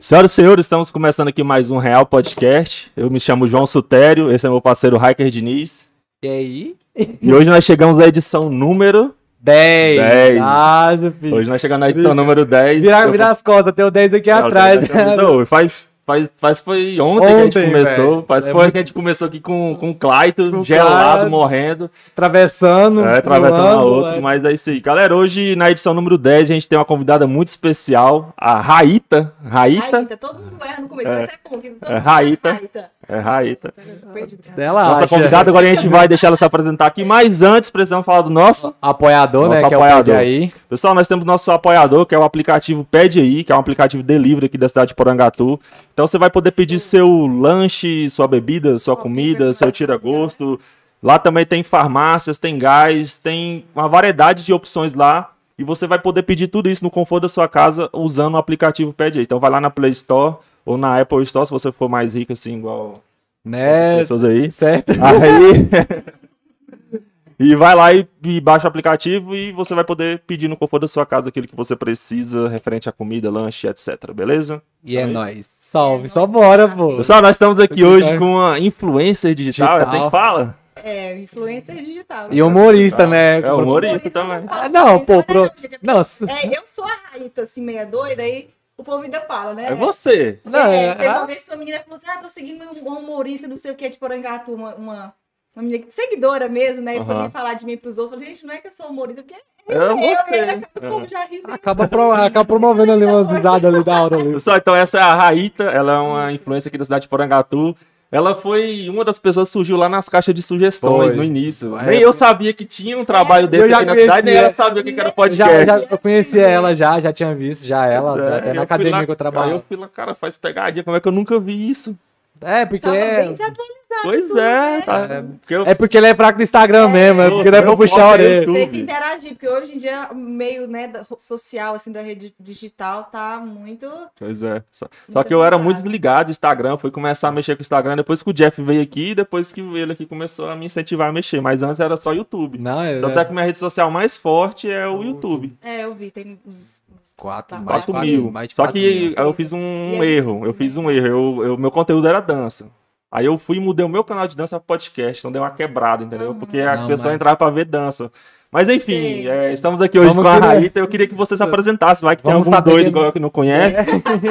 Senhoras e senhores, estamos começando aqui mais um Real Podcast. Eu me chamo João Sutério, esse é meu parceiro Hiker Diniz. E aí? E hoje nós chegamos à edição número 10. 10. Nossa, filho. Hoje nós chegamos na edição número 10. Vira, Eu- vira as costas, tem o 10 aqui Não, atrás. tem- Faz, faz, faz foi ontem, que a gente Ontem, começou. velho. Faz É foi muito- que a gente começou aqui com, com o Claito, Com gelado, morrendo. Atravessando. É, atravessando a outra, é. mas é isso aí. Galera, hoje na edição número 10 a gente tem uma convidada muito especial, a Raíta. Raíta? Raíta, todo mundo erra no começo, É. é. até todo É Raíta. Raíta. É Raíta. Perdi. Ela Nossa acha. convidada, agora a gente vai deixar ela se apresentar aqui, mas antes precisamos falar do nosso. Apoiador, Nosso né? Que é o apoiador. Pede aí. Pessoal, nós temos nosso apoiador, que é o aplicativo Pede Aí, que é um aplicativo delivery aqui da cidade de Porangatu. Então você vai poder pedir seu lanche, sua bebida, sua comida, seu tira-gosto. Lá também tem farmácias, tem gás, tem uma variedade de opções lá. E você vai poder pedir tudo isso no conforto da sua casa usando o aplicativo Pede Aí. Então vai lá na Play Store ou na Apple Store, se você for mais rico assim, igual as Né? pessoas aí. Certo. Aí. e vai lá e, e baixa o aplicativo e você vai poder pedir no conforto da sua casa aquilo que você precisa, referente a comida, lanche, etc. Beleza? E é Então é nóis. Salve, É só bora, pô. Pessoal, nós estamos aqui hoje com uma influencer digital, é assim Digital. que fala? É, influencer digital. E humorista, né? É humorista também. não Ah, não, pô, mas pro- é Não, porque- É, eu sou a Raíta, assim, meia doida, aí o povo ainda fala, né? É você. Não, É, é- teve ah. uma vez que uma menina falou assim: Ah, tô seguindo um humorista, não sei o que, de Porangatu, uma, uma, uma menina seguidora mesmo, né? E foi Aham. vir falar de mim pros outros. Eu falei, gente, não é que eu sou humorista, porque É eu, você. né? O povo já ri Acaba, pro- acaba promovendo ali umas risadas ali da hora ali. Pessoal, então essa é a Raíta, ela é uma influencer aqui da cidade de Porangatu. Ela foi uma das pessoas que surgiu lá nas caixas de sugestões Foi. no início. É. Nem eu sabia que tinha um trabalho desse Eu já aqui na cidade, nem ela sabia o que que era Já, podcast. já, eu conhecia ela já, já tinha visto já ela, É, até na academia lá- que eu Aí trabalho. eu fui lá, cara, faz pegadinha, como é que eu nunca vi isso? É, porque Tava é, bem desatualizado. Pois tudo, é, né? tá. É. Porque eu- é porque ele é fraco no Instagram mesmo, é porque ele é pra eu puxar a orelha. YouTube. Tem que interagir, porque hoje em dia o meio né, social, assim, da rede digital tá muito. Pois é. Só, só que eu era muito desligado do Instagram, fui começar a mexer com o Instagram depois que o Jeff veio aqui, depois que ele aqui começou a me incentivar a mexer. Mas antes era só YouTube. Não, é, Tanto é que minha rede social mais forte é o YouTube. É, eu vi, tem uns. Uns- Quatro, Tá mais de 4 quatro mil. mais Só que mil. eu fiz um E é erro. Eu fiz um erro. Eu, eu- meu conteúdo era dança. Aí eu fui e mudei o meu canal de dança para podcast. Então deu uma quebrada, entendeu? Uhum. Porque a Não, pessoa mas- entrava pra ver dança. Mas enfim, é, estamos aqui hoje Vamos com a querer- Raíta. Eu queria que você se apresentasse. Vai que tem Vamos algum saber doido igual eu que não conhece.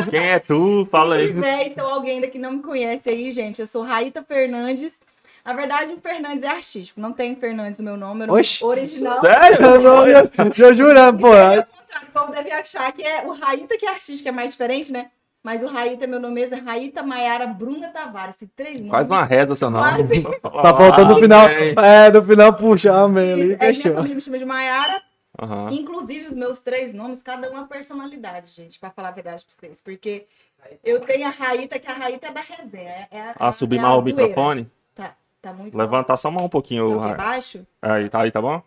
Quem é tu? Fala Se aí. tiver, então, alguém ainda que não me conhece aí, gente, eu sou Raíta Fernandes. Na verdade, o Fernandes é artístico, não tem Fernandes no meu nome, é Oxi. original. Sério? Eu, não- eu, eu jurando, pô. É o povo deve achar que é o Raíta que é artístico, é mais diferente, né? Mas o Raíta, meu nome mesmo é Raíta Maiara Bruna Tavares. Tem três nomes. Faz uma reza, seu nome. Quase. Tá faltando no final. É, no final puxa, amém ali, é, minha família me chama de Maiara. Aham. Inclusive, os meus três nomes, cada uma personalidade, gente, pra falar a verdade pra vocês. Porque eu tenho a Raíta, que a Raíta é da resenha. É, a- Ah, é subir a mal o zoeira. microfone. Tá, muito Levantar só mais um pouquinho. Tá baixo? Aí, tá aí, tá bom?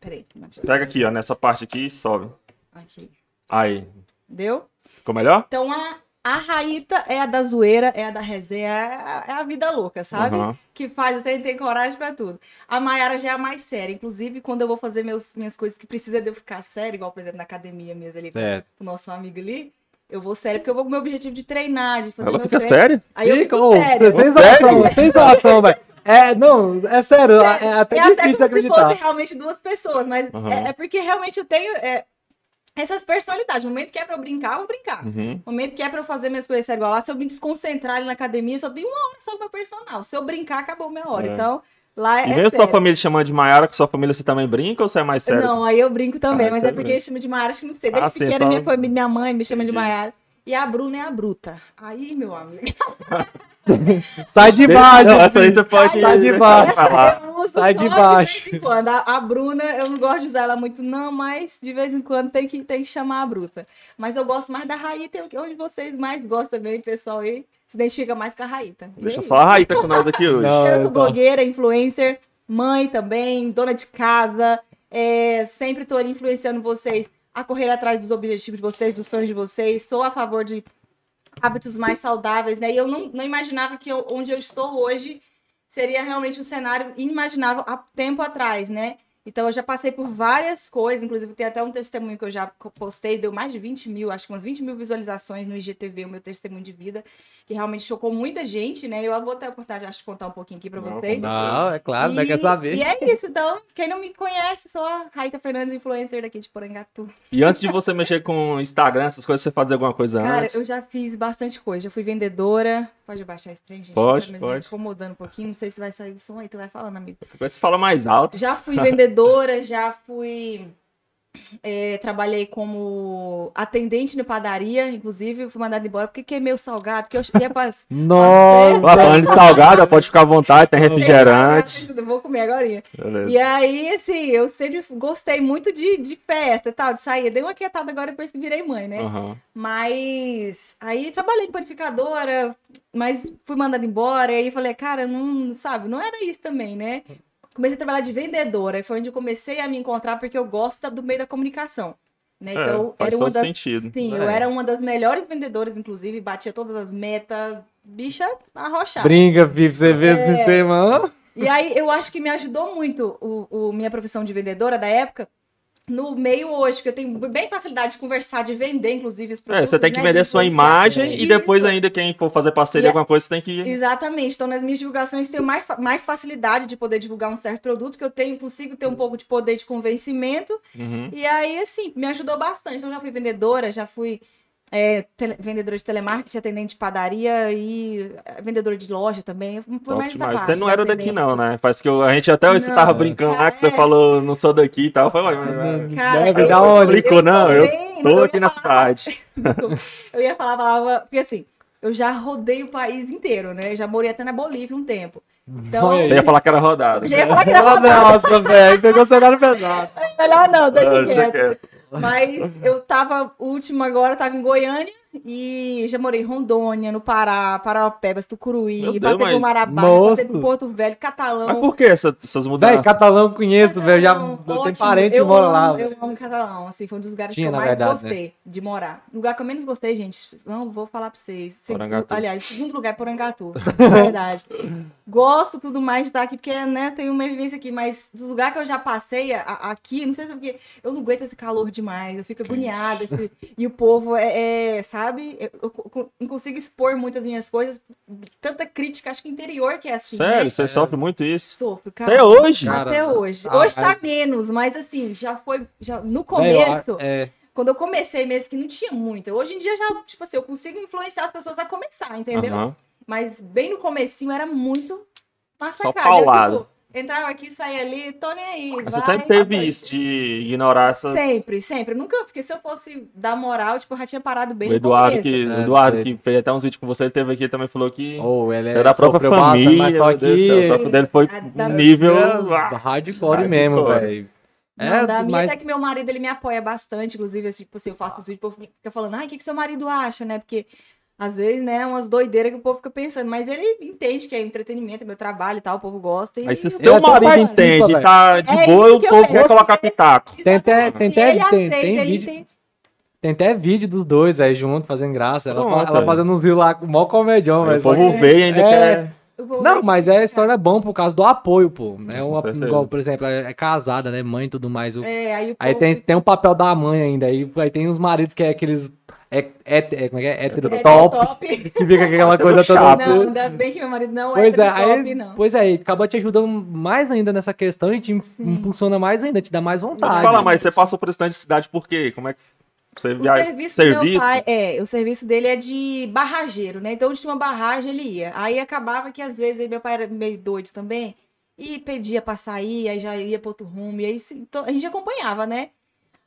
Peraí. Pega aqui, ó, nessa parte aqui e sobe. Aqui. Aí. Deu? Ficou melhor? Então, a, a Raíta é a da zoeira, é a da resenha, é a, é a vida louca, sabe? Aham. Que faz, tem, tem coragem pra tudo. A Mayara já é a mais séria. Inclusive, quando eu vou fazer meus, minhas coisas que precisa de eu ficar séria, igual, por exemplo, na academia mesmo ali, Certo. com o nosso amigo ali, eu vou séria, porque eu vou com o meu objetivo de treinar, de fazer Ela fica séria? Aí eu Fica, fico séria. Tem zoação, tem zoação, velho. É, não, é sério, é, é até É até difícil como se acreditar. fosse realmente duas pessoas, mas Aham. é, é porque realmente eu tenho é, essas personalidades. No momento que é pra eu brincar, eu vou brincar. Uhum. No momento que é pra eu fazer minhas coisas sério igual lá, se eu me desconcentrar ali na academia, eu só tenho uma hora só com o meu personal. Se eu brincar, acabou minha hora. É. Então, lá é. E mesmo sua sério. família te chamando de Maiara, que sua família você também brinca ou você é mais sério? Não, aí eu brinco também, Ah, mas você é porque brinca. chama de Maiara, acho que não sei. Desde Ah, sim, pequena, só- minha família, minha mãe me chama de. Maiara. E a Bruna é a bruta. Aí, meu amigo. Sai de baixo. Não, essa aí você pode Sai de baixo. Eu Sai de baixo. vez em quando. A, a Bruna, eu não gosto de usar ela muito, não, mas de vez em quando tem que, tem que chamar a bruta. Mas eu gosto mais da Raíta, que é onde vocês mais gostam também, pessoal aí se identifica mais com a Raíta. E Deixa é só a Raíta com nós aqui hoje. Não, Eu eu sou blogueira, influencer, mãe também, dona de casa. é, sempre tô ali influenciando vocês a correr atrás dos objetivos de vocês, dos sonhos de vocês. Sou a favor de hábitos mais saudáveis, né? E eu não, não imaginava que eu- onde eu estou hoje seria realmente um cenário inimaginável há tempo atrás, né? Então eu já passei por várias coisas, inclusive tem até um testemunho que eu já postei, deu mais de 20 mil, acho que umas 20 mil visualizações no IGTV, o meu testemunho de vida, que realmente chocou muita gente, né? Eu vou ter a oportunidade, acho, de contar um pouquinho aqui pra Não, vocês. Não, é claro, e, né? Quer saber. E é isso, então, quem não me conhece, sou a Raita Fernandes, influencer daqui de Porangatu. E antes de você mexer com Instagram, essas coisas, você fazia alguma coisa Cara, antes? eu já fiz bastante coisa, já fui vendedora, pode abaixar esse trem, gente? Pode, Tá me pode. incomodando um pouquinho, não sei se vai sair o som aí, tu vai falando, amigo. Depois você fala mais alto. Já fui vendedora, já fui. É, trabalhei como atendente no padaria, inclusive fui mandada embora porque queimei o salgado, que eu ia pra. Nossa! Falando de salgada, pode ficar à vontade, tem refrigerante. Vou comer agora. E aí, assim, eu sempre gostei muito de, de festa e tal, de sair. Dei uma quietada agora depois que virei mãe, né? Aham. Mas aí trabalhei em panificadora, mas fui mandada embora. E aí falei, cara, não, sabe, não era isso também, né? Comecei a trabalhar de vendedora. E foi onde eu comecei a me encontrar porque eu gosto do meio da comunicação. Né? É, Então, faz era uma das. sentido. Sim, É. eu era uma das melhores vendedoras, inclusive, batia todas as metas, bicha arrochada. Brinca, pra você ver É. esse sistema. E aí eu acho que me ajudou muito o, o- minha profissão de vendedora da época. No meio hoje, que eu tenho bem facilidade de conversar, de vender, inclusive, os É, produtos. você tem que né, vender de a sua imagem e Isso. depois ainda quem for fazer parceria E- alguma coisa, você tem que... Exatamente. Então, nas minhas divulgações, tenho mais, mais facilidade de poder divulgar um certo produto, que eu tenho, consigo ter um pouco de poder de convencimento. Uhum. E aí, assim, me ajudou bastante. Então, já fui vendedora, já fui é, tele- vendedora de telemarketing, atendente de padaria e é, vendedora de loja também. Foi Top mais demais. parte. Você não era daqui não, né? Faz que eu- a gente até você tava brincando lá que você É. falou, não sou daqui e tal. Foi, Cara, Deve dar onde? Brincou, não, eu Tô aqui na cidade. Eu ia falar a palavra, porque assim, eu já rodei o país inteiro, né? Já morei até na Bolívia um tempo. Então. Você ia falar que era rodada. já ia falar que era Ah, Nossa, velho, pegou o cenário pesado. melhor não, deixa quieto. Mas eu tava, último agora, tava em Goiânia e já morei em Rondônia, no Pará, Paraupebas, Meu Tucuruí, Deus, passei mas- por Marabá, Nossa. passei por Porto Velho, Mas Catalão. por que essa- essas mudanças? catalão conheço, velho. Já ótimo. parente que eu mora amo, lá. Eu amo Catalão, assim, foi um dos lugares Tinha, que eu mais verdade, gostei de morar. O lugar que eu menos gostei, gente, não vou falar pra vocês. Porangatu. Aliás, segundo lugar é Porangatu, na verdade. Gosto tudo mais de estar aqui, porque, né, tenho uma vivência aqui, mas dos lugares que eu já passei a- a- aqui, não sei se é porque eu não aguento esse calor demais, eu fico agoniada, esse- e o povo é, é, sabe, eu, eu co- não consigo expor muitas minhas coisas, tanta crítica, acho que o interior que é assim, né? Sério, você sofre muito isso? Sofro, cara. Até hoje? Cara, Até hoje. ah, hoje tá ah, menos, mas assim, já foi. Já, no começo, é, quando eu comecei mesmo, que não tinha muito. Hoje em dia já, tipo assim, eu consigo influenciar as pessoas a começar, entendeu? Aham. Mas bem no comecinho era muito massacrado. paulada. Eu, tipo, entrava aqui, saía ali, tô nem aí. Mas você vai, sempre teve vai. isso de ignorar essas... Sempre, sempre. Nunca, porque se eu fosse dar moral, tipo, eu já tinha parado bem O Eduardo, que, o É, Eduardo que fez até uns vídeos com você, ele teve aqui também falou que ou ele é era a própria família, mas só que só que o dele foi A da- nível... é ah, hardcore mesmo, Hardcore. velho. Não, É, da minha mas até que meu marido ele me apoia bastante, inclusive, eu, tipo assim, eu faço os vídeos, o povo fica falando, ai, o que, que seu marido acha, né? Porque às vezes, né, umas doideiras que o povo fica pensando, mas ele entende que é entretenimento, é meu trabalho e tal, o povo gosta. E Aí se eu- seu marido entende, velho. tá de É boa, o povo quer colocar pitaco. Tem até- tem até- ele tem- aceita, tem ele vídeo- entende. tem até vídeo dos dois aí junto, fazendo graça. Ela, Pronto, ela fazendo uns rios lá com o maior comedião, velho. o povo que- vê e ainda É. quer... Não, mas é a história é bom por causa do apoio, pô. Né? Uma, igual, por exemplo, é, é casada, né? Mãe e tudo mais. o- É, aí o Aí povo tem, tem o papel da mãe ainda. Aí, aí tem os maridos que é aqueles. É, é, é, como é que é? Hétero É, top. top. Que fica aquela coisa toda. Não, ainda bem que meu marido não Pois é é, top, aí, não. pois é, aí acaba te ajudando mais ainda nessa questão e te im- impulsiona mais ainda, te dá mais vontade. fala, mas você passou por esse tanto de cidade por quê? Como é que você O viaja? serviço, do meu pai, é, o serviço dele é de barrageiro, né? Então, onde tinha uma barragem, ele ia. Aí acabava que às vezes aí meu pai era meio doido também e pedia pra sair, aí já ia pro outro rumo, e aí então, a gente acompanhava, né?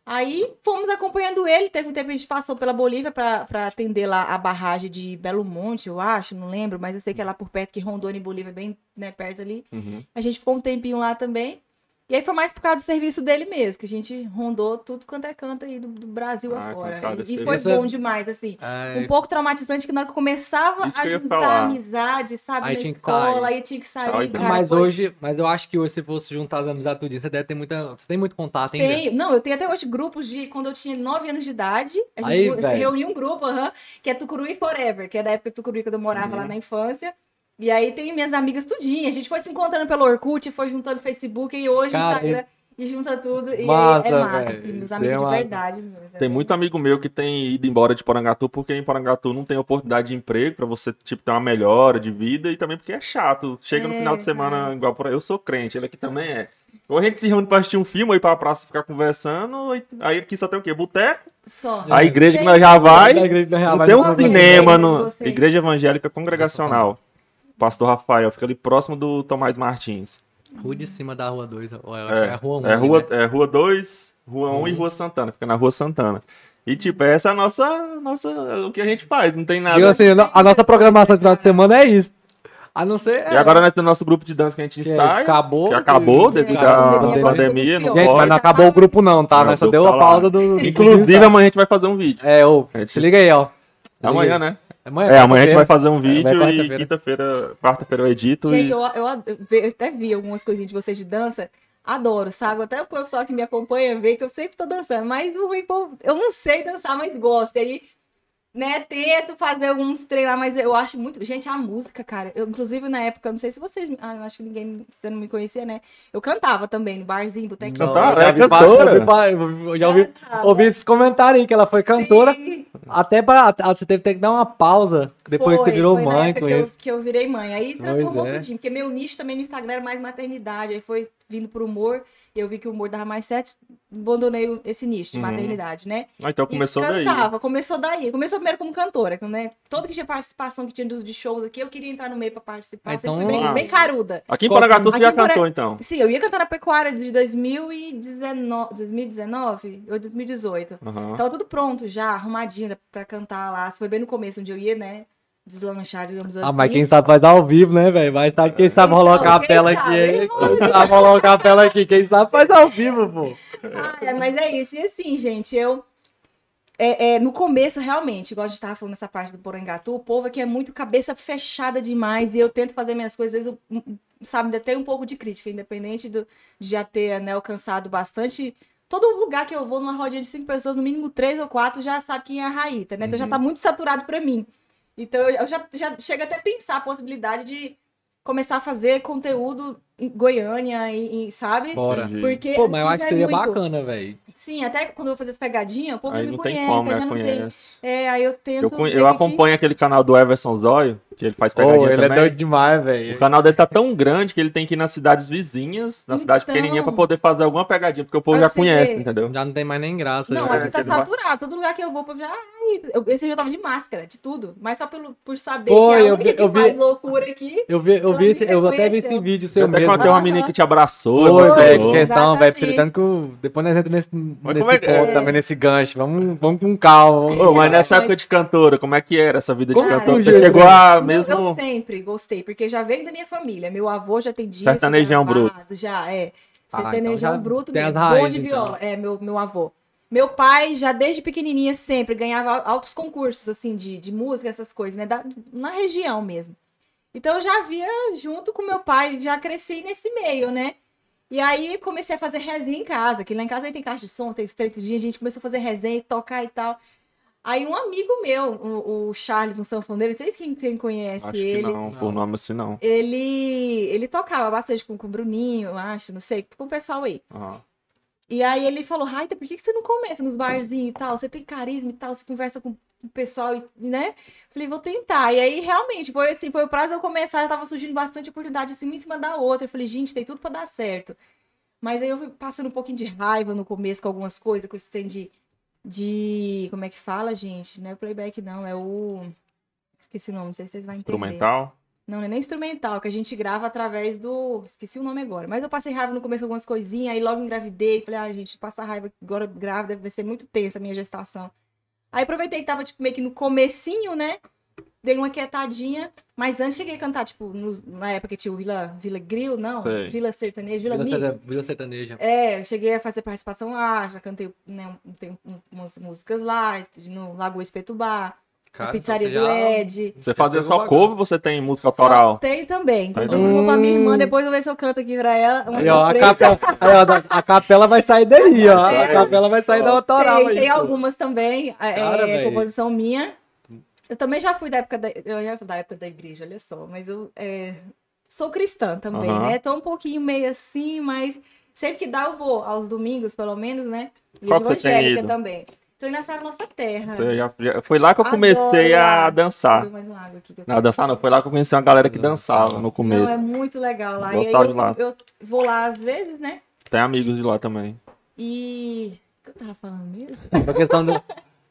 Aí fomos acompanhando ele. Teve um tempo que a gente passou pela Bolívia pra pra atender lá a barragem de Belo Monte, eu acho, não lembro, mas eu sei que é lá por perto, que Rondônia e Bolívia, bem né, perto ali. Uhum. A gente ficou um tempinho lá também. E aí foi mais por causa do serviço dele mesmo, que a gente rondou tudo quanto é canto aí do, do Brasil Ah, afora. e, e foi bom demais, assim. É, Um pouco traumatizante que na hora que eu começava Isso que a juntar falar. amizade, sabe, Aí na tinha que escola, aí tinha que sair, cara. mas foi- hoje, mas eu acho que hoje, se fosse juntar as amizades tudinho, você deve ter muita. Você tem muito contato ainda. Tenho, não, eu tenho até hoje grupos de quando eu tinha 9 anos de idade. A gente Aí, reunia um grupo, aham, que é Tucuruí Forever, que é da época de Tucuruí quando eu morava Uhum. lá na infância. E aí tem minhas amigas tudinho. A gente foi se encontrando pelo Orkut, foi juntando Facebook e hoje Cara, Instagram. e junta tudo. E Massa, é massa, velho. assim, meus Isso amigos é de massa. verdade. mesmo, é Tem muito amigo meu que tem ido embora de Porangatu porque em Porangatu não tem oportunidade de emprego pra você, tipo, ter uma melhora de vida e também porque é chato. Chega no É, final de semana, cara. igual por aí, eu sou crente, ele aqui também é. Ou a gente se reúne pra assistir um filme, ou ir pra praça ficar conversando, ou- aí aqui só tem o quê? Boteco. Só. A igreja que nós já vai, não vai tem um no cinema no... Igreja Evangélica Congregacional. Pastor Rafael, fica ali próximo do Tomás Martins. Rua de cima da rua 2. Eu acho que é É, a rua 1. é rua, é rua 2, rua 1 e Uhum. rua Santana. Fica na rua Santana. E, tipo, essa é a nossa, nossa. O que a gente faz, não tem nada. Digo assim, a nossa programação de final de semana é isso. A não ser. E agora nós temos nosso grupo de dança que a gente Que ensaia. acabou, Que acabou que- devido É, à a pandemia, pandemia não Gente, pode. mas não acabou o grupo, não, tá? Nós só deu a tá lá. pausa do. Inclusive, amanhã a gente vai fazer um vídeo. É, ô, A gente- se liga aí, ó. Se Amanhã, aí. né? Amanhã, É, amanhã a gente vai fazer um vai vídeo e quarta-feira. quinta-feira, quarta-feira eu edito. Gente, e... eu, eu, eu até vi algumas coisinhas de vocês de dança. Adoro, sabe? Até o pessoal que me acompanha vê que eu sempre tô dançando. Mas o ruim, eu não sei dançar, mas gosto. E aí, né, tento fazer alguns treinar, mas eu acho muito. Gente, a música, cara. Eu, inclusive, na época, eu não sei se vocês. Ah, eu acho que ninguém. Você não me conhecia, né? Eu cantava também no barzinho, botequinho. Não, Cantar? eu já É eu já ouvi, Cantava. ouvi esse comentário aí, que ela foi cantora. Sim. Até pra. Você teve que dar uma pausa depois que Foi, você virou foi na mãe época com que eu, que eu virei mãe. Aí Pois transformou é. tudinho, porque meu nicho também no Instagram era mais maternidade. Aí foi vindo pro humor, e eu vi que o humor dava mais certo, abandonei esse nicho de Uhum. maternidade, né? Ah, então E começou daí. cantava, começou daí. Começou primeiro como cantora, né? Todo que tinha participação que tinha dos de shows aqui, eu queria entrar no meio pra participar. Ah, Sempre então- fui bem, bem Nossa. caruda. Aqui em Porangatu você já cantou, então. Sim, eu ia cantar na pecuária de 2019, 2019 ou 2018. Aham. Tava tudo pronto já, arrumadinho pra cantar lá. Foi bem no começo, onde eu ia, né? Deslanchar, digamos assim. Ah, mas quem sabe faz ao vivo, né, velho? Mais tarde, quem sabe Então, rolar a capela aqui, hein? Quem sabe rolar a capela aqui? Quem sabe faz ao vivo, pô. Ah, é, mas é isso. E assim, gente, eu. É, é, no começo, realmente, igual a gente tava falando nessa parte do Porangatu, o povo aqui é muito cabeça fechada demais e eu tento fazer minhas coisas, às vezes, eu, sabe, ainda tem um pouco de crítica, independente do, de já ter né, alcançado bastante. Todo lugar que eu vou, numa rodinha de cinco pessoas, no mínimo três ou quatro, já sabe quem é a Raíta, né? Então já tá muito saturado pra mim. Então eu, já, já chego até a pensar a possibilidade de começar a fazer conteúdo Goiânia, e, e, sabe? Bora. Porque Pô, mas eu acho que já é seria muito. bacana, velho. Sim, até quando eu vou fazer as pegadinhas, o povo Aí me não conhece, tem como, aí né? já não tem. Conhece. É, aí eu tento. Eu, eu que- acompanho aquele canal do Everson Zóio, que ele faz Pô, pegadinha ele é também. doido demais, O velho. canal dele tá tão grande que ele tem que ir nas cidades vizinhas, na cidade Então. pequenininha, pra poder fazer alguma pegadinha, porque o povo já conhece, ver. entendeu? Já não tem mais nem graça. Não, já. aqui tá você não vai- saturado. Todo lugar que eu vou, o povo já. Eu, esse dia eu tava de máscara, de tudo. Mas só pelo, por saber Foi, que é a eu única vi- que eu vi- faz loucura aqui. Eu vi, eu vi, esse- eu até vi esse vídeo seu mesmo. Quando tem uma menina que te abraçou. Foi, velho, que questão, velho. Tanto que depois nós entramos nesse, nesse é ponto é. também, nesse gancho. Vamos, vamos com calma. vamos- Ô, mas nessa época de cantora, como é que era essa vida de Como cantora? Você chegou a mesmo. Eu sempre gostei, porque já veio da minha família. Meu avô já tem disco Sertanejão gravado, Já, é. Ah, então Sertanejão já bruto mesmo. Bom raízes, de então. viola. É, meu, meu avô. Meu pai, já desde pequenininha, sempre ganhava altos concursos, assim, de, de música, essas coisas, né? Da- na região mesmo. Então, eu já via junto com meu pai, já cresci nesse meio, né? E aí, comecei a fazer resenha em casa, que lá em casa aí tem caixa de som, tem os treitudinhos, a gente começou a fazer resenha, tocar e tal. Aí, um amigo meu, o, o Charles, um sanfoneiro, não sei se quem, quem conhece Acho ele, que não, por nome assim não. ele ele tocava bastante com, com o Bruninho, acho, não sei, com o pessoal aí. Ah. E aí ele falou, Raita, por que, que você não começa nos barzinhos e tal? Você tem carisma e tal, você conversa com o pessoal, e, né? Falei, vou tentar. E aí, realmente, foi assim, foi o prazo eu começar, já tava surgindo bastante oportunidade, assim, uma em cima da outra. Eu falei, gente, tem tudo pra dar certo. Mas aí eu fui passando um pouquinho de raiva no começo com algumas coisas, com esse trem de, de... Como é que fala, gente? Não é o playback, não, é o... Esqueci o nome, não sei se vocês vão entender. Instrumental? Não, não é nem instrumental, que a gente grava através do. Esqueci o nome agora. Mas eu passei raiva no começo com algumas coisinhas, aí logo engravidei. Falei, ah, gente, passar raiva agora grávida vai ser muito tensa a minha gestação. Aí aproveitei que tava, tipo, meio que no comecinho, né? Dei uma quietadinha. Mas antes cheguei a cantar, tipo, nos- na época que tinha o Vila, Vila Grill, não? Sei. Vila Sertaneja, Vila, Vila, Mix. Serta- Vila Sertaneja. É, eu cheguei a fazer participação lá, já cantei né, um- tem um- umas músicas lá, no Lagoa Espetubá, Cara, pizzaria então do você já- Ed. Você fazia só ou você tem música Só autoral? tem também. Inclusive, Então- eu vou pra minha irmã, depois eu ver se eu canto aqui pra ela. Aí, ó, a capela, aí, ó, a capela vai sair daí, ó. A É. capela vai sair da autoral Tem, aí. tem algumas também, é, Cara, é, composição minha. Eu também já fui da época da, eu já fui da época da igreja, olha só, mas eu é, sou cristã também, né? Tô um pouquinho meio assim, mas Sempre que dá, eu vou. Aos domingos, pelo menos, né? Qual Igreja que você tem evangélica ido? também. Nessa nossa terra. Eu já- já- foi lá que eu comecei Adoro a dançar. Viu, mais uma água aqui que eu Não, dançar não, foi lá que eu conheci uma galera que dançava no Não, começo. é muito legal lá. Gostava e aí de lá. eu, eu vou lá às vezes, né? Tem amigos de lá também. E. O que eu tava falando mesmo? A questão do.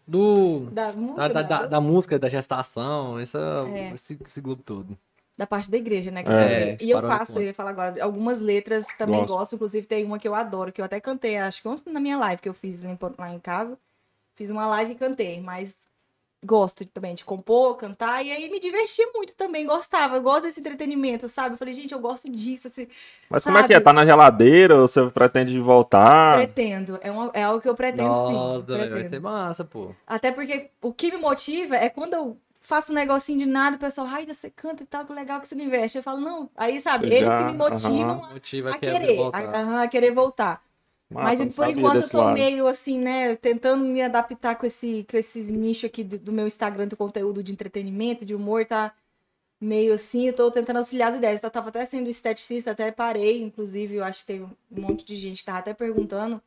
do Da música, da, da, da, da música, da gestação, essa, É. esse, esse globo todo. da parte da igreja, né? que É, eu falei. e eu faço, eu ia falar agora, algumas letras também Gosto. gosto. Inclusive, tem uma que eu adoro, que eu até cantei, acho que ontem na minha live que eu fiz lá em casa. Fiz uma live e cantei, mas gosto também de compor, cantar, e aí me diverti muito também, gostava, eu gosto desse entretenimento, sabe? Eu falei, gente, eu gosto disso, assim, Mas como é que é? Sabe? Tá na geladeira ou você pretende voltar? pretendo, é, uma, é algo que eu pretendo Nossa, sim, velho, vai ser massa, pô. Até porque o que me motiva é quando eu faço um negocinho de nada, o pessoal, ai, você canta e tal, que legal que você investe. Eu falo, não, aí sabe, Você eles já- que me motivam aham. Motiva a que é querer, voltar. a, aham, a querer voltar. Massa, Mas por enquanto eu tô lado. meio assim, né, tentando me adaptar com esse, com esses nichos aqui do, do meu Instagram, do conteúdo de entretenimento, de humor, tá meio assim, eu tô tentando auxiliar as ideias. Eu tava até sendo esteticista, até parei, inclusive, eu acho que teve um monte de gente que tava até perguntando,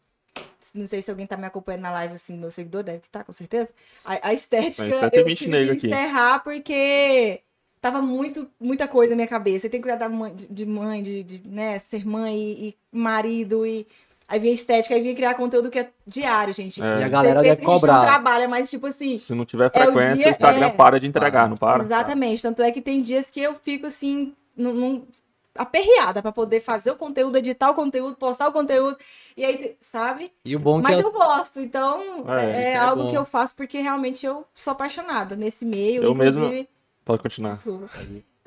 não sei se alguém tá me acompanhando na live, assim, meu seguidor, deve que tá, com certeza. A, a estética, Tem eu 120 tive que aqui. encerrar porque tava muito, muita coisa na minha cabeça. Tenho que cuidar da mãe, de- de mãe, de, de, né, ser mãe e, e marido e... Aí vinha estética, aí vinha criar conteúdo que é diário, gente. É. E a galera deve que a gente não cobrar. trabalha, mas tipo assim, Se não tiver É o frequência, dia- o Instagram é. para de entregar, não para? Exatamente. Tanto é que tem dias que eu fico assim, num, num- aperreada pra poder fazer o conteúdo, editar o conteúdo, postar o conteúdo. E aí, sabe? E o bom que Mas é eu gosto. Então, É, é, isso é algo bom. que eu faço porque realmente eu sou apaixonada nesse meio. Eu mesmo- inclusive, Pode continuar. Desculpa.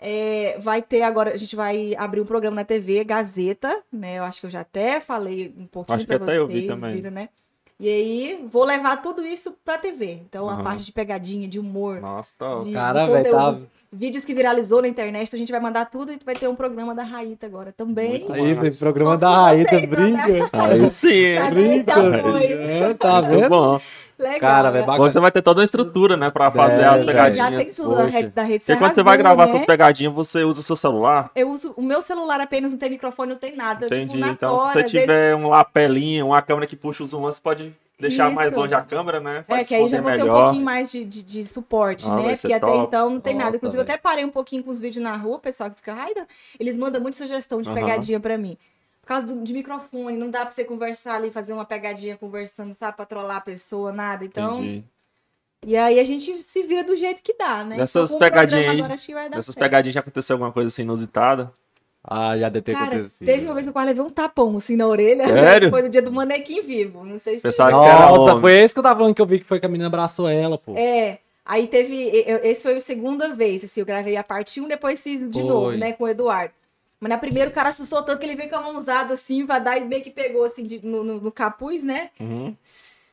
É, vai ter agora, a gente vai abrir um programa na TV, Gazeta, né? Eu acho que eu já até falei um pouquinho Acho que pra até eu vocês, vi também. viram, né? E aí, vou levar tudo isso pra TV. Então, a Aham. parte de pegadinha, de humor, Nossa, tá. de, Cara, velho, tá- vídeos que viralizou na internet, então a gente vai mandar tudo e vai ter um programa da Raíta agora também. Aí, programa da Raíta vocês, brinca. Aí sim, Tá é. esse apoio. É, tá vendo? bom. Legal, Cara, né? velho, Bom, você vai ter toda uma estrutura, né, pra fazer as É, pegadinhas. Já tem tudo da Poxa. rede, da rede Porque quando você vai gravar né? suas pegadinhas, você usa seu celular? Eu uso o meu celular apenas, não tem microfone, não tem nada. Entendi. Tipo, na então, tora, se você tiver um lapelinho, uma câmera que puxa o zoom, você pode deixar mais Isso. longe a câmera, né? É, que aí já vou ter um melhor. pouquinho mais de, de, de suporte, Ah, né? Porque até top. então não tem nada. Nossa, Inclusive, eu até parei um pouquinho com os vídeos na rua, o pessoal que fica, ai, eles mandam muita sugestão de pegadinha pra mim. Por causa do, de microfone, não dá pra você conversar ali, fazer uma pegadinha conversando, sabe? Pra trollar a pessoa, nada. Então, Entendi. e aí a gente se vira do jeito que dá, né? Dessas Então, pegadinhas aí, certo. pegadinhas já aconteceu alguma coisa assim inusitada? Ah, já deve ter Cara, acontecido. teve uma vez que eu quase levei um tapão assim na orelha. Sério? Foi no dia do manequim vivo. Não sei se Pensava que era Nossa, foi esse que eu tava falando que eu vi que foi que a menina abraçou ela, pô. É. Aí teve. eu- Esse foi a segunda vez, assim, eu gravei a parte 1, depois fiz de Foi. novo, né, com o Eduardo. Mas na primeira o cara assustou tanto que ele veio com a mãozada assim, pra dar e meio que pegou assim de- no, no- no capuz, né? Uhum.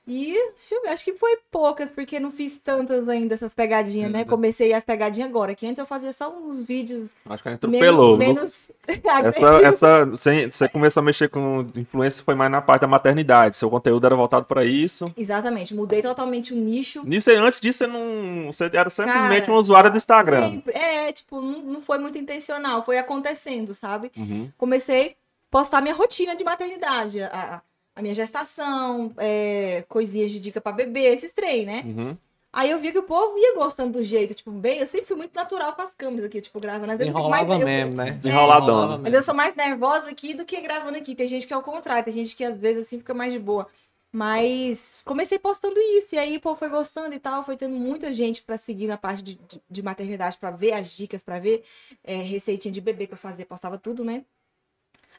E deixa eu ver, acho que foi poucas, porque não fiz tantas ainda essas pegadinhas, né? Ainda. Comecei as pegadinhas agora, que antes eu fazia só uns vídeos Acho que ela atropelou. menos. menos... Essa, essa, você, você começou a mexer com influência foi mais na parte da maternidade. Seu conteúdo era voltado pra isso. Exatamente, mudei totalmente o nicho. Nisso, antes disso, você não. Você era simplesmente Cara, uma usuária do Instagram. Sempre. É, tipo, não, não foi muito intencional, foi acontecendo, sabe? Uhum. comecei a postar minha rotina de maternidade, a, a minha gestação, é, coisinhas de dica pra bebê, esses trem, né? Uhum. Aí eu vi que o povo ia gostando do jeito, tipo, bem, eu sempre fui muito natural com as câmeras aqui, tipo, gravando. Às vezes eu fico mais- Enrolava eu- mesmo, né? Desenroladona. Enrolava Mas mesmo. eu sou mais nervosa aqui do que gravando aqui. Tem gente que é o contrário, tem gente que às vezes assim fica mais de boa. Mas comecei postando isso, e aí o povo foi gostando e tal, foi tendo muita gente pra seguir na parte de, de, de maternidade, pra ver as dicas, pra ver é, receitinha de bebê que eu fazia, postava tudo, né?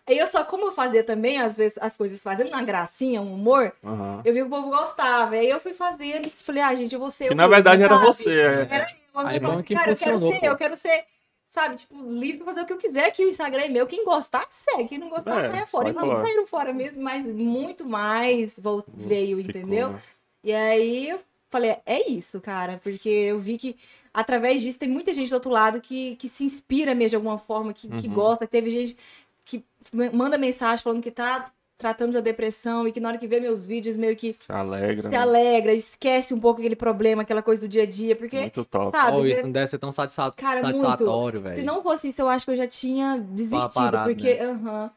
Aí eu só, como eu fazia também, às vezes, as coisas fazendo uma gracinha, um humor, Uhum. eu vi que o povo gostava. Aí eu fui fazendo e falei, ah, gente, eu vou ser Que eu na mesma, verdade era sabe? você. é. Era eu. Aí falei que cara, eu quero ser, pô. eu quero ser, sabe, tipo, livre pra fazer o que eu quiser, que o Instagram é meu. Quem gostar, segue. Quem não gostar, É, sai fora. E vamos fora. saíram fora mesmo, mas muito mais veio, Ficou, entendeu? né? E aí eu falei, é isso, cara, porque eu vi que através disso tem muita gente do outro lado que, que se inspira mesmo de alguma forma, que, que Uhum. gosta. Teve gente que manda mensagem falando que tá tratando de uma depressão e que na hora que vê meus vídeos meio que Se alegra. se né? alegra, esquece um pouco aquele problema, aquela coisa do dia a dia, porque, Muito top. sabe, Oh, isso não deve ser tão satisfa- Cara, satisfatório, se velho. não fosse isso, eu acho que eu já tinha desistido, parado, porque, né? aham,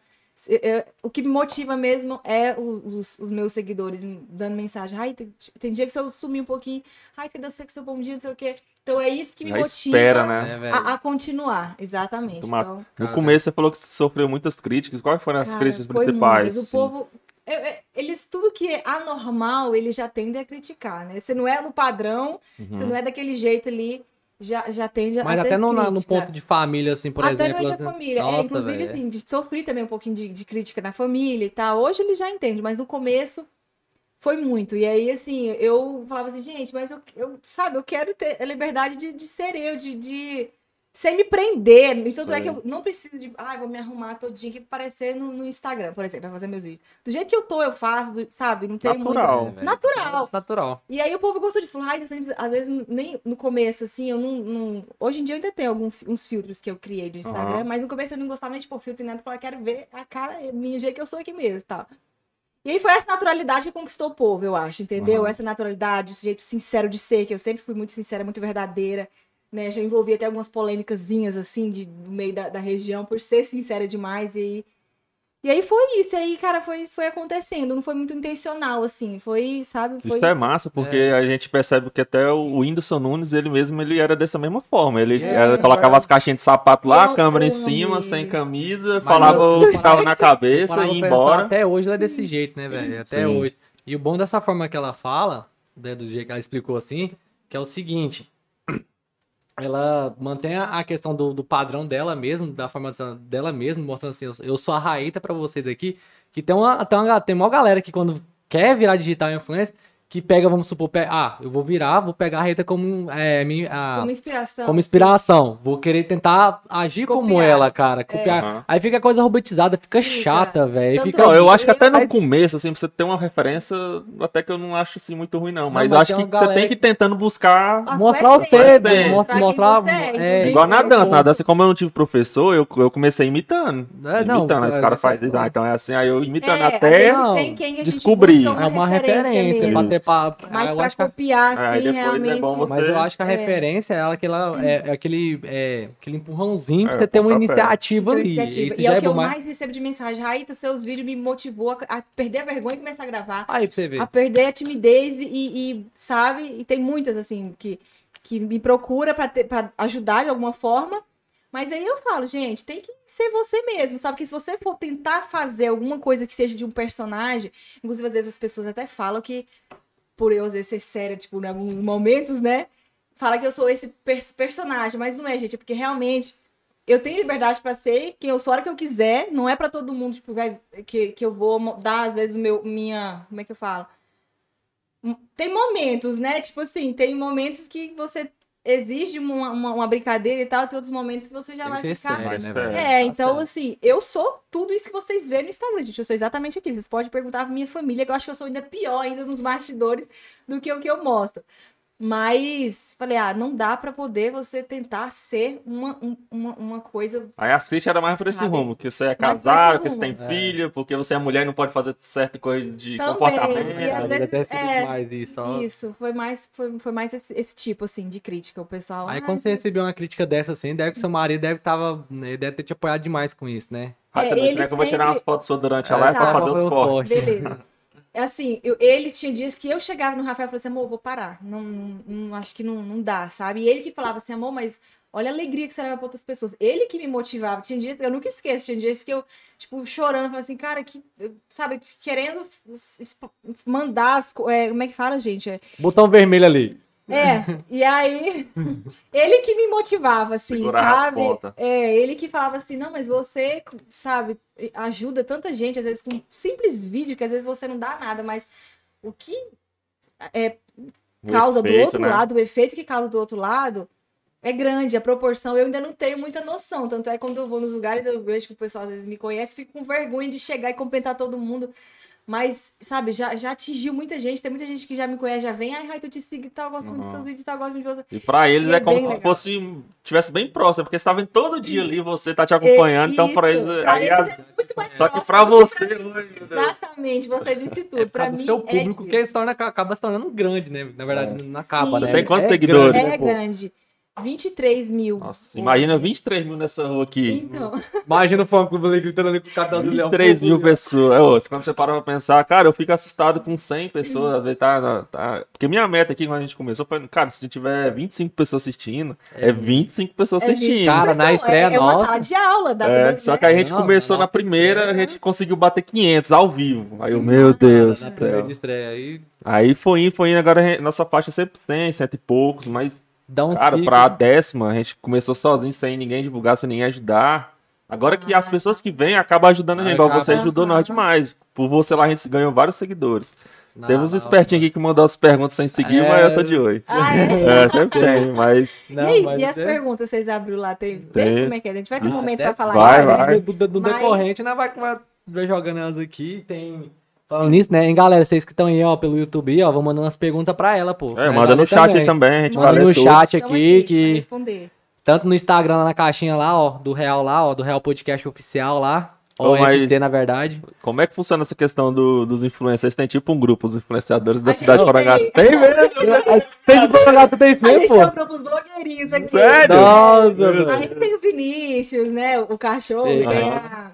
eu- eu- o que me motiva mesmo é os, os meus seguidores dando mensagem. Ai, tem, tem dia que eu sumi um pouquinho. Ai, cadê você com seu bom dia, não sei o quê. Então é isso que me Já motiva espera, né? É, a, a continuar. Exatamente. Então, No começo você falou que sofreu muitas críticas. Quais foram as Cara, críticas principais? muitas. assim? O povo. eu- eu- eles, tudo que é anormal, eles já tendem a criticar, né? Você não é no padrão, Uhum. você não é daquele jeito ali, já, já tende a. Mas até no, na- no ponto de família, assim, por Até exemplo. no meio assim, família. é, nossa, inclusive, velho. assim, de, sofri também um pouquinho de, de crítica na família e tal. Hoje ele já entende, mas no começo foi muito. E aí, assim, eu falava assim, gente, mas eu, eu sabe, eu quero ter a liberdade de, de ser eu, de, de sem me prender. E tanto é que eu não preciso de, ah, vou me arrumar todinho aqui pra aparecer no, no Instagram, por exemplo, pra fazer meus vídeos. Do jeito que eu tô, eu faço, do- sabe? Não tem Natural. muito. É, velho. Natural. Natural. E aí o povo gostou disso. Falou, ai, você não precisa-" às vezes nem no começo, assim, eu não. não- Hoje em dia eu ainda tenho alguns uns filtros que eu criei do Instagram, Aham. mas no começo eu não gostava nem de pôr filtro e nada, eu falava, quero ver a cara minha, o jeito que eu sou aqui mesmo tal. E aí foi essa naturalidade que conquistou o povo, eu acho, entendeu? Aham. Essa naturalidade, o jeito sincero de ser, que eu sempre fui muito sincera, muito verdadeira, né? Já envolvi até algumas polêmicazinhas, assim, de, do meio da, da região, por ser sincera demais, e aí... E aí foi isso, e aí, cara, foi, foi acontecendo, não foi muito intencional, assim, foi, sabe? Foi... Isso é massa, porque a gente percebe que até o Whindersson Nunes, ele mesmo, ele era dessa mesma forma. Ele É, era- colocava as caixinhas de sapato lá, Eu- a câmera eu em cima, sem ele. camisa, Mas falava eu- o que estava na cabeça e ia embora. Até hoje ela é desse jeito, né, velho? Até Sim. hoje. E o bom dessa forma que ela fala, né, do jeito que ela explicou assim, que é o seguinte. Ela mantém a questão do, do padrão dela mesmo, da forma de- dela mesmo, mostrando assim, eu, sou a Raíta pra vocês aqui, que tem uma, tem uma, tem uma galera que quando quer virar digital influencer, que pega, vamos supor, pe- ah, eu vou virar, vou pegar a Raíta como, é, minha, a- Como inspiração. como inspiração. Vou querer tentar agir como Copiar. ela, cara. Copiar. Aham. Aí fica a coisa robotizada, fica Fica. chata, velho. Fica... Não, eu acho que até no começo, assim, pra você ter uma referência, até que eu não acho assim muito ruim, não. Mas mas eu acho tem que você tem que ir tentando buscar. Mostrar o cedo, mostrar. você é, é. Igual na dança, na dança, como eu não tive professor, eu, eu comecei imitando. É, não, imitando, aí os é, caras é fazem, ah, então é assim, aí eu imitando É, até. Não, tem descobrir. É uma referência, mesmo. Pra eu pra acho que copiar, É, aí assim, é realmente. bom você- Mas eu acho que a É. referência é ela que ela é, é aquele, é, aquele empurrãozinho pra É, você ter uma iniciativa ali. iniciativa. Isso E já é é o que bom, eu mas. mais recebo de mensagem. Raíta, seus vídeos me motivou a, a perder a vergonha e começar a gravar. Aí pra você ver. A perder a timidez e, e, sabe? E tem muitas, assim, que, que me procura pra, ter- pra ajudar de alguma forma. Mas aí eu falo, gente, tem que ser você mesmo, sabe? Que se você for tentar fazer alguma coisa que seja de um personagem, inclusive às vezes as pessoas até falam que, por eu às vezes ser séria, tipo, em alguns momentos, né? Fala que eu sou esse pers- personagem, mas não é, gente, é porque realmente eu tenho liberdade pra ser quem eu sou a hora que eu quiser, não é pra todo mundo, tipo, vai, que, que eu vou dar, às vezes, o meu, minha, como é que eu falo? Hum, Tem momentos, né? Tipo assim, tem momentos que você exige uma, uma, uma brincadeira e tal, tem outros momentos que você já vai ficar... sério, né, velho? É, Tá então assim, eu sou tudo isso que vocês veem no Instagram, gente. Eu sou exatamente aquilo. Vocês podem perguntar pra minha família, que eu acho que eu sou ainda pior ainda nos bastidores do que o que eu mostro. Mas falei, ah, não dá pra poder você tentar ser uma, um- uma, uma coisa. Aí as críticas era mais por esse rumo, que você é casado, que você tem rumo. filho, porque você é mulher e não pode fazer certa coisa de Também, comportamento. e às vezes vezes- até recebi é, mais isso. ó. Isso, foi mais, foi, foi mais esse, esse tipo, assim, de crítica. O pessoal. Aí "Ah, quando você recebeu uma crítica dessa assim, deve que seu marido deve, tava, né, ele deve ter te apoiado demais com isso, né? É, também ele que eu vou tirar sempre- umas fotos suas durante É, a live pra tá, fazer os cortes. forte. Beleza. É assim, eu- ele tinha dias que eu chegava no Rafael e falava assim, amor, vou parar. Não, não- não- acho que não, não dá, sabe? E ele que falava assim, amor, mas olha a alegria que você leva pra outras pessoas. Ele que me motivava. Tinha dias, eu nunca esqueço, tinha dias que eu, tipo, chorando, falava assim, cara, que, sabe, querendo mandar as é, como é que fala, gente? É, Botão vermelho ali. É, e aí, ele que me motivava, assim, Segurar sabe? É, ele que falava assim, não, mas você, sabe, ajuda tanta gente, às vezes com um simples vídeo, que às vezes você não dá nada, mas o que é, causa do efeito, outro né? lado, o efeito que causa do outro lado, é grande, a proporção, eu ainda não tenho muita noção, tanto é quando eu vou nos lugares, eu vejo que o pessoal às vezes me conhece, fico com vergonha de chegar e cumprimentar todo mundo, mas, sabe, já, já atingiu muita gente, tem muita gente que já me conhece, já vem, ai, Raito, eu te sigo e tal, eu gosto muito dos Uhum. seus vídeos, e tal, eu gosto muito de você. E pra eles E é, é como bem se legal. fosse tivesse bem próximo, porque você tá vendo todo dia ali, você tá te acompanhando, então pra Isso, eles. pra aí eles as- é muito mais Só que pra que você, meu Deus. Exatamente, você disse tudo. É pra mim, seu é público, que difícil. se torna, acaba se tornando grande, né? Na verdade, não acaba, Sim. né? Tem quantos É seguidores? grande. É pô. grande. 23 mil. Nossa, imagina 23 mil nessa rua aqui. Então, Imagina o fã clube ali gritando ali com os caras do Leão. 23 mil pessoas. É, ô, quando você para pra pensar, cara, eu fico assustado com 100 pessoas. Às vezes tá, tá- Porque minha meta aqui, quando a gente começou, foi, cara, se a gente tiver 25 pessoas assistindo, é 25 pessoas é assistindo. Cara, na Então, estreia é, é uma nossa- sala de aula. Dá É, só que aí a gente Não, começou na nossa, primeira, a estreia, gente conseguiu bater 500 ao vivo. Aí eu, meu Deus Na primeira de estreia aí, Aí foi indo, foi indo, agora a gente- nossa faixa é sempre 100, cento e poucos, mas dá uns Cara, picos. pra décima, a gente começou sozinho, sem ninguém divulgar, sem ninguém ajudar. Agora que as pessoas que vêm acabam ajudando a gente, igual você ajudou nós demais. Por você lá, a gente ganhou vários seguidores. Uns na- espertinhos aqui que mandou as perguntas sem seguir, É. mas eu tô de oi. Ah, é? É, sempre tem, mas. Não, e aí, mas e as perguntas vocês abriram lá? Teve, Tem. teve? Como é que é? A gente vai ter um momento Até pra falar vai, isso, né? vai. do, do- do Mas- decorrente, né? Vai, vai, vai jogando elas aqui. Tem. Falando nisso, né? Hein, galera, vocês que estão aí, ó, pelo YouTube, ó, vou mandando as perguntas pra ela, pô. É, manda no chat aí também, a gente Manda vai Manda ler no tudo. chat aqui, pra que responder. tanto no Instagram, lá na caixinha lá, ó, do Real lá, ó, do Real Podcast Oficial lá. Ô, Ou mas- FT, na verdade. Como é que funciona essa questão do- dos influencers? Tem tipo um grupo, os influenciadores da A cidade de gente Porangá. tem- mesmo? Vocês de Porangatu tem isso A mesmo, gente pô? tem um grupo os blogueirinhos aqui. Sério? Nossa, mano. Aí tem o Vinícius, né? O cachorro, tem aham. a,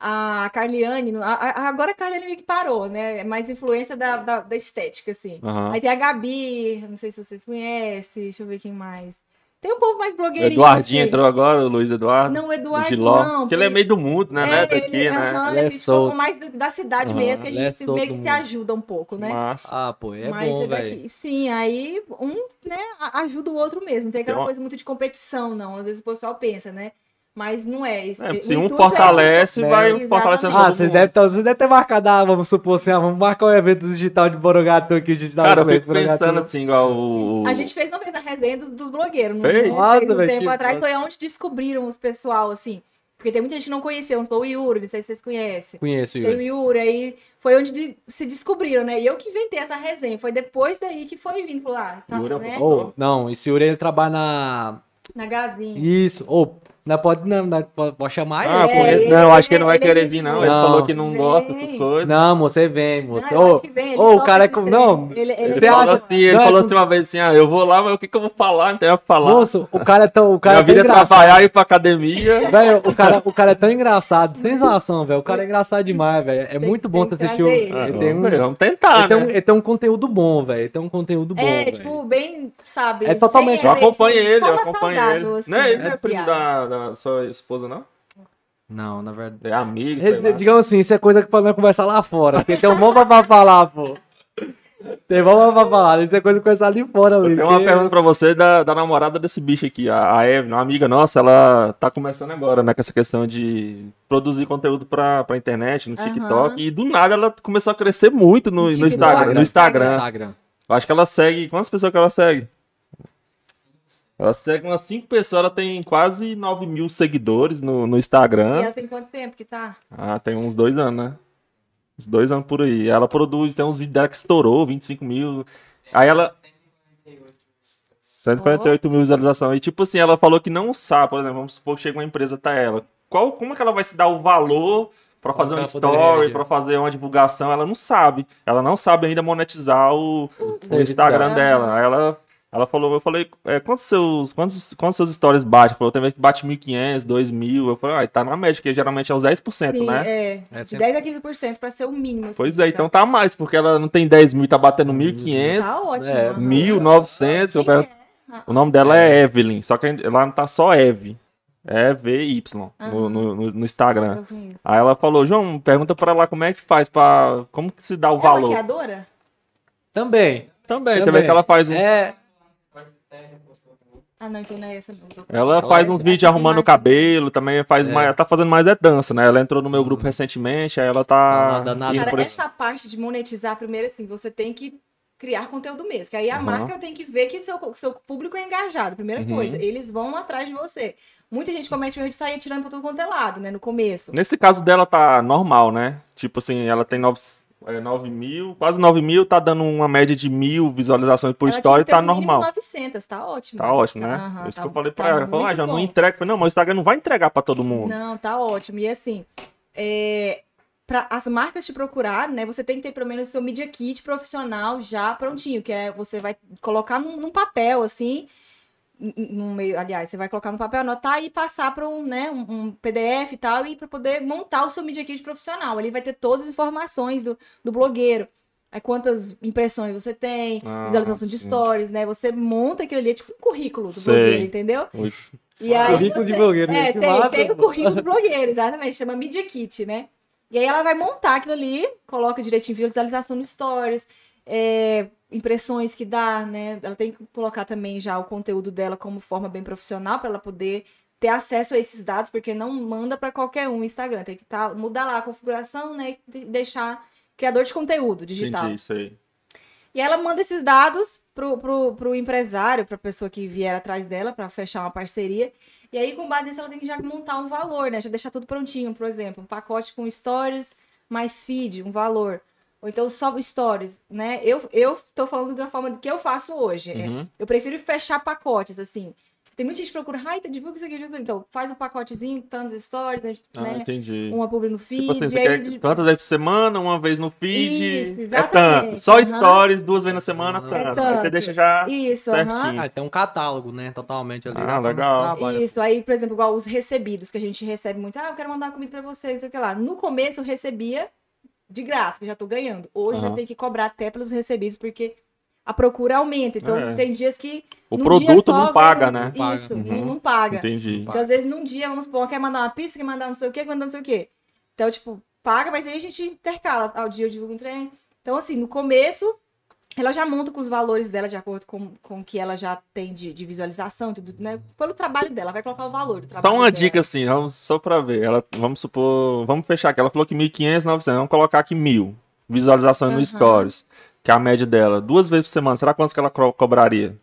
a Carliane. a- a- agora a Carliane meio que parou, né? É mais influência da, da, da estética, assim. Aham. Aí tem a Gabi, não sei se vocês conhecem, deixa eu ver quem mais. Tem um povo mais blogueirinho. Eduardinho assim. entrou agora, o Luiz Eduardo. Não, o Eduardo Giló. não. Porque ele é meio do mundo, né? né? Daqui, ele, né? aham, Ele é solto. mais da, da cidade Aham, mesmo, que a é gente meio que se ajuda um pouco, né? Massa. Ah, pô, é Mas bom, é velho. Sim, aí um, né, ajuda o outro mesmo. Não tem aquela Tem uma- coisa muito de competição, não. Às vezes o pessoal pensa, né? Mas não é isso. É, O se um intuito fortalece, é- vai Exatamente. fortalecendo Ah, todo vocês mundo. devem, ter, vocês devem ter marcado, ah, vamos supor assim, ah, vamos marcar o evento digital de Borogatu aqui, o digital Cara, eu fico Borogatu. pensando assim, igual o. A gente fez uma vez a resenha dos, dos blogueiros, não Fez? Nossa, um velho, tempo que atrás, foi onde descobriram os pessoal, assim. Porque tem muita gente que não conhecia, vamos supor, o Yuri, não sei se vocês conhecem. Conheço, Tem o Yuri. Yuri, aí foi onde de- se descobriram, né? E eu que inventei essa resenha. Foi depois daí que foi vindo, falou, ah, tá, Yuri é o né? Ô, não, esse Yuri, ele trabalha na... Na Gazinha. Isso, ô, não pode, não, não, pode, pode chamar Ah, ele. É, ele- Não, acho que ele não vai ele é querer vir, não. boa. Ele Não. falou que não gosta dessas Vem. coisas. Não, você vem, moça. Não, eu Ô, vem, ele ô, o cara é como- não, Ele, ele, falou acha- assim, ele não, é falou assim uma vez assim, ah, eu vou lá, mas o que que eu vou falar? Não tem o que falar. moço, o cara é tão, o cara Minha é vida é engraçado. trabalhar, ir pra academia. Velho, o cara, o cara é tão engraçado, sem zoação, velho. O cara é engraçado demais, velho. É Tem- muito bom você assistir o. ele. Tem um, vamos, ele tentar, tem um, né? ele tem um conteúdo bom, velho. Ele tem um conteúdo bom. É, tipo, bem, sabe? É totalmente- Eu acompanho ele, eu acompanho ele. assim, Não é ele é primo da, da sua esposa, não? Não, na verdade. É amigo. Digamos assim, isso é coisa que podemos conversar lá fora. Porque tem um bom pra falar, pô. Tem bom pra falar. Isso é coisa que conversar ali fora, Eu tenho uma pergunta pra você da, da namorada desse bicho aqui, a, a Evelyn, uma amiga nossa, ela tá começando agora, né, com essa questão de produzir conteúdo pra, pra internet, no. TikTok, e do nada ela começou a crescer muito no, No no. Instagram. No Instagram. Instagram. Eu acho que ela segue. Quantas pessoas que ela segue? Ela segue umas 5 pessoas, ela tem quase 9 mil seguidores no, no E Instagram. ela tem quanto tempo que tá? Ah, tem uns dois anos, né? Uns dois anos por aí. Ela produz, tem uns vídeos dela que estourou, 25 mil. Aí ela. 148 mil visualizações. E tipo assim, ela falou que não sabe, por exemplo, vamos supor que chega uma empresa até ela. Qual, como é que ela vai se dar o valor pra fazer um story, pra fazer uma divulgação? Ela não sabe. Ela não sabe ainda monetizar o, o serviço Instagram dela. dela. Aí ela, ela falou, eu falei, é, quantos seus, quantos, quantos seus stories bate? Falou, tem vez que bate 1.500, 2.000. Eu falei, ah, tá na média, que geralmente é uns 10%, Sim, né? é. É de sempre- 10 a 15% pra ser o mínimo. assim, Pois é, pra- então tá mais, porque ela não tem 10 mil e tá batendo 1.500, Tá ótimo. É, aham. 1.900. eu pergunto- é? O nome dela é Evelyn, só que ela não tá só Eve. É V-Y no, no, no- no Instagram. Aí ela falou, João, pergunta pra ela como é que faz pra. Como que se dá o Ela valor? maquiadora? Também. Também, também. também que ela faz uns. É. Ah, não, então não é essa não. Tô- Ela Ela faz é- uns é vídeos arrumando o cabelo, também faz É. mais. Ela tá fazendo mais é dança, né? Ela entrou no meu grupo recentemente, aí ela tá. Nada, nada. indo Cara, esse- essa parte de monetizar, primeiro assim, você tem que criar conteúdo mesmo. Que aí a Aham. marca tem que ver que seu, seu público é engajado. Primeira Uhum. coisa, eles vão atrás de você. Muita gente comete o erro de sair atirando pra tudo quanto é lado, né? No começo. Nesse caso dela tá normal, né? Tipo assim, ela tem 9, é, 9 mil, quase 9 mil, tá dando uma média de mil visualizações por Ela que ter tá no normal. 900, tá ótimo. Tá ótimo, né? Aham, Isso tá- que eu falei tá pra ela. Ela falou, ah, já não bom. entrega. Eu falei, não, mas o Instagram não vai entregar pra todo mundo. Não, tá ótimo. E assim, é, para as marcas te procurarem, né? Você tem que ter pelo menos o seu media kit profissional já prontinho, que é você vai colocar num, num papel assim. No meio, aliás, você vai colocar no papel, anotar e passar para um, né, um, um PDF e tal, e para poder montar o seu Media Kit profissional. Ali vai ter todas as informações do, do blogueiro. Aí quantas impressões você tem, Ah, visualização de sim. stories, né? Você monta aquilo ali, é tipo um currículo do Sei. blogueiro, entendeu? E aí Currículo de você- blogueiro, É, que tem, massa, tem o currículo do blogueiro, exatamente, chama Media Kit, né? E aí ela vai montar aquilo ali, coloca direitinho visualização no stories, é, impressões que dá, né? Ela tem que colocar também já o conteúdo dela como forma bem profissional para ela poder ter acesso a esses dados, porque não manda para qualquer um o Instagram, tem que tá, mudar lá a configuração, né? E de- deixar criador de conteúdo digital. Entendi isso aí. E ela manda esses dados pro, pro, pro empresário, pra pessoa que vier atrás dela, para fechar uma parceria. E aí, com base nisso, ela tem que já montar um valor, né? Já deixar tudo prontinho, por exemplo, um pacote com stories mais feed, um valor. Ou então só stories, né? Eu, eu tô falando de uma forma que eu faço hoje. é, Uhum. eu prefiro fechar pacotes, assim. Tem muita gente que procura, ai, tá, divulga isso aqui. divulga". Então, faz um pacotezinho, tantos stories, gente, Ah, né? entendi. Uma publi no feed. Tipo assim, você aí quer de- tantas vezes por semana, uma vez no feed. Isso, é exatamente. tanto. Só Aham. stories, duas vezes na semana, É tanto. Aí você tanto. deixa já Isso, aham. certinho. Ah, tem um catálogo, né? Totalmente ali. Ah, forma legal. Isso, aí, por exemplo, igual os recebidos, que a gente recebe muito. Ah, eu quero mandar uma comida pra vocês, sei o que lá. No começo eu recebia de graça, que eu já tô ganhando. Hoje Aham. eu tenho que cobrar até pelos recebidos, porque a procura aumenta. Então, É. tem dias que. O produto dia só não vem- paga, né? Paga. Isso, Uhum. não, não paga. Entendi. Então, às vezes, num dia, vamos supor, quer mandar uma pizza, quer mandar não sei o quê, quer mandar não sei o quê. Então, tipo, paga, mas aí a gente intercala. Ao dia eu divulgo um trem. Então, assim, no começo, ela já monta com os valores dela de acordo com, com o que ela já tem de, de visualização, tudo, né? Pelo trabalho dela, vai colocar o valor do trabalho Só uma dela. dica assim, vamos, só pra ver. Ela, vamos supor, vamos fechar aqui. Ela falou que 1.500, 900. Vamos colocar aqui 1.000 visualizações no Aham. Stories, que é a média dela. Duas vezes por semana. Será quantos que ela co- cobraria?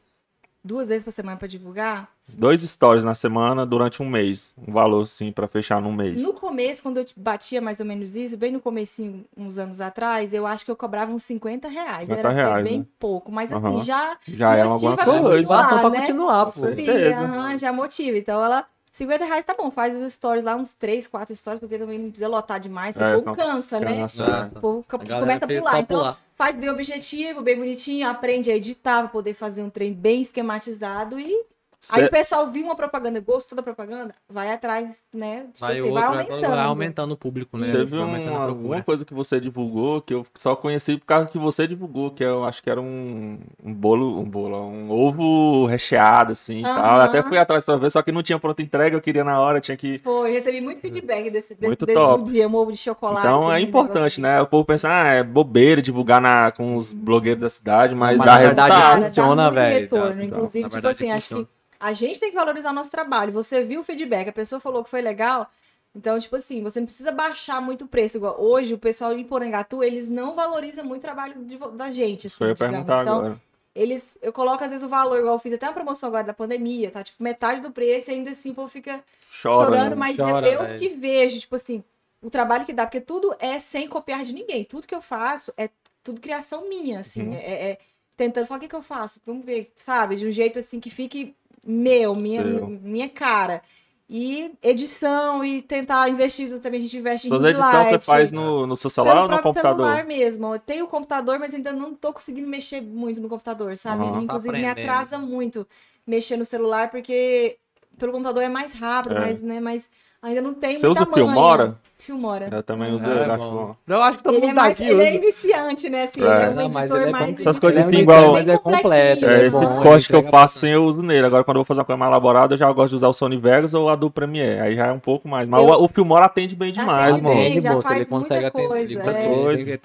Duas vezes por semana pra divulgar. Dois stories na semana durante um mês. Um valor, sim, pra fechar num mês. No começo, quando eu batia mais ou menos isso, bem no comecinho, uns anos atrás, eu acho que eu cobrava uns 50 reais. 50 Era reais, bem né? pouco, mas assim, Aham. já Já é uma pra coisa. continuar. Basta pra né? continuar, Com pô. certeza. Sim, aham, já motiva. Então ela. 50 reais tá bom, faz os stories lá, uns 3, 4 stories, porque também não precisa lotar demais, porque É, o povo senão cansa, né? Cansa, Nossa. O povo começa a pular. Então, pular. Faz bem objetivo, bem bonitinho, aprende a editar pra poder fazer um trem bem esquematizado e Cê- aí o pessoal viu uma propaganda, gostou da propaganda, vai atrás, né? Tipo Vai assim, outro, vai aumentando. vai aumentando o público, né? Teve Vai aumentando a uma, alguma coisa que você divulgou que eu só conheci por causa que você divulgou, que eu acho que era um, um bolo, um bolo, um ovo recheado, assim, e tal. Aham. Até fui atrás pra ver, só que não tinha pronta entrega, eu queria na hora, tinha que... Foi, recebi muito feedback desse, desse, Muito desse top. dia, um ovo de chocolate. Então é importante, negócio. né? O povo pensa, ah, é bobeira divulgar na, com os blogueiros da cidade, mas, Mas dá na verdade resultado. Funciona, muito velho, retorno. tá? Inclusive, Na tipo assim, acho funciona. que a gente tem que valorizar o nosso trabalho. Você viu o feedback, a pessoa falou que foi legal. Então, tipo assim, você não precisa baixar muito o preço. Igual hoje, o pessoal em Porangatu, eles não valorizam muito o trabalho de da gente. Eu Assim, ia digamos. perguntar Então, agora. eles, eu coloco às vezes o valor, igual eu fiz até uma promoção agora da pandemia, tá? Tipo, metade do preço e ainda assim o povo fica Chora, chorando, né? mas Chora, eu velho. que vejo, tipo assim, o trabalho que dá, porque tudo é sem copiar de ninguém. Tudo que eu faço é tudo criação minha, assim. Uhum. É, é tentando falar, o que, que eu faço? Vamos ver, sabe? De um jeito assim que fique meu, minha, Seu. minha cara. E edição e tentar investir, também a gente investe Suas em edições você faz no, no seu celular ou no próprio computador? celular mesmo. Eu tenho o computador, mas ainda não tô conseguindo mexer muito no computador, sabe? Tá Inclusive, me aprendendo. atrasa muito mexer no celular, porque pelo computador é mais rápido, É. mas, né, mas ainda não tem Você muita usa o. Filmora? Filmora. Eu também uso É, ele, acho bom. bom. Eu acho que todo Ele é, mundo mais, daqui ele é usa. iniciante, né? Assim, É. ele é um Não, mas editor ele é mais. bom. Essas coisas Ele é igual- mas é completo. É, ele esse bom, tipo ele corte que eu faço assim, eu uso nele. Agora, quando eu vou fazer uma coisa mais elaborada, eu já gosto de usar o Sony Vegas ou a Adobe Premiere. Aí já é um pouco mais. Mas Eu- o, o Filmora atende bem demais, Atende mano. bem, de já faz ele muita consegue atender coisa, muita é.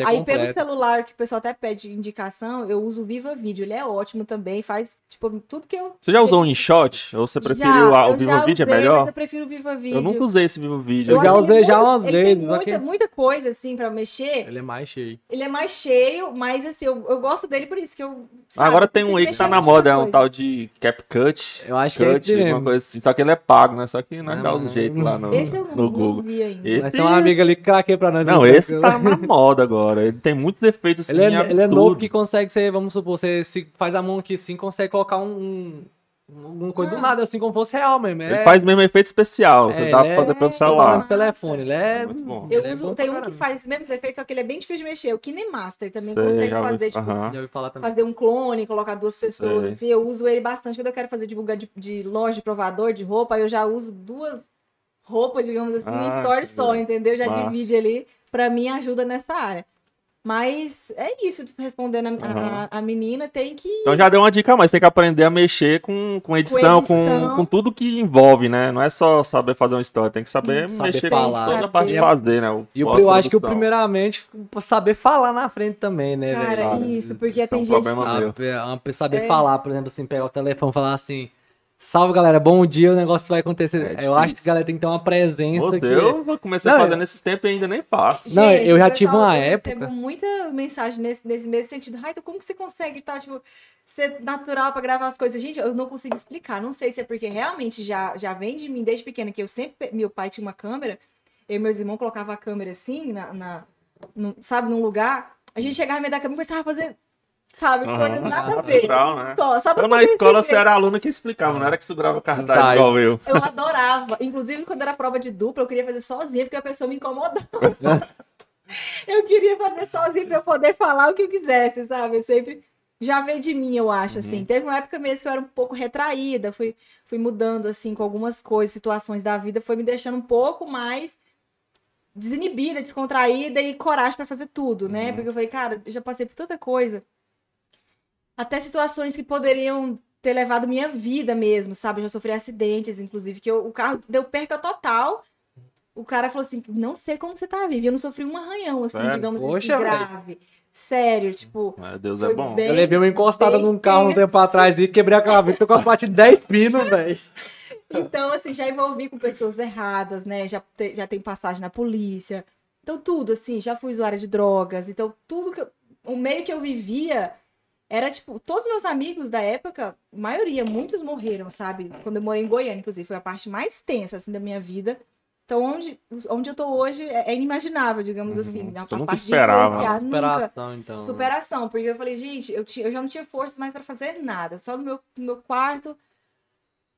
Aí pelo completo. celular, que o pessoal até pede indicação, eu uso o Viva Vídeo. Ele é ótimo também, faz, tipo, tudo que eu... Você já usou o InShot? Ou você preferiu o já Vídeo? É melhor? Mas eu prefiro o Viva Vídeo. Eu nunca usei esse Vivo Vídeo. Eu já ele usei já umas ele tem vezes, só Muita, que- muita coisa, assim, pra mexer. Ele é mais cheio. Ele é mais cheio, mas, assim, eu, eu gosto dele por isso, que eu... sabe, Agora tem um aí que tá na moda, é um tal de CapCut. Eu acho que é Cut, esse coisa assim. Só que ele é pago, né? Só que nós Não, dá os não. jeitos lá no, Esse eu não, no não Google. vi ainda. Esse- Mas tem uma amiga ali que craquei pra nós. Não, né? esse tá na moda agora. Ele tem muitos defeitos assim. Ele é, ele é novo que consegue ser, vamos supor, você se faz a mão aqui assim, consegue colocar um, um, Uma coisa do nada, assim, como fosse real mesmo. Ele É, faz mesmo efeito especial. Você É, dá ele pra é- fazer pelo no celular. telefone. Ele é. Muito bom. Eu Ele é uso, bom tem um que faz os mesmos efeitos, só que ele é bem difícil de mexer. O KineMaster também Sei, consegue fazer, tipo, também. fazer um clone, colocar duas pessoas. Sei. Assim, eu uso ele bastante quando eu quero fazer divulgar de, de loja de provador de roupa, aí eu já uso duas roupas, digamos assim, no Ah, store só, entendeu? Já Massa. divide ali, pra mim ajuda nessa área. Mas é isso, respondendo a, a- Aham. a menina, tem que. Então já deu uma dica, mas tem que aprender a mexer com, com edição, com, edição. com tudo que envolve, né? Não é só saber fazer uma história, tem que saber Saber mexer falar. com toda a parte de fazer, né? O E eu, acho que, eu, primeiramente, saber falar na frente também, né, velho? Cara, Cara, isso, porque isso é tem um gente. problema. A, a, a saber É. falar, por exemplo, assim, pegar o telefone e falar assim. Salve galera, bom dia, o negócio vai acontecer. É eu acho que a galera tem que ter uma presença Você, que. eu comecei Não, a fazer eu- nesses tempos e ainda nem faço. Não, eu já tive uma eu época- recebo muita mensagem nesse, nesse mesmo sentido. Ai, então como que você consegue e tal, tipo, ser natural pra gravar as coisas? Gente, eu não consigo explicar. Não sei se é porque realmente já, já vem de mim desde pequena, que eu sempre. Meu pai tinha uma câmera, eu e meus irmãos colocavam a câmera assim, na, na- no- sabe, num lugar. A gente chegava no meio da câmera e começava a fazer, sabe, Aham. coisas nada a ver. Natural, né? Só, só pra Eu na escola você era aluna que explicava, não era que segurava cartaz Tá, igual eu. Eu adorava. Inclusive, quando era prova de dupla, eu queria fazer sozinha, porque a pessoa me incomodava. eu queria fazer sozinha pra eu poder falar o que eu quisesse, sabe? Eu sempre. Já veio de mim, eu acho, assim. Teve uma época mesmo que eu era um pouco retraída, fui, fui mudando, assim, com algumas coisas, situações da vida, foi me deixando um pouco mais desinibida, descontraída e coragem pra fazer tudo, né? Uhum. Porque eu falei, cara, já passei por tanta coisa. Até situações que poderiam ter levado minha vida mesmo, sabe? Eu já sofri acidentes, inclusive, que eu- o carro deu perca total. O cara falou assim: não sei como você tá vivo. Eu não sofri um arranhão, assim, Sério? digamos Poxa, assim, grave. Sério, tipo. Mas Deus é bom. bem- Eu levei uma encostada num carro um tempo atrás e quebrei a clavícula, tô com a parte de 10 pinos, velho. Então, assim, já envolvi com pessoas erradas, né? Já, te- já tem passagem na polícia. Então, tudo, assim, já fui usuária de drogas. Então, tudo que. eu- o meio que eu vivia era, tipo, todos os meus amigos da época, a maioria, muitos morreram, sabe? Quando eu morei em Goiânia, inclusive, foi a parte mais tensa, assim, da minha vida. Então, onde, onde eu tô hoje é, é inimaginável, digamos Uhum. assim. A, Você a nunca parte de esperava. nunca. Superação, então. Superação, porque eu falei, gente, eu, tinha, eu já não tinha forças mais pra fazer nada. Só no meu, no meu quarto,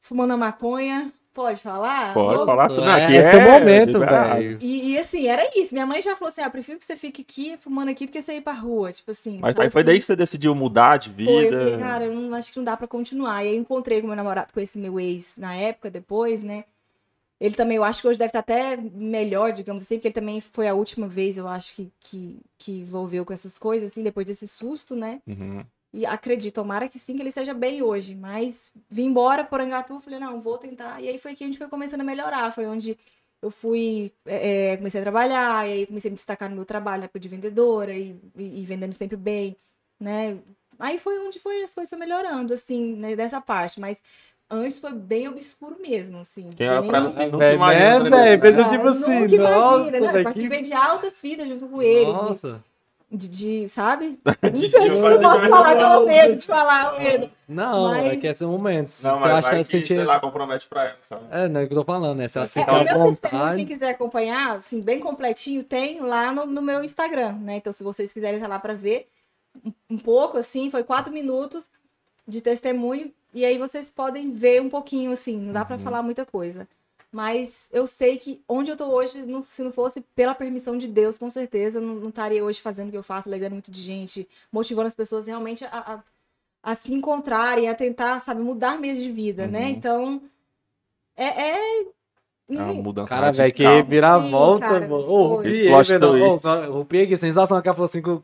fumando a maconha. Pode falar? Pode Vou- falar tudo É, aqui. é o momento, velho. E, e, assim, era isso. Minha mãe já falou assim: ah, eu prefiro que você fique aqui fumando aqui do que você ir pra rua. Tipo assim. Mas foi assim? daí que você decidiu mudar de Foi, eu vida. falei, cara, eu não, acho que não dá pra continuar. E aí eu encontrei com meu namorado, com esse meu ex na época, depois, né? Ele também, eu acho que hoje deve estar até melhor, digamos assim, porque ele também foi a última vez, eu acho, que, que, que envolveu com essas coisas, assim, depois desse susto, né? Uhum. E acredito, tomara que sim, que ele esteja bem hoje. Mas vim embora por Angatu, falei, não, vou tentar. E aí foi que a gente foi começando a melhorar. Foi onde eu fui, é, é, comecei a trabalhar, e aí comecei a me destacar no meu trabalho, época de vendedora, e, e, e vendendo sempre bem, né? Aí foi onde foi, as coisas foram melhorando, assim, né, dessa parte. Mas antes foi bem obscuro mesmo, assim. Quem olha bem... pra assim, nunca Velho, imagina. né? velho? Pensa tipo assim, nunca imagina, nossa, né? Participei que... de altas fitas junto com ele, Nossa. de, de, sabe? De Não sei, dia, não posso falar pelo medo de falar, o medo. Não, Mas- é que esses momentos. Não, eu mas acho vai que que, sentir... sei lá, compromete pra ela, sabe? É, não é o que eu tô falando, né? Se ela É, sentir o uma meu testemunho, quem vontade... quiser acompanhar, assim, bem completinho, tem lá no, no meu Instagram, né? Então, se vocês quiserem estar lá para ver um, um pouco, assim, foi quatro minutos de testemunho, e aí vocês podem ver um pouquinho, assim, não dá para Uhum. falar muita coisa. Mas eu sei que onde eu tô hoje, não- se não fosse pela permissão de Deus, com certeza, não, não estaria hoje fazendo o que eu faço, alegrando muito de gente, motivando as pessoas realmente a, a, a se encontrarem, a tentar, sabe, mudar mesmo de vida, né? Uhum. Então, é, é... É uma mudança Cara, velho, que vira a volta, mano. Ô, velho. Rupiei aqui, sensação que ela falou assim, com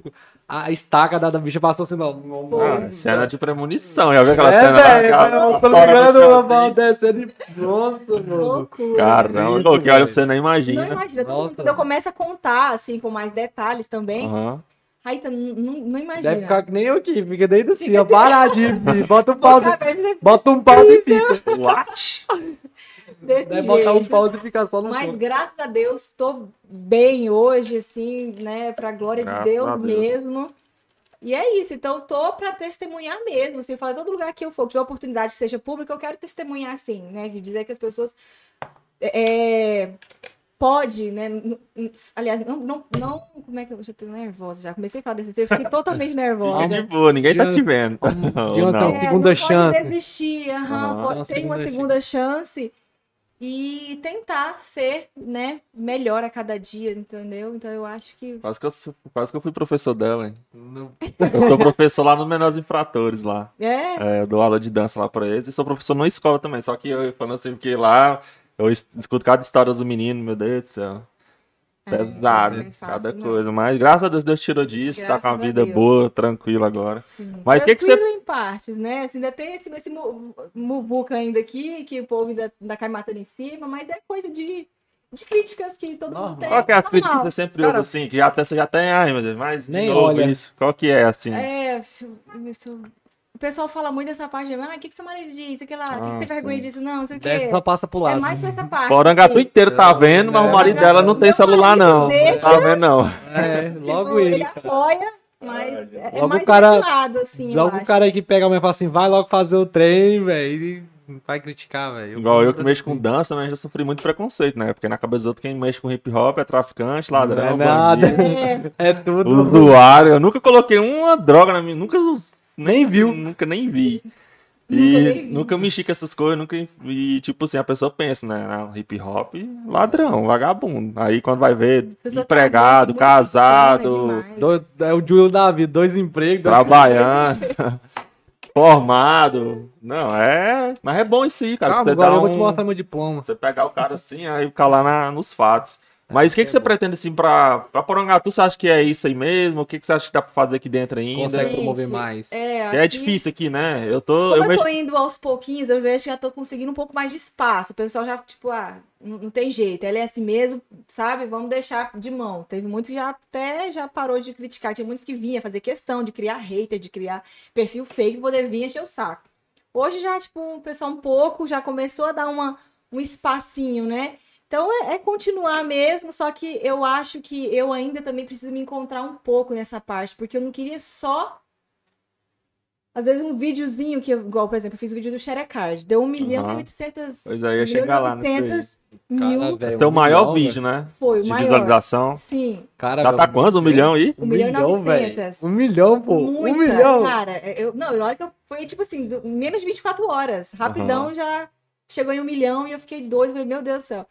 a estaca da, da bicha passou assim, não. Ah, cena de premonição, já viu aquela É, cena lá? velho, eu tô ligando no chão, a mão assim? descendo e... Nossa, mano. Caramba, Isso, que olha, você nem Não imagina. imagina, mundo, Nossa. quando eu começo a contar, assim, com mais detalhes também, Aham. Aí tá, não, imagina. Deve ficar que nem eu aqui, fica dentro assim, ó, paradinho, filho. Bota um pause, bota um pause e fica. What? desse Deve jeito. botar um pause e ficar só no Mas corpo. graças a Deus, tô bem hoje, assim, né, pra glória Graças de Deus, a Deus. mesmo. E é isso, então tô pra testemunhar mesmo, assim, eu falo, todo lugar que eu for, que tiver oportunidade que seja pública, eu quero testemunhar assim, né, de dizer que as pessoas é, pode, né? Aliás, não, não, não. Como é que eu já tô nervosa? Já comecei a falar desse tema, fiquei totalmente nervosa. Fica de boa, ninguém tá te vendo. dias não. não. segunda não chance. Pode desistir, aham, Aham. pode- tem uma segunda chance e tentar ser, né, melhor a cada dia, entendeu? Então eu acho que Quase que, eu, quase que eu fui professor dela, hein? Não- Eu sou professor lá nos Menores Infratores lá. é. É, eu dou aula de dança lá pra eles e sou professor numa escola também. Só que eu falando assim, porque lá eu es- escuto cada história do menino, meu Deus do céu. Pesado, é cada não. coisa. Mas graças a Deus, Deus tirou disso, tá com a Graças vida Deus. boa, tranquila agora. Sim. Mas que que você- Tranquilo em partes, né? Assim, ainda tem esse, esse mu- muvuca ainda aqui, que o povo ainda, ainda cai matando em cima, mas é coisa de, de críticas que todo Normal. mundo tem. Qual que é as normal. críticas que você sempre ouve assim, que já até você já tem, ai meu Deus, mas de nem novo olha. isso. Qual que é assim? É, eu eu- o pessoal fala muito dessa parte ah, o que, que seu marido disse? Aquilo lá, o que, que Ah, você tem vergonha disso? Não, não sei o quê. Dessa só passa pro É lado. mais pra essa parte. Porangatu assim. inteiro tá vendo, mas o É. marido dela não tem celular não. Deixa. tá vendo não. É, Tipo, logo ele. apoia, mas é, é Logo mais o cara- lado, assim, eu Logo o cara aí que pega a mãe e fala assim, vai logo fazer o trem, velho. E vai criticar, velho. Igual eu que mexo com dança, mas já sofri muito preconceito, né? Porque na cabeça dos outros, quem mexe com hip hop é traficante, ladrão, Não é nada. É, É tudo. usuário. Eu nunca coloquei uma droga na minha. Nunca. Nem viu. Nunca nem vi. Nunca E nunca mexi com essas coisas, nunca. E tipo assim, a pessoa pensa, né? ah, Hip hop, ladrão, vagabundo. Aí quando vai ver, tá empregado, muito casado. Dois- é o Júlio da vida, dois empregos. dois- trabalhando, formado. Não, é. Mas é bom isso aí, cara. Calma, você agora dá eu vou te um- mostrar meu diploma. Você pegar o cara assim, aí ficar lá na- nos fatos. Mas o que, que você pretende assim pra, pra Porangatu? Você acha que é isso aí mesmo? O que, que você acha que dá pra fazer aqui dentro ainda? Consegue promover mais. É, Que é aqui- difícil aqui, né? Eu tô. Como Eu eu, mexo... tô indo aos pouquinhos, eu vejo que já tô conseguindo um pouco mais de espaço. O pessoal já, tipo, ah, não, não tem jeito, ela é assim mesmo, sabe? Vamos deixar de mão. Teve muitos que já até já parou de criticar. Tinha muitos que vinha fazer questão de criar hater, de criar perfil fake pra poder vir encher o saco. Hoje já, tipo, o pessoal um pouco já começou a dar uma, um espacinho, né? Então é, é continuar mesmo, só que eu acho que eu ainda também preciso me encontrar um pouco nessa parte, porque eu não queria só às vezes um videozinho que, eu, igual, por exemplo, eu fiz o vídeo do Sharecard, deu 1 milhão e 800 Pois aí, ia milhão chegar lá aí. 900 Cara, mil. velho, Esse é o maior milhão, vídeo, né? Foi o de maior. visualização. Sim, Cara, Já velho, tá quantos? Um milhão aí? Um milhão e velho. novecentos. Um milhão, pô. muita, um milhão. cara. Eu, não, na hora que eu foi tipo assim, do- menos de 24 horas. Rapidão Aham. já chegou em um milhão e eu fiquei doido. Falei, meu Deus do céu.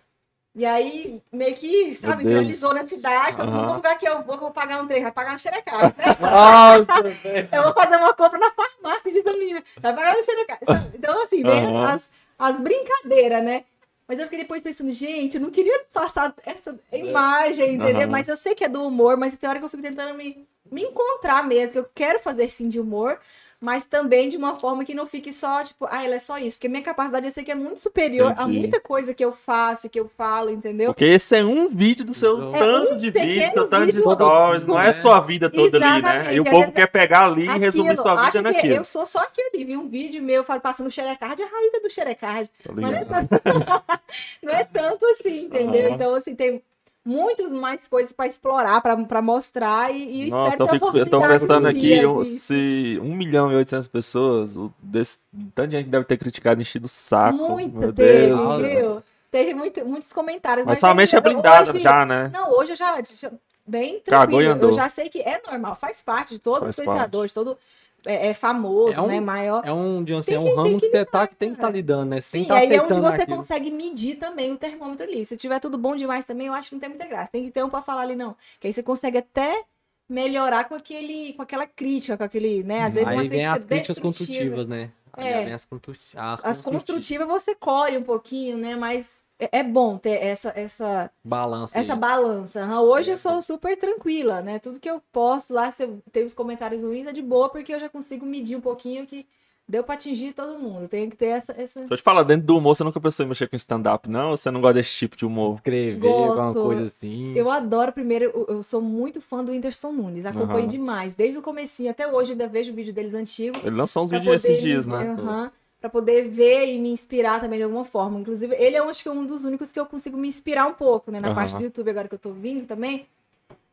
E aí, meio que, sabe, viralizou na cidade. Todo mundo, todo lugar que eu vou, que eu vou pagar um trem, vai pagar no xerecard, né? Eu vou fazer uma compra na farmácia, diz a menina. Vai pagar no. Sabe? Então, assim, vem Aham. as, as brincadeiras, né? Mas eu fiquei depois pensando, gente, eu não queria passar essa imagem, entendeu? Aham. Mas eu sei que é do humor, mas tem hora que eu fico tentando me, me encontrar mesmo, que eu quero fazer sim de humor, mas também de uma forma que não fique só, tipo, ah, ela é só isso. Porque minha capacidade eu sei que é muito superior a Entendi. muita coisa que eu faço, que eu falo, entendeu? Porque esse é um vídeo do seu É tanto um de vídeo, seu tanto de stories. Não é É. sua vida toda ali, né? Exatamente, E o povo quer pegar ali e resumir Aquilo, sua vida naquilo. eu sou só aquele, vi um vídeo meu passando o xerecard, a Raíta do xerecard. Mas não é tanto, não é tanto assim, entendeu? Aham. Então, assim, tem muitas mais coisas para explorar, para mostrar e, e Nossa, espero eu, ter fico, eu tô pensando um aqui, de- se 1 milhão e 800 pessoas, desse, de gente deve ter criticado, enchido o saco. Muito meu teve, Deus. viu? Teve muito, muitos comentários. Mas sua mente é blindada já, né? Não, hoje eu já, já- bem tranquilo. Eu já sei que é normal, faz parte de todo Faz influenciador, de todo é, é famoso, É um- né? Maior. É um, digamos assim, é que- um ramo tem que que tá, lidar, que tem que estar cara. lidando, né? Sem Sim, tá aí é onde você aquilo. consegue medir também o termômetro ali. Se tiver tudo bom demais também, eu acho que não tem muita graça. Tem que ter um pra falar ali, não. Que aí você consegue até melhorar com aquele, com aquela crítica, com aquele, né? Às vezes uma Aí vem crítica as críticas construtivas, né? É. as, as, As construtivas. você colhe um pouquinho, né? Mas é é bom ter essa, essa, Balança. essa aí. balança. Hoje eu sou super tranquila, né? Tudo que eu posto lá, se eu tenho os comentários ruins, é de boa, porque eu já consigo medir um pouquinho que deu pra atingir todo mundo. Tem que ter essa. essa... Tô te falando, dentro do humor, você nunca pensou em mexer com stand-up, não? Ou você não gosta desse tipo de humor? Escrever, alguma Gosto. coisa assim. Eu adoro, primeiro, eu, sou muito fã do Whindersson Nunes, acompanho Aham. demais. Desde o comecinho até hoje, ainda vejo vídeo deles antigos. Ele lançou uns vídeos esses dias, né? Aham, pra poder ver e me inspirar também de alguma forma. Inclusive, ele é acho que um dos únicos que eu consigo me inspirar um pouco, né? Na Aham. parte do YouTube, agora que eu tô vindo também.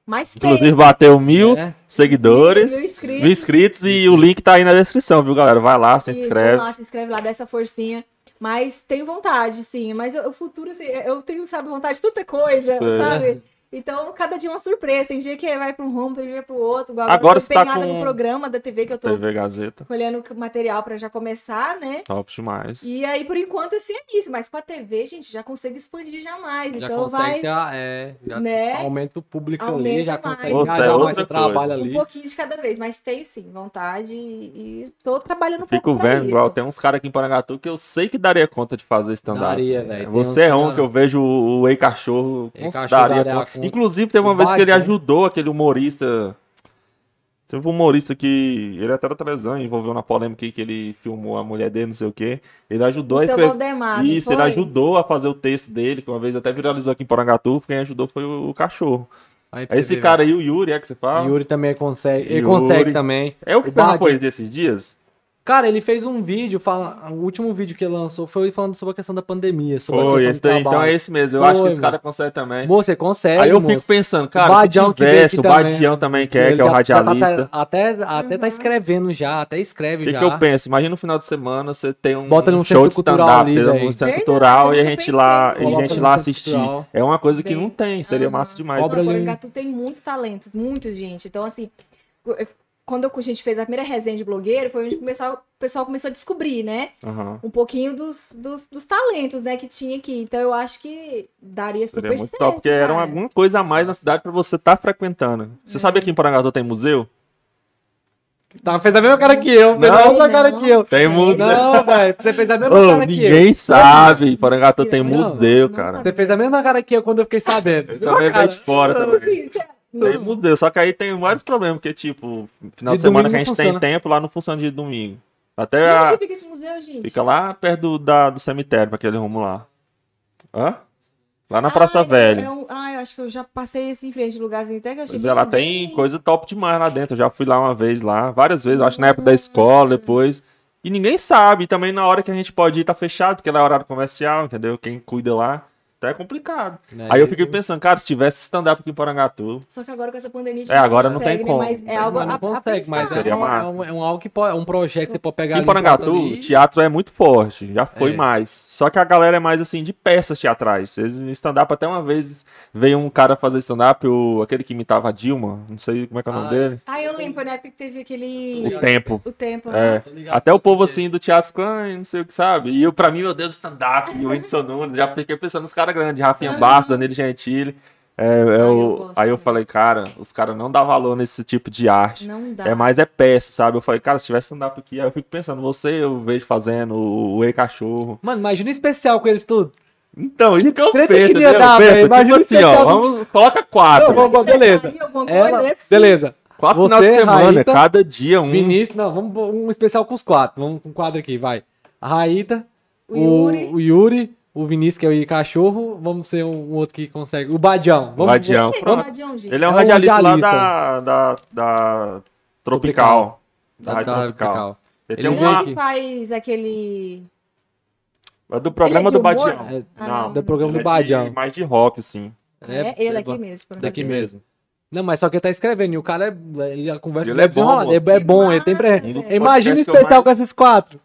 Mas Inclusive, bateu mil É. seguidores, Mil inscritos. mil inscritos e o link tá aí na descrição, viu, galera? Vai lá, se inscreve. vamos lá, se inscreve lá, dá essa forcinha. Mas tenho vontade, sim. Mas o futuro, assim, eu tenho, sabe, vontade de tanta coisa, Sei. sabe? Então, cada dia é uma surpresa. Tem dia que vai para um rumo, tem dia para o outro. Igual Agora agora eu você tô tá com- no programa da TV que eu tô TV Gazeta. colhendo material para já começar, né? Top demais. E aí, por enquanto, assim, é isso. Mas com a TV, gente, já consegue expandir jamais. Já então consegue vai ter, a- é, já né? aumenta o público Aumenta ali, já mais. consegue Nossa, é mais trabalho coisa. um ali. pouquinho de cada vez. Mas tenho, sim, vontade e, e tô trabalhando um Fico pra vendo, igual tem uns caras aqui em Parangatu que eu sei que daria conta de fazer stand-up. Daria, velho. Você é um que eu vejo o Ei Cachorro, Ei Cachorro daria daria conta. Inclusive, teve uma O vez que ele ajudou aquele humorista. Teve um humorista que. Ele até era televisão, envolveu na polêmica aí que ele filmou a mulher dele, não sei o quê. Ele ajudou a escrever. Valdemar, Isso, ele foi? ajudou a fazer o texto dele, que uma vez até viralizou aqui em Porangatu, quem ajudou foi o, o cachorro. Aí É esse cara aí, o Yuri, é que você fala? Yuri também consegue. Ele Yuri. consegue também. É o que o fez uma poesia esses dias? Cara, ele fez um vídeo, fala, o último vídeo que ele lançou foi falando sobre a questão da pandemia, sobre a Foi, questão esse do daí. Então é esse mesmo. Eu Foi, acho que esse cara consegue também. Você consegue, Aí eu moço. fico pensando, cara, Badião se que veio tivesse, o. Badião também quer, Ele que é o tá- radialista. até até tá Uhum. escrevendo já, até O escreve que, já. que eu penso? Imagina no final de semana você tem um, Bota num um show de cultural stand-up, um centro Verdade, cultural e a gente lá, e a gente lá assistir. cultural. É uma coisa que Bem. não tem, seria massa demais. Cobra ali. Porangatu tem muitos talentos, muitos, gente. Então, assim, quando a gente fez a primeira resenha de blogueiro, foi onde começou, o pessoal começou a descobrir, né? Aham. Um pouquinho dos, dos, dos talentos, né, que tinha aqui. Então, eu acho que daria super Seria muito certo, top, porque era cara. alguma coisa a mais na cidade pra você estar frequentando. Você sabia que em Porangatu tem museu? Tá, fez a mesma cara que eu, fez a Não, mesma cara não. que eu. Tem museu. Não, velho, você fez a mesma Ô, cara que eu. ninguém sabe. Porangatu tem Não, museu, não cara. Você fez a mesma cara que eu quando eu fiquei sabendo. Eu também veio de fora também. Sério. Tem museu, só que aí tem vários problemas, porque, tipo, final de, De semana que a gente tem funciona. tempo, lá não funciona de domingo. Até E a- fica esse museu, gente? fica lá perto do, da, do cemitério, pra aquele rumo lá. Hã? Lá na Praça Ah, é- Velha. é um- ah, eu acho que eu já passei assim em frente, lugarzinho até que eu achei Pois é, lá bem- tem coisa top demais lá dentro. Eu já fui lá uma vez lá, várias vezes, acho na época da escola, depois. E ninguém sabe. Também na hora que a gente pode ir, tá fechado, porque lá é horário comercial, entendeu? Quem cuida lá. Então é complicado. É, Aí eu fiquei pensando, cara, se tivesse stand-up aqui em Porangatu. Só que agora com essa pandemia. a É, agora não consegue, tem né? como. Mas é algo a, não a consegue, pensar. mas é, Seria um, massa. é, um, é um algo que pode, é um projeto que você pode pegar Aqui em Porangatu, o ali. teatro é muito forte, já foi É. mais. Só que a galera é mais assim, de peças teatrais. Eles stand-up até uma vez veio um cara fazer stand-up, o- aquele que imitava a Dilma, não sei como é que é o nome Ah, dele. Ah, eu lembro, foi na época que teve aquele. O tempo. O tempo. É. Ligado. Até o povo assim do teatro ficou, ai, não sei o que sabe. E eu, pra mim, meu Deus, stand-up, e o Whindersson Nunes, já fiquei pensando nos caras grandes, Rafinha Aham. Bastos, Danilo Gentili. É, é eu o- aí eu falei, cara, os caras não dão valor nesse tipo de arte. Não dá. É mais é peça, sabe? Eu falei, cara, se tivesse stand-up aqui, aí eu fico pensando, você eu vejo fazendo, o, o Ei Cachorro. Mano, imagina um especial com eles tudo. Então, isso que eu penso, que ia dar, velho. Imagina tipo assim, ó, especial- vamos, coloca quatro. Não, vamos- beleza. Ela, beleza. Quatro Você, finais de semana, Raíta, cada dia um. Vinícius, não, vamos um especial com os quatro. Vamos com um quadro aqui, vai. A Raíta, O o, Yuri. o Yuri, o Vinícius, que é o cachorro. Vamos ser um, um outro que consegue. O Badião. Vamos, Badião. Quem é Badião, gente? Ele é um É um radialista lá radialista. da, da, da Tropical. Da, Da- Rádio da Tropical. Tropical. Ele, Ele tem Ele é uma. que faz aquele. É do programa Ele é do? Badião. É, Ah, Não, do programa ele do é de- Badião. mais de rock, assim. É, ele aqui mesmo. Daqui mesmo. Não, mas só que ele tá escrevendo e o cara, é, ele, a conversa Ele dele é bom. É, é bom, ele tem pre... Um Imagina eu especial mais- com esses quatro.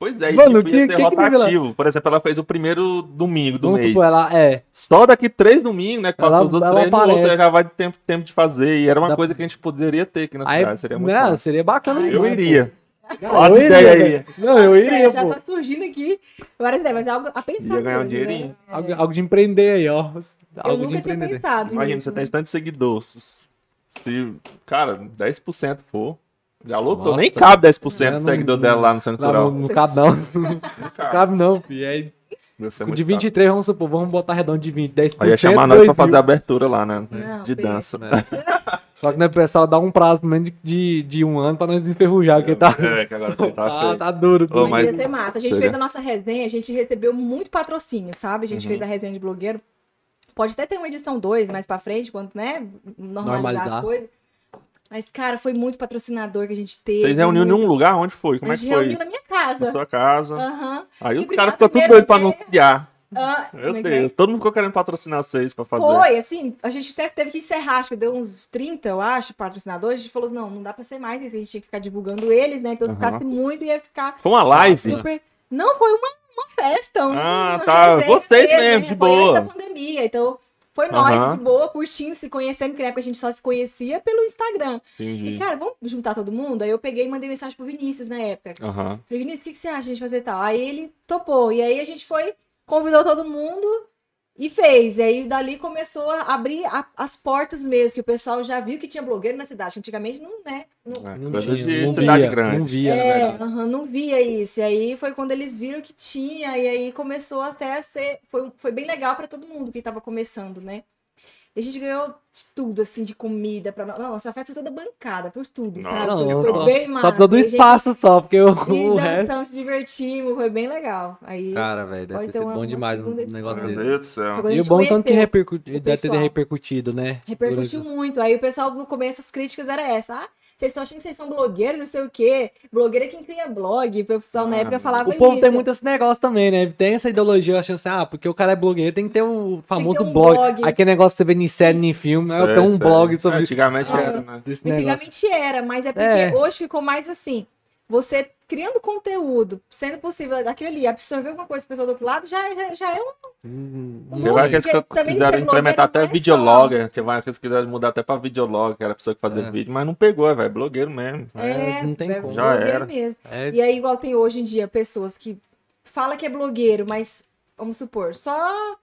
Pois é, e Mano, tipo, ia que- ser que que rotativo. Por exemplo, ela fez o primeiro domingo do Vamos mês. supor, ela é. Só daqui três domingos, né? Que Ela- os outros ela três, no outro já vai ter tempo, tempo de fazer. E era uma Dá- coisa que a gente poderia ter aqui na Aí, cidade. Seria muito massa. seria bacana. Eu demais, iria. pô. Olha eu a ideia iria, aí. Não, eu Já- iria, já pô. tá surgindo aqui várias ideias, mas é algo a pensar. Ia ganhar um mesmo, dinheirinho. né? Algo, algo de empreender aí, ó. Eu Algo de nunca tinha empreender. pensado. Imagina, nisso. você tem tanto seguidores. Se, cara, 10% for. Já lotou. Nossa. Nem cabe 10% É, do não- seguidor não- dela lá no Centro Lá no, Cultural. no cabe não. Não Não cabe. cabe não, filho. Aí, ser de muito 23, vamos supor, vamos botar redondo de 20, 10%. caro. Aí ia chamar nós 2 pra fazer a abertura lá, né? Não, de dança. Né? Só que né, o pessoal dá um prazo pelo menos de, de, um ano pra nós desferrujar, porque tá, É, que agora tá tá, tá duro. Ô, tudo. mas- Mas ia ser massa. A gente seria- fez a nossa resenha, a gente recebeu muito patrocínio, sabe? A gente Uhum. fez a resenha de blogueiro. Pode até ter uma edição 2 mais pra frente, quando, né, normalizar, Normalizar. as coisas. Mas, cara, foi muito patrocinador que a gente teve. Vocês reuniram em muito... um lugar? Onde foi? Como é que gente foi reuniu na minha Na casa. sua casa. Aham. Aí E os caras a ficam tudo doidos pra anunciar. Ah, Meu é que é? Deus, todo mundo ficou querendo patrocinar vocês pra fazer. Foi, assim, a gente até teve que encerrar, acho que deu uns 30, eu acho, patrocinadores. A gente falou assim, não, não dá pra ser mais isso, a gente tinha que ficar divulgando eles, né? Então, Aham. ficasse muito, ia ficar Foi uma live. super... Não, foi uma uma festa. Um, Ah, tá. Vocês mesmo, de Foi boa. antes da pandemia, então foi nós Aham. de boa, curtindo, se conhecendo, porque na época a gente só se conhecia pelo Instagram. E, Entendi. cara, vamos juntar todo mundo? Aí eu peguei e mandei mensagem pro Vinícius na época. Aham. Falei, Vinícius, o que, que você acha de a gente fazer tal? Aí ele topou. E aí a gente foi, convidou todo mundo e fez. E aí dali começou a abrir a- as portas mesmo, que o pessoal já viu que tinha blogueiro na cidade. Antigamente não, né? Não, É, Não tinha, de não cidade via, grande. Não via, na é, não via isso. E aí foi quando eles viram que tinha, e aí começou até a ser. Foi, foi bem legal pra todo mundo que tava começando, né? E a gente ganhou de tudo, assim, de comida. Pra... Não, essa festa foi toda bancada, por tudo, Nossa, sabe? Não, foi só- bem massa. Só todo E a gente- espaço só, porque o, E o resto... dançamos, se divertimos, foi bem legal. Aí Cara, velho, deve ter ter sido bom demais um negócio Meu desse. Deus do céu. E o bom tanto que conheceu repercu... o deve ter repercutido, né? repercutiu Durante- muito. Aí o pessoal no começo, as críticas era essa. Ah, vocês estão achando que vocês são blogueiros, não sei o quê. Blogueiro é quem cria blog. O pessoal na Ah, época falava O povo isso. tem muito esse negócio também, né? Tem essa ideologia achando assim, ah, porque o cara é blogueiro, tem que ter o famoso um blog. blog. Aquele negócio que você vê em série, em filme, eu Sei, tenho um blog sobre Antigamente Ah, era, né? desse negócio. Antigamente era, mas é porque É. hoje ficou mais assim. Você criando conteúdo, sendo possível aquilo ali, absorver alguma coisa da pessoa do outro lado, já, já, já é um. Hum, Tem Tem Muito, várias que quiseram ser implementar até não é. Tem várias que quiseram mudar até pra videologger, que era a pessoa que fazia É. vídeo, mas não pegou, velho. Blogueiro mesmo. É, não tem é como. Já blogueiro era. mesmo. É, E aí, igual tem hoje em dia pessoas que fala que é blogueiro, mas vamos supor, só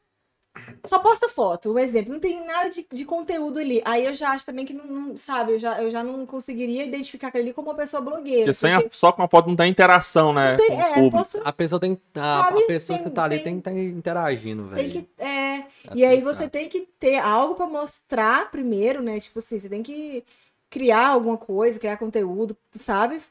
só posta foto, um exemplo, não tem nada de, de conteúdo ali. Aí eu já acho também que não, não- sabe, eu já, eu já não conseguiria identificar aquele ali como uma pessoa blogueira. Porque sem a- porque só com a foto não tem interação, né? tem- com o é, público. posta- a pessoa tem a, Sabe, a pessoa que sem- tá ali tem que estar interagindo, velho. tem que é, Tá E aí tem que você tá. tem que ter algo pra mostrar primeiro, né? Tipo assim, você tem que criar alguma coisa, criar conteúdo, sabe?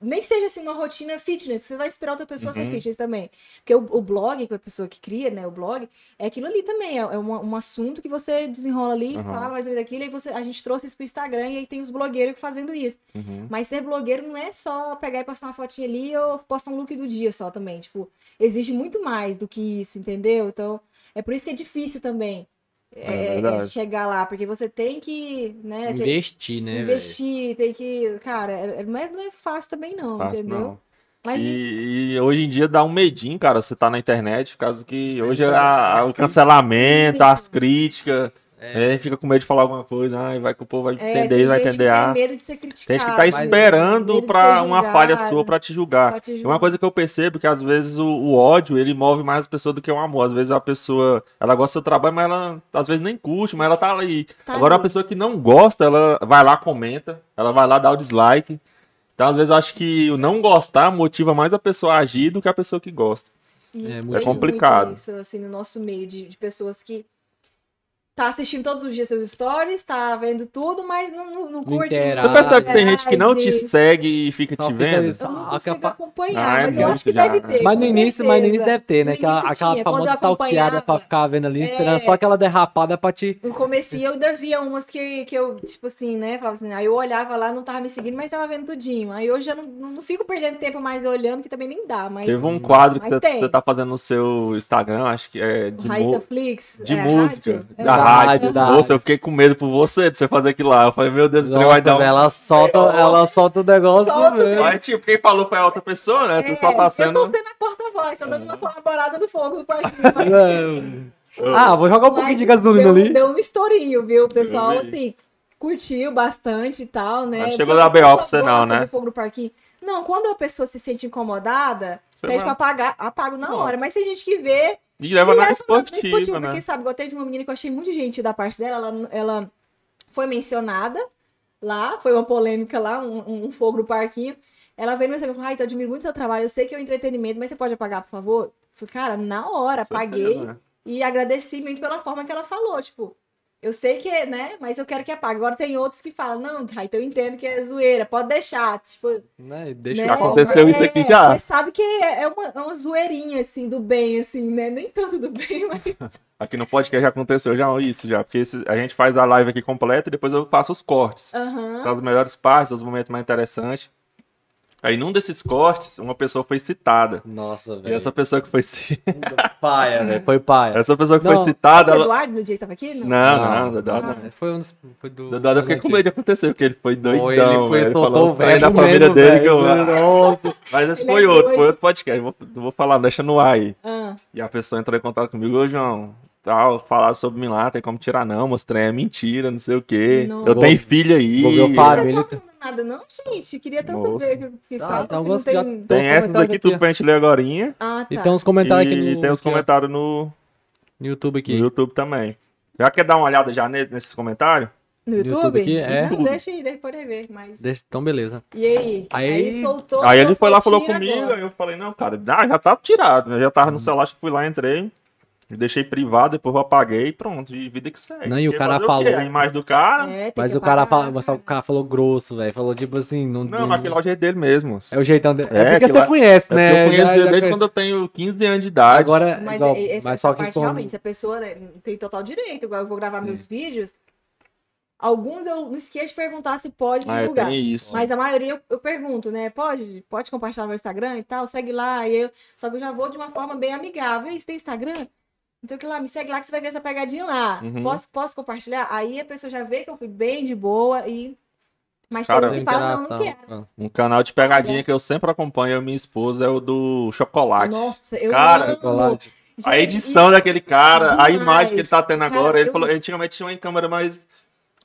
Nem que seja assim uma rotina fitness, você vai esperar outra pessoa ser Uhum. fitness também. Porque o, o blog, que a pessoa que cria, né, o blog, é aquilo ali também, é, é uma- um assunto que você desenrola ali, Uhum. fala mais ou menos daquilo, e você, a gente trouxe isso pro Instagram e aí tem os blogueiros fazendo isso. Uhum. Mas ser blogueiro não é só pegar e postar uma fotinha ali ou postar um look do dia só também. Tipo, exige muito mais do que isso, entendeu? Então, é por isso que é difícil também É é, chegar lá, porque você tem que, né, Investir, né, investir, tem que. Cara, é- não é, não é fácil também, não, Fácil, entendeu? não. Mas gente, E, e hoje em dia dá um medinho, cara, você tá na internet, por causa que hoje Então, a- a- o cancelamento, as críticas, É. é, fica com medo de falar alguma coisa, ai, vai que o povo vai é, entender, vai entender. que ah. tem medo de ser criticado. Tem gente que tá esperando ser uma falha sua pra te julgar. julgar. uma coisa que eu percebo é que às vezes o, o ódio, ele move mais a pessoa do que o amor. Às vezes a pessoa, ela gosta do trabalho, mas ela às vezes nem curte, mas ela tá ali. Tá Agora a pessoa que não gosta, ela vai lá, comenta, ela vai lá dar o dislike. Então às vezes eu acho que o não gostar motiva mais a pessoa a agir do que a pessoa que gosta. E É muito complicado. muito Isso, assim, no nosso meio de, de pessoas que tá assistindo todos os dias seus stories, tá vendo tudo, mas não, não, não curte. interage. Você percebe que tem gente que não te segue e fica Só te fica vendo? ali, Eu não consigo capa- acompanhar, Ah, é mas eu acho que já, deve né? ter. Mas no início, mas no início deve ter, né? Aquela, aquela tinha, famosa eu stalkeada pra ficar vendo ali, esperando É. só aquela derrapada pra te. No comecinho eu ainda via umas que, que eu, tipo assim, né, falava assim, aí eu olhava lá, não tava me seguindo, mas tava vendo tudinho. Aí hoje já não, não, não fico perdendo tempo mais olhando, que também nem dá, mas... Teve um quadro que Mas você tá fazendo no seu Instagram, acho que é de, Flix, de é, música, rádio? É. da Da rádio. rádio, da Nossa, rádio. eu fiquei com medo por você de você fazer aquilo lá. Eu falei, meu Deus, Nossa, vai dar um... ela solta, ela solta o negócio, Solta, velho. Mas, tipo, quem falou foi a outra pessoa, né? Você só tá É, sendo... Eu tô sendo a porta-voz, tô dando uma colaborada no fogo do partido. Ah, vou jogar um pouquinho Mas de gasolina deu, ali. Deu um estourinho, viu? O pessoal, assim, curtiu bastante e tal, né? Não chegou a dar BO pra a você não, né? fogo do parquinho. Não, quando a pessoa se sente incomodada, Você pede vai- pra apagar, apago na Pronto. hora. Mas tem gente que vê E leva e na leva esportiva, né? Porque, sabe, igual teve uma menina que eu achei muito gentil da parte dela, ela, ela foi mencionada lá, foi uma polêmica lá, um, um fogo no parquinho. Ela veio no meu e falou, ai, eu admiro muito o seu trabalho, eu sei que é um entretenimento, mas você pode apagar, por favor? Eu falei, cara, na hora, apaguei. né? E agradeci muito pela forma que ela falou, tipo, eu sei que é, né, mas eu quero que apague. Agora tem outros que falam, não, Raita, eu entendo que é zoeira, pode deixar, tipo, Né, Deixa né? eu Aconteceu isso aqui É, já. Você sabe que é é uma, é uma zoeirinha, assim, do bem, assim, né, nem tanto do bem, mas... Aqui no podcast já aconteceu já isso, já. Porque esse- a gente faz a live aqui completa e depois eu faço os cortes. Aham. São as melhores partes, os momentos mais interessantes. Aí num desses cortes, uma pessoa foi citada. Nossa, E velho. essa pessoa que foi ci- Paia, velho. Foi paia. essa pessoa que Não. foi citada, o ela... Eduardo no dia que tava aqui? Não. Não, não, Dodó não. Ah, Foi um dos. Foi do. Dodó eu fiquei com medo de acontecer, porque ele foi doidão. Foi, ele foi, velho. Ele soltou o trem da velho família dele velho. que eu... Nossa. Mas esse Ele foi é outro, foi outro podcast. Vou, não vou falar, deixa no ar aí. Ah, E a pessoa entrou em contato comigo, ô João, tal, falaram sobre mim lá, tem como tirar não, mostrei, é mentira, não sei o quê. Não. Eu Vou- tenho filho aí. vou ver o não família. Tá nada não, gente. Queria tanto Moço. ver que, que Ah, fala, então que não tem... Tem Os essas comentários aqui, tudo aqui. pra gente ler agora. Ah, tá. E tem uns comentários e aqui no, tem aqui, ó, comentários no, no YouTube no aqui. YouTube também. Já quer dar uma olhada já ne- nesses comentários? No YouTube YouTube? aqui, é. Não, deixa aí, deixa poder ver, mas... Deixa, então, beleza. E aí? Aí- soltou... aí ele foi lá, falou comigo, agora. aí eu falei, não, cara, ah, já tá tirado. Eu já tava no celular, fui lá, entrei. Deixei privado, depois eu apaguei e pronto, e vida que segue. Não, e o cara falou- A imagem do cara. É, Mas o cara, fala, mas o cara falou grosso, velho. Falou tipo assim. Não, Não, mas aquele é o jeito dele mesmo. É o jeitão dele. É, É, porque você lá- conhece, É né? eu conheço Já- ele já desde conhece. quando eu tenho 15 anos de idade. Agora, Mas, igual, é- essa, mas só que parte, com- realmente, a pessoa né, tem total direito. Igual eu vou gravar meus vídeos, alguns eu não esqueço de perguntar se pode Ah, é, divulgar. Mas a maioria eu, eu pergunto, né? Pode, pode compartilhar no meu Instagram e tal, segue lá. E eu, só que eu já vou de uma forma bem amigável. E você tem Instagram? Então que lá, me segue lá que você vai ver essa pegadinha lá. Uhum. Posso, posso compartilhar? Aí a pessoa já vê que eu fui bem de boa e. Mas Cara, tem que falam, não, não quero. Ah. Um canal de pegadinha que eu sempre acompanho, e minha esposa, é o do Chocolate. Nossa, eu Cara, amo. Chocolate. a Gente, edição daquele cara, a demais. imagem que ele tá tendo agora, Cara, ele eu- falou, antigamente tinha uma câmera mais,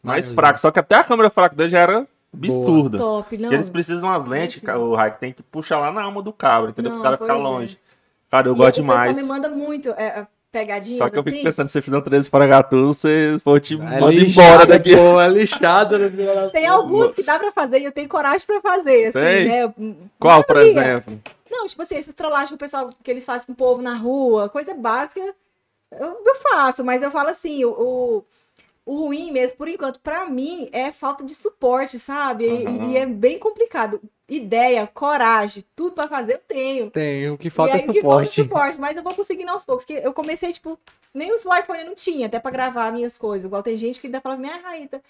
mais Mais fraca, só que até a câmera fraca dele já era absurda. Top, não. Porque eles precisam de umas lentes, Muito ca- o Raik tem que puxar lá na alma do cabra, entendeu? Para os caras ficarem pois é. longe. Cara, eu E gosto o demais. me manda muito é, é, pegadinhas Só que eu fico assim. pensando, se você fizer um 13 para Gatu, você for te É manda lixado, embora daqui. Pô, é lixado. no das Tem alguns que dá pra fazer e eu tenho coragem pra fazer, assim, Tem? né? Qual, por exemplo? Não, tipo assim, esses trollagens que o pessoal que eles fazem com o povo na rua, coisa básica, eu, eu faço, mas eu falo assim, o, o, o ruim mesmo, por enquanto, pra mim, é falta de suporte, sabe? E- Aham. E, é bem complicado. Ideia, coragem, tudo pra fazer eu tenho. Tem, o que falta e é aí, que falta suporte. suporte, mas eu vou conseguindo aos poucos, porque eu comecei, tipo, nem o smartphone não tinha, até pra gravar minhas coisas. Igual tem gente que ainda fala, minha Raíta,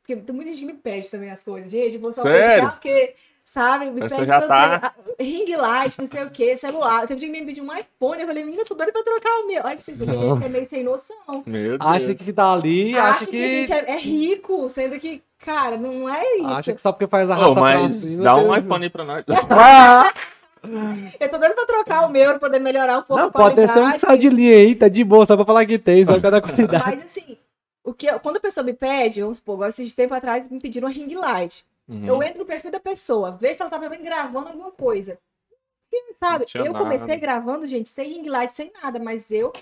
porque tem muita gente que me pede também as coisas. Gente, eu vou só pegar porque, sabe, me pede já tá- ring light, não sei o que, celular. Teve gente que me pediu um iPhone, eu falei, menina, eu tô doida pra trocar o meu. Olha pra vocês que é meio sem noção. Meu Deus. Acha que tá ali, Acha acha que, que. a gente é, é rico, sendo que, cara, não é isso. Acha que só porque faz a pra mas dá tem- um iPhone aí pra nós. Eu tô doida pra trocar o meu pra poder melhorar um pouco Não, a pode ter qualidade. um que sai de linha aí, tá de boa, só pra falar que tem, só cada qualidade. Mas assim, o que eu- quando a pessoa me pede, vamos supor, igual esses tempo atrás me pediram uma ring light. Uhum. Eu entro no perfil da pessoa, vejo se ela tá também gravando alguma coisa. E, sabe, Não eu nada. comecei gravando, gente, sem ring light, sem nada, mas eu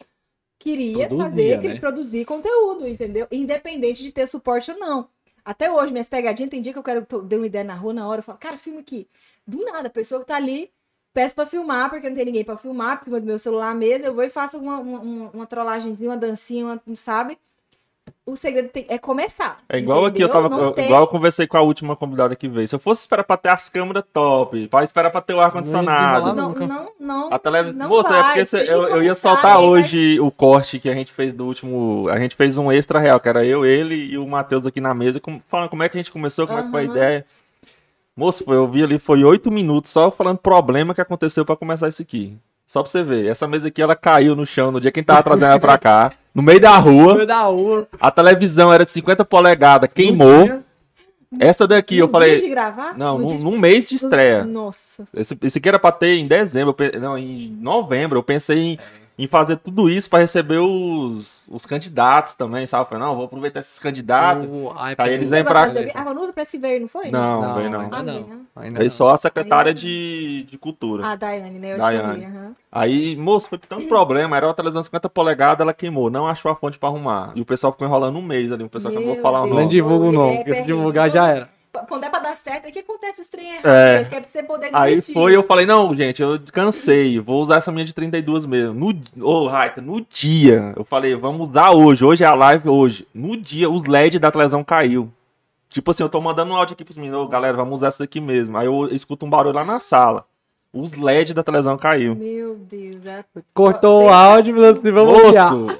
queria Produzia, fazer, né? queria produzir conteúdo, entendeu? Independente de ter suporte ou não. Até hoje, minhas pegadinhas, tem dia que eu quero tô- dei uma ideia na rua, na hora, eu falo, cara, filma aqui. Do nada, a pessoa que tá ali, peço pra filmar, porque não tem ninguém pra filmar, filma do meu celular mesmo, eu vou e faço uma, uma, uma, trollagenzinha, uma dancinha, uma- sabe? O segredo tem- é começar. É igual aqui, eu entendeu? tava. Eu- tem- Igual eu conversei com a última convidada que veio. Se eu fosse esperar pra ter as câmeras top, pra esperar pra ter o ar-condicionado. Não, não, não. A televisão. não Moça, é vai, porque eu, eu ia soltar aí vai- hoje o corte que a gente fez do último. A gente fez um extra real, que era eu, ele e o Matheus aqui na mesa, com- falando como é que a gente começou, como é que foi a ideia. Moço, foi- eu vi ali, foi oito minutos só falando problema que aconteceu pra começar isso aqui. Só pra você ver. Essa mesa aqui, ela caiu no chão no dia que a gente tava trazendo ela pra cá. No meio da rua. da rua. A televisão era de 50 polegadas, queimou. Essa daqui, eu No falei. dia de gravar? Não, No num, de- num mês de estreia. Nossa. Esse, esse aqui era pra ter em dezembro, eu não, em novembro. Eu pensei em, em fazer tudo isso pra receber os, os candidatos também, sabe? Eu falei, não, vou aproveitar esses candidatos. O Aí eles Você vêm pra- fazer- A Vanusa parece que veio, não foi? Não, Não, veio não. ainda Ah, não. né? Ainda Aí não. só a secretária de, de cultura. Ah, Daiane, né? Eu Daiane. aham. Aí, moço, foi tanto problema. Era uma televisão de 50 polegadas, ela queimou. Não achou a fonte pra arrumar. E o pessoal ficou enrolando um mês ali. O pessoal não Meu falar o Deus. Não o É, nome, porque se divulgar já era. Quando é pra dar certo, é que acontece os trem errados. É. É. Que é pra você poder Aí foi, eu falei, não, gente, eu cansei, vou usar essa minha de 32 mesmo. No, ô, Raita, no dia, eu falei, vamos usar hoje, hoje é a live hoje. No dia, os LED da televisão caiu. Tipo assim, eu tô mandando um áudio aqui pros meninos, ô, galera, vamos usar isso aqui mesmo. Aí eu escuto um barulho lá na sala. Os LED da televisão caiu. Meu Deus. é- Cortou o áudio, falou assim, vamos. Moço,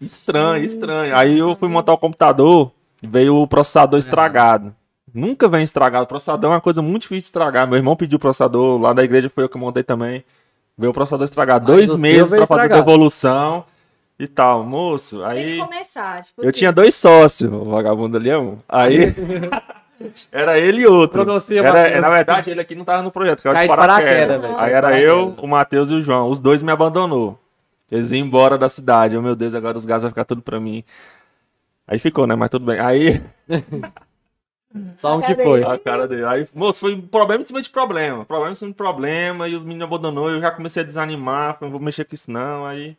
estranho, estranho. Aí eu fui montar o computador, veio o processador estragado. Nunca vem estragado. Processador é uma coisa muito difícil de estragar. Meu irmão pediu processador, lá da igreja foi eu que montei também. Veio o processador estragar. Mas Dois o meses pra fazer devolução e tal. Moço, Tem que aí. começar. Tipo Eu assim, tinha dois sócios, o vagabundo ali é um. Aí. era ele e outro. Era, na verdade, ele aqui não tava no projeto, que era Cai de paraquedas. velho. Aí era eu, o Matheus e o João. Os dois me abandonou. Eles iam embora da cidade. Oh, meu Deus, agora os gás vão ficar tudo pra mim. Aí ficou, né? Mas tudo bem. Aí, Só um que foi. a cara dele. Aí, moço, foi problema em cima de problema. Problema em cima de problema. E os meninos abandonou. Eu já comecei a desanimar. Falei, não vou mexer com isso, não. Aí.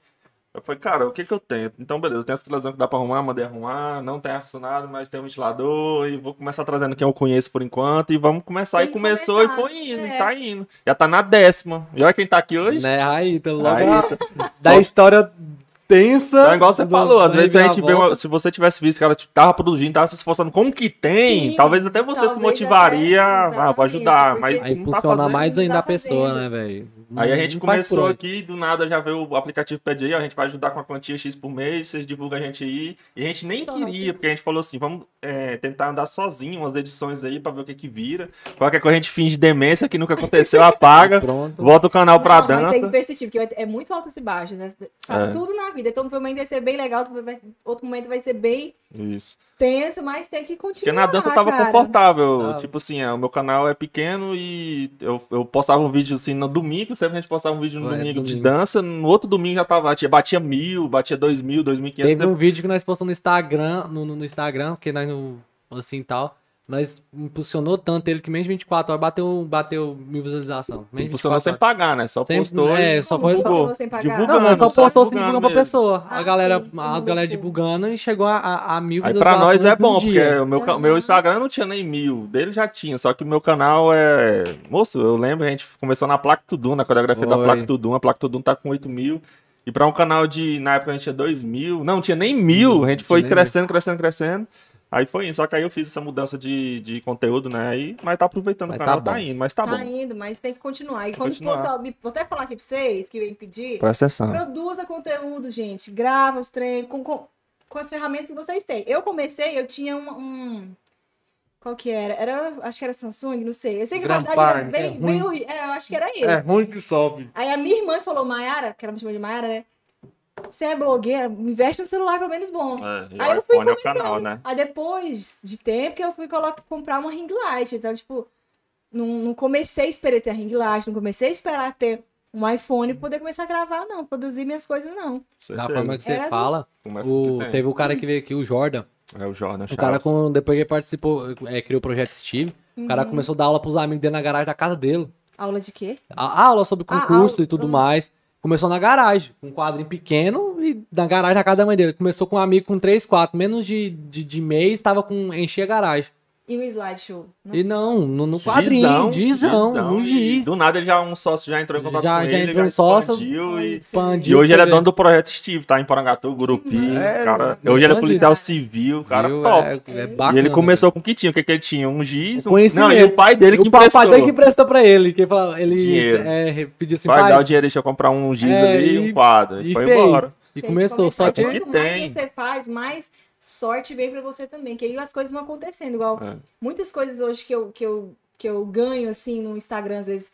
Eu falei, cara, o que que eu tenho? Então, beleza, eu tenho essa televisão que dá pra arrumar, mandei arrumar, não tem ar-condicionado, mas tem um ventilador, e vou começar trazendo quem eu conheço por enquanto, e vamos começar. Tem e começou começar, e foi indo, é. e tá indo. Já tá na décima. E olha quem tá aqui hoje. Né, aí, tá logo Aí, a- da história tensa. Então, igual você do- falou, às vezes a gente vê uma, se você tivesse visto que ela tipo, tava produzindo, tava se esforçando com o que tem, Sim, talvez até você se talvez motivaria até- ah, pra ajudar, mas Aí não tá impulsiona fazendo. mais ainda tá a pessoa, fazendo. né, velho? Aí a gente começou aqui, do nada já veio o aplicativo pede aí, ó, a gente vai ajudar com a quantia X por mês, vocês divulgam a gente aí. E a gente nem Top. queria, porque a gente falou assim, vamos é, tentar andar sozinho umas edições aí pra ver o que que vira. Qualquer coisa a gente finge demência que nunca aconteceu, apaga, Pronto. volta o canal pra Não, mas tem que dança. persistir, porque é muito altos e baixos, né? Sabe, É. tudo na vida. Então, um momento vai ser bem legal, outro momento vai ser bem Isso. tenso, mas tem que continuar. Porque na dança eu tava cara. confortável. Tava. Tipo assim, é, o meu canal é pequeno e eu, eu postava um vídeo assim no domingo, sempre a gente postava um vídeo no É, domingo, de domingo. dança, no outro domingo já tava, tinha, batia mil, batia dois mil, dois mil e Teve quinhentos. um vídeo que nós postamos no Instagram, no, no- no Instagram, porque nós no, assim e tal. Nós impulsionou tanto ele que menos de 24 horas bateu, bateu mil. Menos de Impulsionou 24 sem horas. pagar, né? Só Sempre- postou é, e só funcionou sem pagar? divulgando. Não, só só postou assim divulgando pra pessoa. A Ah, galera, sim, as no galera divulgando e chegou a, a, a mil Aí pra nós é bom, porque o meu, Aham. meu Instagram não tinha nem mil, dele já tinha, só que o meu canal é. Moço, eu lembro, a gente começou na Placa Tudum, na coreografia da. Placa Tudum, a Placa Tudum tá com 8 mil. E pra um canal de. Na época a gente tinha 2 mil, não, tinha nem mil, Não a gente foi nem crescendo, crescendo, crescendo. Aí foi isso, só que aí eu fiz essa mudança de, de conteúdo, né? Aí, mas tá aproveitando Mas o canal, tá tá, indo, mas tá, Tá bom. indo, mas tem que continuar. E quando continuar. postar, vou até falar aqui pra vocês que vem pedir, Presta atenção. produza conteúdo, gente. Grava os treinos com, com, com as ferramentas que vocês têm. Eu comecei, eu tinha um. um- Qual que era? Era. Acho que era Samsung, não sei. Eu sei que Grand era Prime, bem, é bem ruim. horrível. É, eu acho que era esse. É ruim que sobe. Aí a minha irmã que falou, Mayara, que ela me chama de Mayara, né? Você é blogueira, investe no celular pelo menos bom. É, Aí o eu fui iPhone é o canal, né? Aí depois de tempo que eu fui comprar uma ring light. Então, tipo, não, não comecei a esperar ter a ring light, não comecei a esperar ter um iPhone pra poder começar a gravar, não. Produzir minhas coisas, não. Da forma que você Era fala, com o o, que teve o cara que veio aqui, o Jordan. É o Jordan O cara, com, depois que ele participou, é, criou o projeto Steve, o Uhum. cara começou a dar aula pros amigos dentro da garagem da casa dele. Aula de quê? A, a aula sobre Ah, concurso aula. e tudo Hum. mais. Começou na garagem, um quadrinho pequeno e na garagem da casa da mãe dele. Começou com um amigo com 3, 4, menos de, de, de mês, tava com. enchia a garagem. E o slideshow? Não. E não, no, no quadrinho, dizão, no e giz. Do nada ele já um sócio já entrou em contato Já- com já ele, entrou um sócio, expandiu e... Expandiu. E hoje ele é dono do projeto Steve, tá em Porangatu, Gurupi, É, cara. meu Hoje ele é policial cara. civil, cara Viu? top. É, é E bacana, ele começou com o que tinha? O que, que ele tinha? Um giz? O Um... conhecimento. Não, e o pai dele que o pai emprestou. dele que emprestou pra ele. Que falava, ele Dinheiro. é, pediu assim, Vai pai, dar o dinheiro, deixa eu comprar um giz É, ali e e- um quadro. E, e foi fez. embora. E começou, só que... que Quanto tem. mais você faz, mais sorte vem pra você também. Que aí as coisas vão acontecendo. Igual É. muitas coisas hoje que eu, que, eu, que eu ganho, assim, no Instagram, às vezes,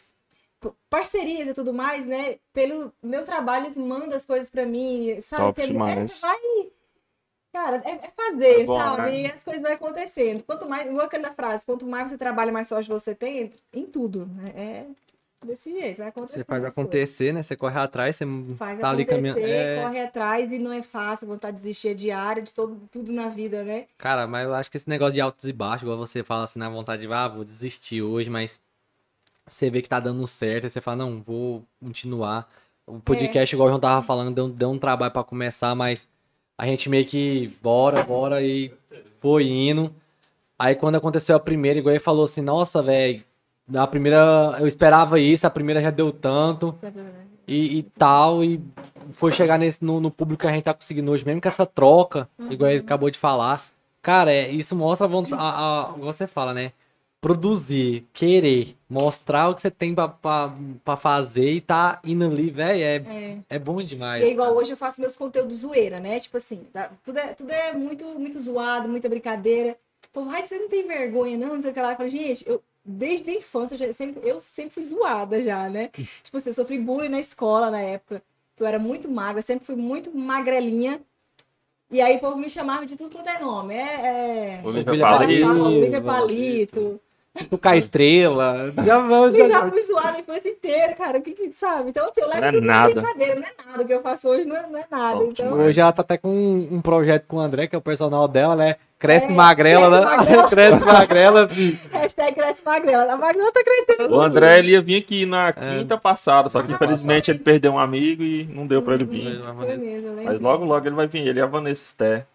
parcerias e tudo mais, né? Pelo meu trabalho, eles mandam as coisas pra mim, sabe? Top Você- é, demais. você vai... Cara, é, é fazer, É bom, sabe? né? E as coisas vão acontecendo. Quanto mais, igual aquela frase, quanto mais você trabalha, mais sorte você tem em tudo. né? É desse jeito, vai acontecer. Você faz acontecer, né? Você corre atrás, você Faz tá ali caminhando. É, corre atrás e não é fácil, vontade de desistir é diária de todo, tudo na vida, né? Cara, mas eu acho que esse negócio de altos e baixos, igual você fala assim, na vontade de, ah, vou desistir hoje, mas você vê que tá dando certo, aí você fala, não, vou continuar. O podcast, igual o João tava falando, deu, deu um trabalho pra começar, mas a gente meio que bora, bora e foi indo. Aí quando aconteceu a primeira, igual ele falou assim, nossa, velho, na primeira eu esperava isso, a primeira já deu tanto e, e tal, e foi chegar nesse, no, no público que a gente tá conseguindo hoje, mesmo com essa troca, igual ele acabou de falar. Cara, é, isso mostra a vontade, a, a, igual você fala, né? Produzir, querer, mostrar o que você tem pra, pra, pra fazer e tá indo ali, velho, é, É. é bom demais. E é igual cara. hoje eu faço meus conteúdos zoeira, né? Tipo assim, tá- tudo, é, tudo é muito, muito zoado, muita brincadeira. Pô, vai, você não tem vergonha, não? Não sei o que lá. Eu falei, gente, eu, desde a infância, eu, já sempre, eu sempre fui zoada já, né? tipo assim, eu sofri bullying na escola na época, que eu era muito magra, sempre fui muito magrelinha. E aí o povo me chamava de tudo quanto é nome. É. é... Olivia Palito. Palito. Olivia Palito. Tocar estrela. Já, Eu já já, fui zoada a infância inteira, cara. O que que sabe? Então, assim, eu levo Não é tudo nada. na brincadeira, não é nada. O que eu faço hoje não é, não é nada. Top então. Hoje ela tá até com um, um projeto com o André, que é o personal dela, né? Cresce É, magrela, né? magrela. cresce magrela. hashtag cresce magrela. A magrela tá crescendo. O André ele ia vir aqui na É. quinta passada, só que infelizmente ele perdeu um amigo e não deu pra ele vir. Foi mesmo, lembro Mas logo, logo ele vai vir, ele e a Vanessa Sté.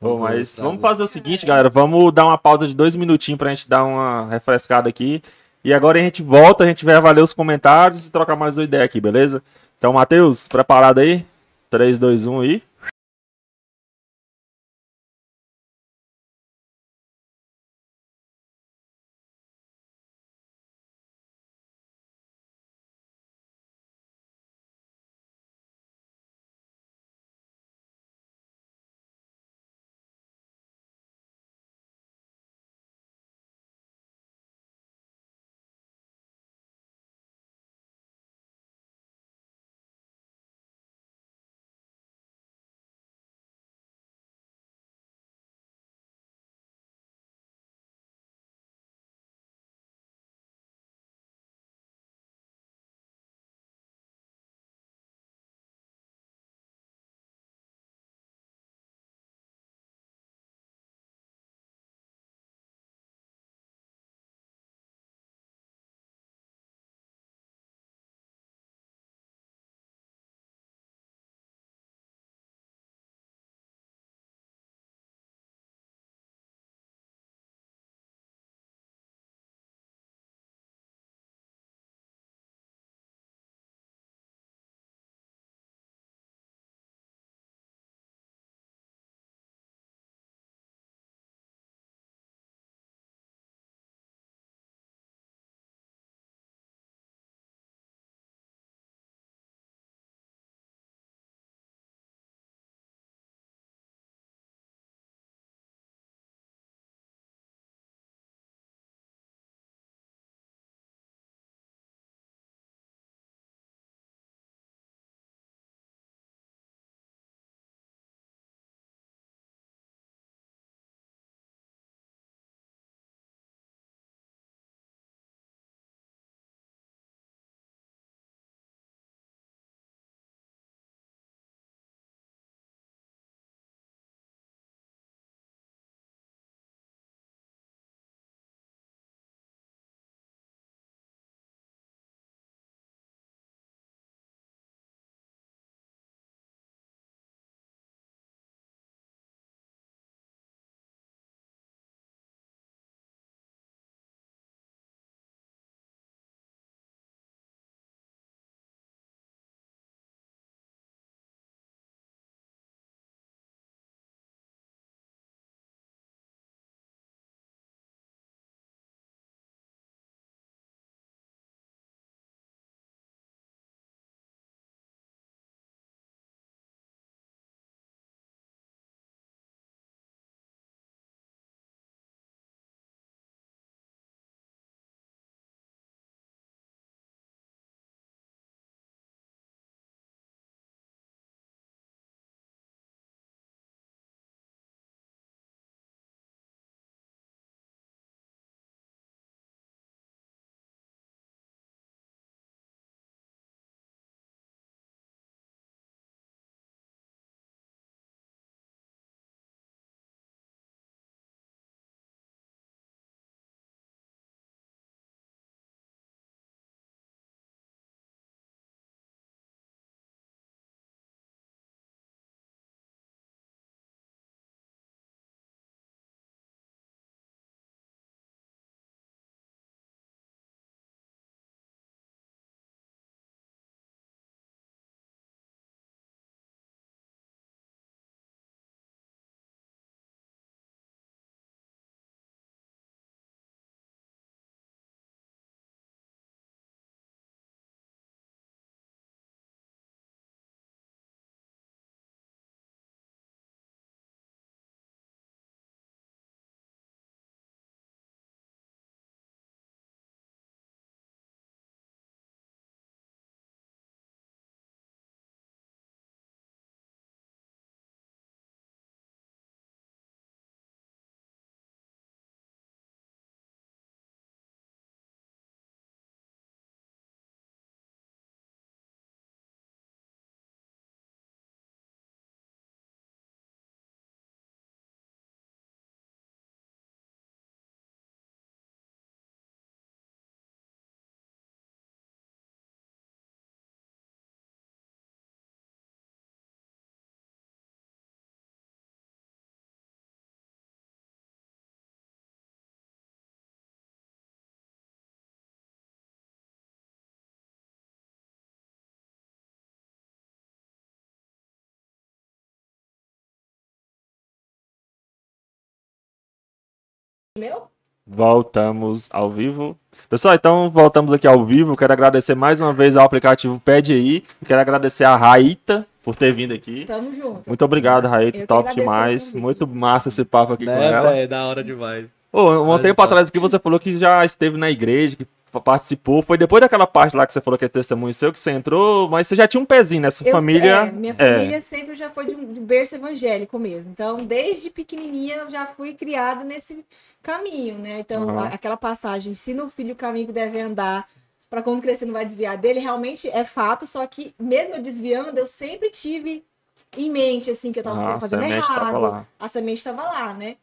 Bom, mas tá, vamos os- fazer o seguinte, galera. Vamos dar uma pausa de dois minutinhos pra gente dar uma refrescada aqui. E agora a gente volta, a gente vai avaliar os comentários e trocar mais uma ideia aqui, beleza? Então, Matheus, preparado aí? 3, 2, 1 aí. Meu? Voltamos ao vivo. Pessoal, então voltamos aqui ao vivo. Quero agradecer mais uma vez ao aplicativo Pede aí. Quero agradecer a Raíta por ter vindo aqui. Tamo junto. Muito obrigado, Raíta. Eu Top demais. Muito massa esse papo aqui com Né, ela. velho? Da hora demais. Ô, um Olha tempo só. atrás aqui você falou que já esteve na igreja, que participou. Foi depois daquela parte lá que você falou que é testemunho seu que você entrou, mas você já tinha um pezinho, né? Sua Eu- família. é, minha família sempre já foi de, de berço evangélico mesmo. Então, desde pequenininha eu já fui criada nesse caminho, né? Então, a- aquela passagem, ensina o filho o caminho que deve andar, para quando crescer não vai desviar dele, realmente é fato. Só que, mesmo eu desviando, eu sempre tive em mente, assim, que eu tava Ah, fazendo errado. A semente estava lá, né?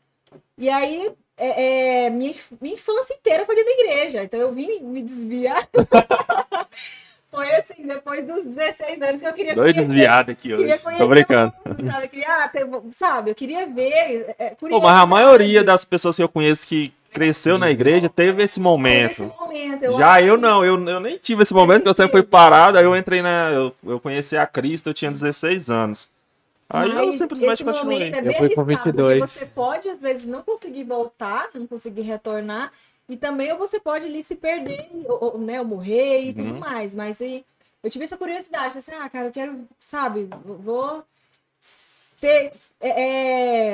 E aí, é, é, minha, minha infância inteira foi dentro da igreja. Então, eu vim me desviar. foi assim, depois dos 16 anos que eu queria Dois conhecer- desviados aqui hoje. queria conhecer Tô brincando. mundo, sabe? Eu queria, ah, ter- sabe? Eu queria ver. É, é, Pô, mas a maioria das pessoas que eu conheço que cresceu na igreja teve esse Teve momento. esse momento. Eu Já eu que- não, eu, eu nem tive esse momento, eu sempre fui teve. parado, aí eu entrei na. Eu, eu conheci a Cristo, eu tinha 16 anos. Aí eu Mas simplesmente esse continuei. momento é Eu fui com arriscado, 22. Porque você pode, às vezes, não conseguir voltar, não conseguir retornar. E também ou você pode ali se perder, ou, ou, né, ou morrer e tudo Uhum. mais. Mas aí, eu tive essa curiosidade. Falei assim, ah, cara, eu quero, sabe, vou ter é,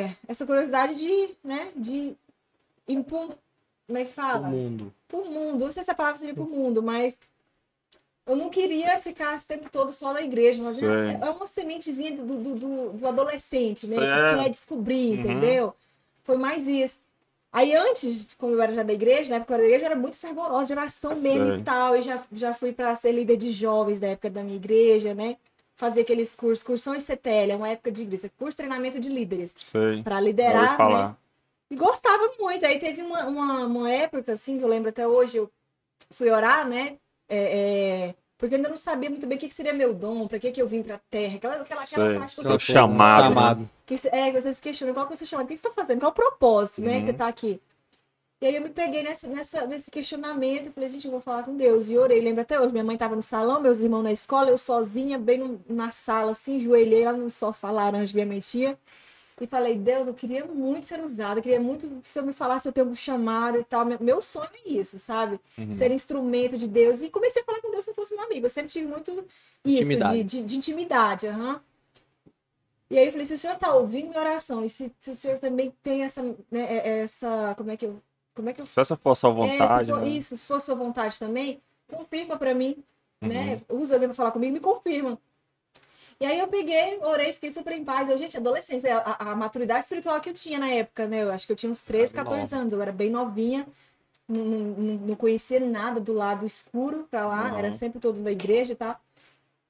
é, essa curiosidade de, né, de pro, como é que O fala? mundo. pro mundo. Não sei se a palavra seria pro mundo, mas eu não queria ficar esse tempo todo só na igreja. Mas Sei. é, é uma sementezinha do, do, do, do adolescente, né? Sei. Que quer descobrir, Uhum. entendeu? Foi mais isso. Aí antes, quando eu era já da igreja, na época da igreja, eu era muito fervorosa, de oração mesmo e tal. E já, já fui para ser líder de jovens da época da minha igreja, né? Fazer aqueles cursos, cursão e CTL, é uma época de igreja, curso de treinamento de líderes, para liderar, né? E gostava muito. Aí teve uma, uma, uma época, assim, que eu lembro até hoje, eu fui orar, né? É, é, porque eu ainda não sabia muito bem o que, que seria meu dom, pra que, que eu vim pra terra. Aquela, aquela, aquela parte que você, chamado, né? Chamado. que, é, que você se questiona qual que é o seu chamado, o que você tá fazendo, qual é o propósito, né? Uhum. Que você tá aqui. E aí eu me peguei nessa, nessa, nesse questionamento, eu falei, gente, eu vou falar com Deus. E orei, lembro até hoje, minha mãe tava no salão, meus irmãos na escola, eu sozinha, bem no- na sala, assim, joelhei lá no sofá laranja que minha mãe tinha. E falei, Deus, eu queria muito ser usada, eu queria muito que o Senhor me falasse eu tenho um chamado e tal. Meu, sonho é isso, sabe? Uhum. Ser instrumento de Deus. E comecei a falar com Deus como se fosse meu amigo. Eu sempre tive muito isso, Intimidade. De, de, de intimidade. aham. E aí eu falei, se o Senhor tá ouvindo minha oração, e se, se o Senhor também tem essa, né, é- essa, como é que eu, como é que eu Se essa for a sua é, vontade, se for, né? Isso, se for sua vontade também, confirma pra mim, né? Uhum. Usa alguém pra falar comigo, me confirma. E aí eu peguei, orei, fiquei super em paz. Eu, gente, adolescente, a, a- a maturidade espiritual que eu tinha na época, né? Eu acho que eu tinha uns 13, Ah, 14 nova. anos. Eu era bem novinha, não, não, não- não conhecia nada do lado escuro pra lá, Uhum. era sempre todo da igreja e tal.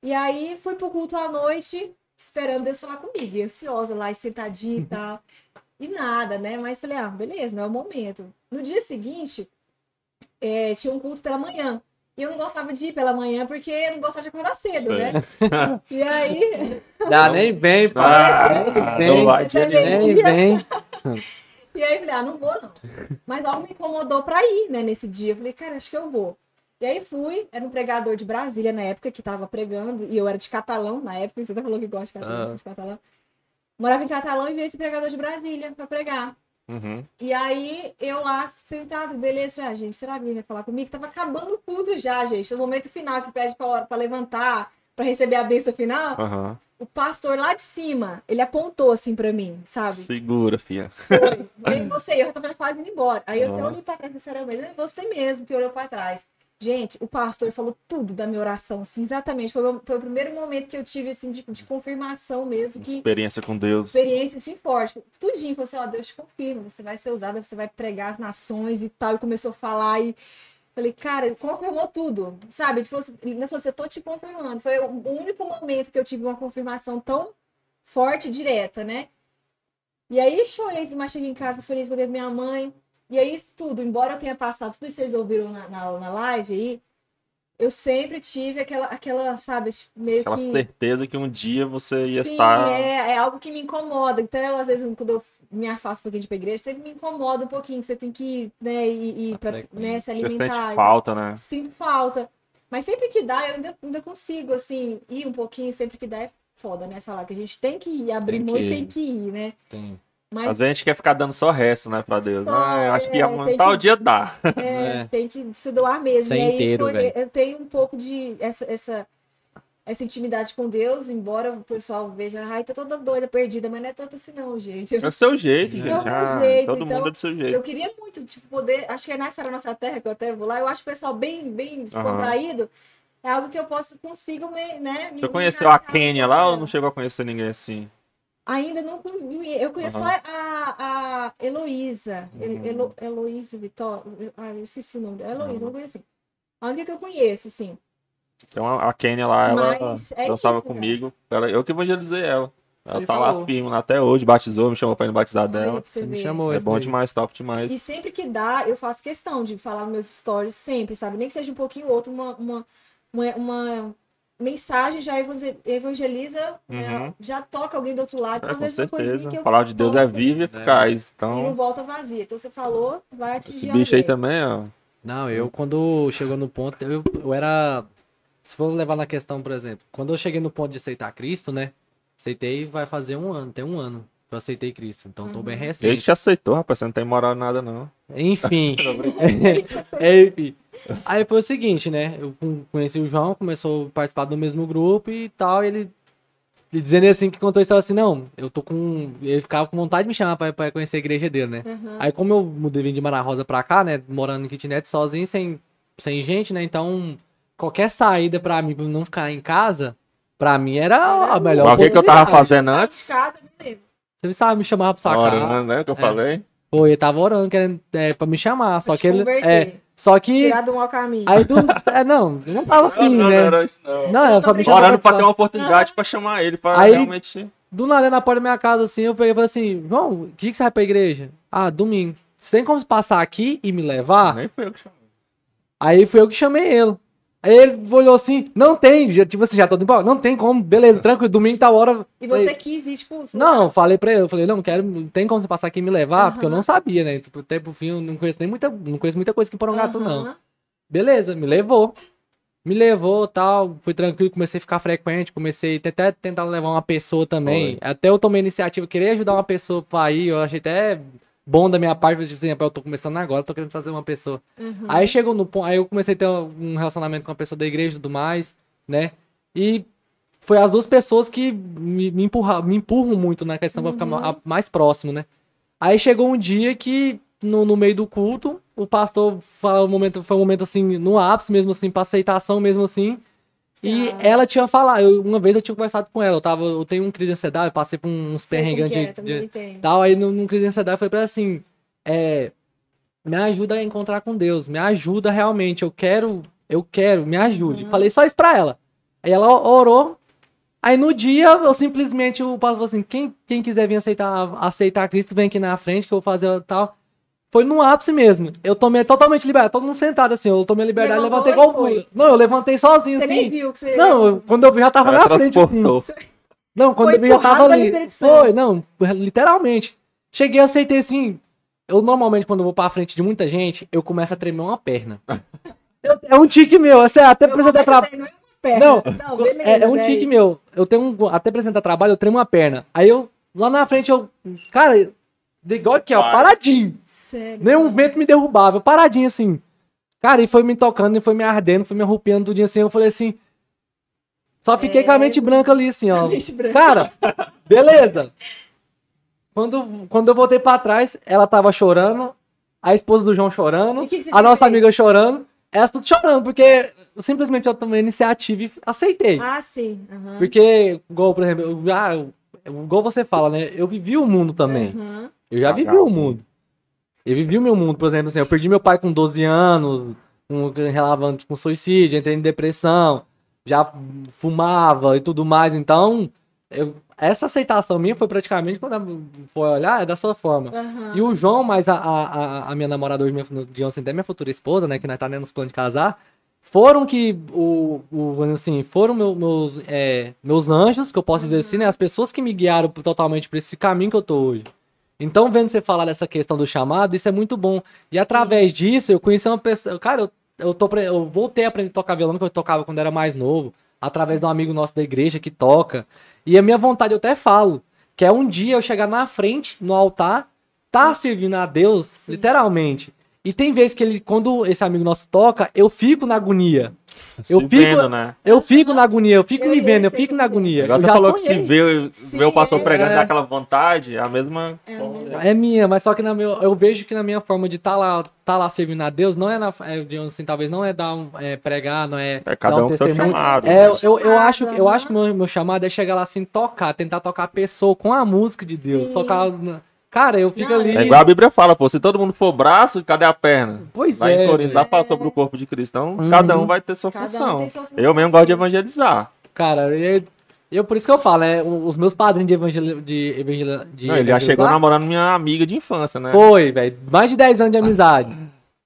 E aí fui pro culto à noite, esperando Deus falar comigo, e ansiosa lá, e sentadinha e tal. E nada, né? Mas falei, ah, beleza, não é o momento. No dia seguinte, é, tinha um culto pela manhã. E eu não gostava de ir pela manhã porque eu não gostava de acordar cedo, Sei. né? E aí, Já nem vem, pô. Ah, nem não vem. vai dia. Nem vem. e aí eu falei, ah, não vou não. Mas algo me incomodou pra ir, né, nesse dia. Eu falei, cara, acho que eu vou. E aí fui, era um pregador de Brasília na época que tava pregando, e eu era de catalão na época, você até falou que gosta de catalão, Ah. de catalão. Morava em catalão e veio esse pregador de Brasília pra pregar. Uhum. E aí, eu lá, sentado, beleza, falei, ah, gente, será que alguém vai falar comigo? Tava acabando o culto já, gente. No momento final que pede pra, pra levantar, pra receber a bênção final, Aham. o pastor lá de cima, ele apontou assim pra mim, sabe? Segura, filha. Foi. Vem você, eu tava quase indo embora. Aí eu até olhei pra trás, sinceramente, é você mesmo que olhou pra trás. Gente, o pastor falou tudo da minha oração, assim, exatamente. Foi, o- foi o primeiro momento que eu tive, assim, de, de confirmação mesmo, que Experiência com Deus. experiência assim forte. Tudinho, falou assim, ó, Deus te confirma, você vai ser usada, você vai pregar as nações e tal. E começou a falar e falei, cara, confirmou tudo, sabe? Ele falou assim, ele falou assim, eu tô te confirmando. Foi o único momento que eu tive uma confirmação tão forte e direta, né? E aí chorei demais, cheguei em casa feliz com minha mãe. E aí isso tudo, embora eu tenha passado tudo isso que vocês ouviram na, na, na live aí, eu sempre tive aquela, aquela sabe, tipo, meio Aquela que... certeza que um dia você ia Sim, estar. é, é algo que me incomoda. Então, eu, às vezes, quando eu me afasto um pouquinho de ir pra igreja, sempre me incomoda um pouquinho, que você tem que ir, né, e, e Tá pra, né, se Você sente alimentar. falta, né? Sinto falta. Mas sempre que dá, eu ainda, ainda consigo, assim, ir um pouquinho, sempre que dá é foda, né? Falar que a gente tem que ir, abrir Tem mão e ir. tem que ir, né? Tem. Mas Às vezes a gente quer ficar dando só resto, né, pra Deus. Só, Ah, eu acho que é, amanhã tem tal que- dia dá. é, É. tem que se doar mesmo. Ser e aí inteiro, foi- velho. eu tenho um pouco de essa, essa, essa intimidade com Deus, embora o pessoal veja, ai, tá toda doida, perdida, mas não é tanto assim não, gente. É o seu jeito, É gente. o meu Ah, jeito, todo então, mundo é do seu jeito. Eu queria muito, tipo, poder. Acho que é nessa era nossa terra, que eu até vou lá. Eu acho o pessoal bem, bem descontraído. É algo que eu posso, consigo, me, né? me- Você me conheceu a. Kênia lá ou não chegou a conhecer ninguém assim? Ainda não. con- Eu conheço só a, a Heloísa. El- Uhum. Elo, Heloísa Vitória. Ah, eu esqueci o nome dela. Heloísa, Uhum. uma coisa assim. A única que eu conheço, assim. Então a Kênia lá, ela é dançava isso, comigo. Ela, eu que evangelizei ela. Ela Ele tá lá falou. firme até hoje, batizou, me chamou pra ir no batizado dela. você me chamou É bom daí. demais, top E demais. sempre que dá, eu faço questão de falar nos meus stories, sempre, sabe? Nem que seja um pouquinho ou outro, uma, uma, uma, uma mensagem já evangel- evangeliza, né? Uhum. já toca alguém do outro lado. É, Então, às com vezes, uma coisinha certeza. que A eu palavra de Deus é viva e eficaz. e não Então, volta vazia. Então, você falou, vai atingir esse bicho aí alguém. também, ó. Não, eu quando chegou no ponto, eu, eu era. Se for levar na questão, por exemplo, quando eu cheguei no ponto de aceitar Cristo, né? Aceitei vai fazer um ano, tem um ano eu aceitei Cristo. Então tô bem Uhum. Ele recente. te aceitou, rapaz. Você não tem moral em nada, não. Enfim. É, enfim. Aí foi o seguinte, né? Eu con- conheci o João, começou a participar do mesmo grupo e tal. E ele, ele dizendo assim que contou a história assim, não, eu tô com. Ele ficava com vontade de me chamar pra, pra conhecer a igreja dele, né? Uhum. Aí como eu mudei vim de Mara Rosa pra cá, né? Morando em kitnet sozinho, sem, sem gente, né? Então, qualquer saída pra mim, pra não ficar em casa, pra mim era a melhor Mas o que, que eu tava fazendo antes? de casa, beleza. Você sabe, me chamava pra sua casa. Orando, né? Que eu É. falei. Pô, ele tava orando, querendo é, pra me chamar. Só que ele. converter, É, só que. Tirar do mau caminho. Aí do. É, não, eu não tava assim, não, não, né? não era isso, não. Não, era só me chamar. Orando pra ter uma oportunidade pra chamar ele, pra Aí- realmente. Do nada, na porta da minha casa, assim, eu peguei e falei assim: João, que dia que você vai pra igreja? Ah, domingo. Você tem como passar aqui e me levar? Nem foi eu que chamei. Aí fui eu que chamei ele. Aí ele olhou assim: Não tem, já, tipo assim, já tô indo embora. Não tem como, beleza, tranquilo, domingo tá hora. E você Falei, quis ir, tipo... Não, falei pra ele, eu falei, não, quero, tem como você passar aqui e me levar, porque eu não sabia, né? Tipo, até pro fim eu não conheço nem muita, não conheço muita coisa aqui em Porangatu, não. Beleza, me levou. Me levou tal, fui tranquilo, comecei a ficar frequente, comecei até tentar levar uma pessoa também. Até eu tomei a iniciativa, queria ajudar uma pessoa pra ir, eu achei até bom da minha parte, tipo assim, eu tô começando agora, tô querendo trazer uma pessoa. Uhum. Aí chegou no ponto, aí eu comecei a ter um relacionamento com a pessoa da igreja e tudo mais, né? E foi as duas pessoas que me, me, empurra, me empurram muito na questão pra ficar Uhum. ma- mais próximo, né? Aí chegou um dia que, no, no meio do culto, o pastor falou um momento, foi um momento assim, no ápice mesmo assim, pra aceitação mesmo assim. E ela tinha falado, eu- uma vez eu tinha conversado com ela, eu tava, eu tenho um crise de ansiedade, eu passei por uns perrengues é, de, de- tal, aí num, num crise de ansiedade eu falei pra ela assim, é, me ajuda a encontrar com Deus, me ajuda realmente, eu quero, eu quero, me ajude. Uhum. Falei só isso pra ela. Aí ela orou, aí no dia eu simplesmente, o pastor falou assim, quem, quem quiser vir aceitar, aceitar Cristo, vem aqui na frente que eu vou fazer tal. Foi no ápice mesmo. Eu tomei totalmente liberdade, todo mundo sentado assim, eu tomei liberdade, Levantou levantei e igual fui. Não, eu levantei sozinho Você assim. nem viu que você... Não, eu- quando eu vi já tava Ela na frente. Assim. Não, quando Foi eu vi já tava ali. Foi, não, literalmente. Cheguei, aceitei assim. Eu normalmente, quando eu vou pra frente de muita gente, eu começo a tremer uma perna. Eu- é um tique meu, assim, até pra apresentar trabalho. Não, é uma perna. Não, não beleza, É, é um tique meu. Eu tenho um. Até pra apresentar trabalho, eu tremo uma perna. Aí eu, lá na frente, eu. Cara, igual aqui, ó, paradinho. Sério. Nenhum vento me derrubava, eu paradinho assim. Cara, e foi me tocando, e foi me ardendo, foi me arrupiando tudinho assim. Eu falei assim. Só fiquei É. com a mente branca ali, assim, ó. A mente branca. Cara, beleza. Quando, quando eu voltei pra trás, ela tava chorando, a esposa do João chorando, que que a nossa feito? amiga chorando, elas tudo chorando, porque simplesmente eu tomei a iniciativa e aceitei. Ah, sim. aham. Porque, igual, por exemplo, eu eu- igual você fala, né? Eu vivi o mundo também. Aham. Eu já Legal. vivi o mundo. Eu vivi o meu mundo, por exemplo, assim, eu perdi meu pai com 12 anos, um, relavando com suicídio, entrei em depressão, já fumava e tudo mais, então eu- essa aceitação minha foi praticamente, quando for olhar, é da sua forma. Aham. E o João, mais a, a, a- minha namorada hoje, minha, de ontem, até minha futura esposa, né, que nós tá né, nos planos de casar, foram que, o, o, assim, foram meu- meus, é, meus anjos, que eu posso dizer assim, né, as pessoas que me guiaram totalmente por esse caminho que eu tô hoje. Então, vendo você falar dessa questão do chamado, isso é muito bom. E através disso, eu conheci uma pessoa. Cara, eu, eu, tô, eu voltei a aprender a tocar violão, que eu tocava quando era mais novo, através de um amigo nosso da igreja que toca. E a minha vontade, eu até falo, Que é um dia eu chegar na frente, no altar, tá servindo a Deus, literalmente. E tem vezes que ele, quando esse amigo nosso toca, eu fico na agonia. Eu se fico- vendo, né? Eu fico na agonia, eu fico Eu me vendo, eu fico na agonia. Agora Eu você já falou que se vê, Sim, vê o pastor é. pregando É. dá aquela vontade, é a mesma. É mesma. É minha, mas só que na meu, eu vejo que na minha forma de estar lá, tá lá servindo a Deus, não é na, é, digamos assim, talvez não é dar um, é, pregar, não é, É cada dar um com seu chamado. É, eu, Seu eu, eu acho, chamado, eu acho que meu, meu chamado é chegar lá assim, tocar, tentar tocar a pessoa com a música de Deus. Sim. Tocar. na- Cara, eu fico Não, ali. É igual a Bíblia fala, pô, se todo mundo for braço, cadê a perna? Pois Lá é. em Coríntios, lá fala sobre o corpo de Cristo. Então, Uhum. cada um vai ter sua Cada um função. tem sua função. Eu mesmo gosto de evangelizar. Cara, eu, eu por isso que eu falo, é, o- os meus padrinhos de evangel... de evangel... de Não, ele já chegou namorando minha amiga de infância, né? Foi, velho. Mais de 10 anos de amizade.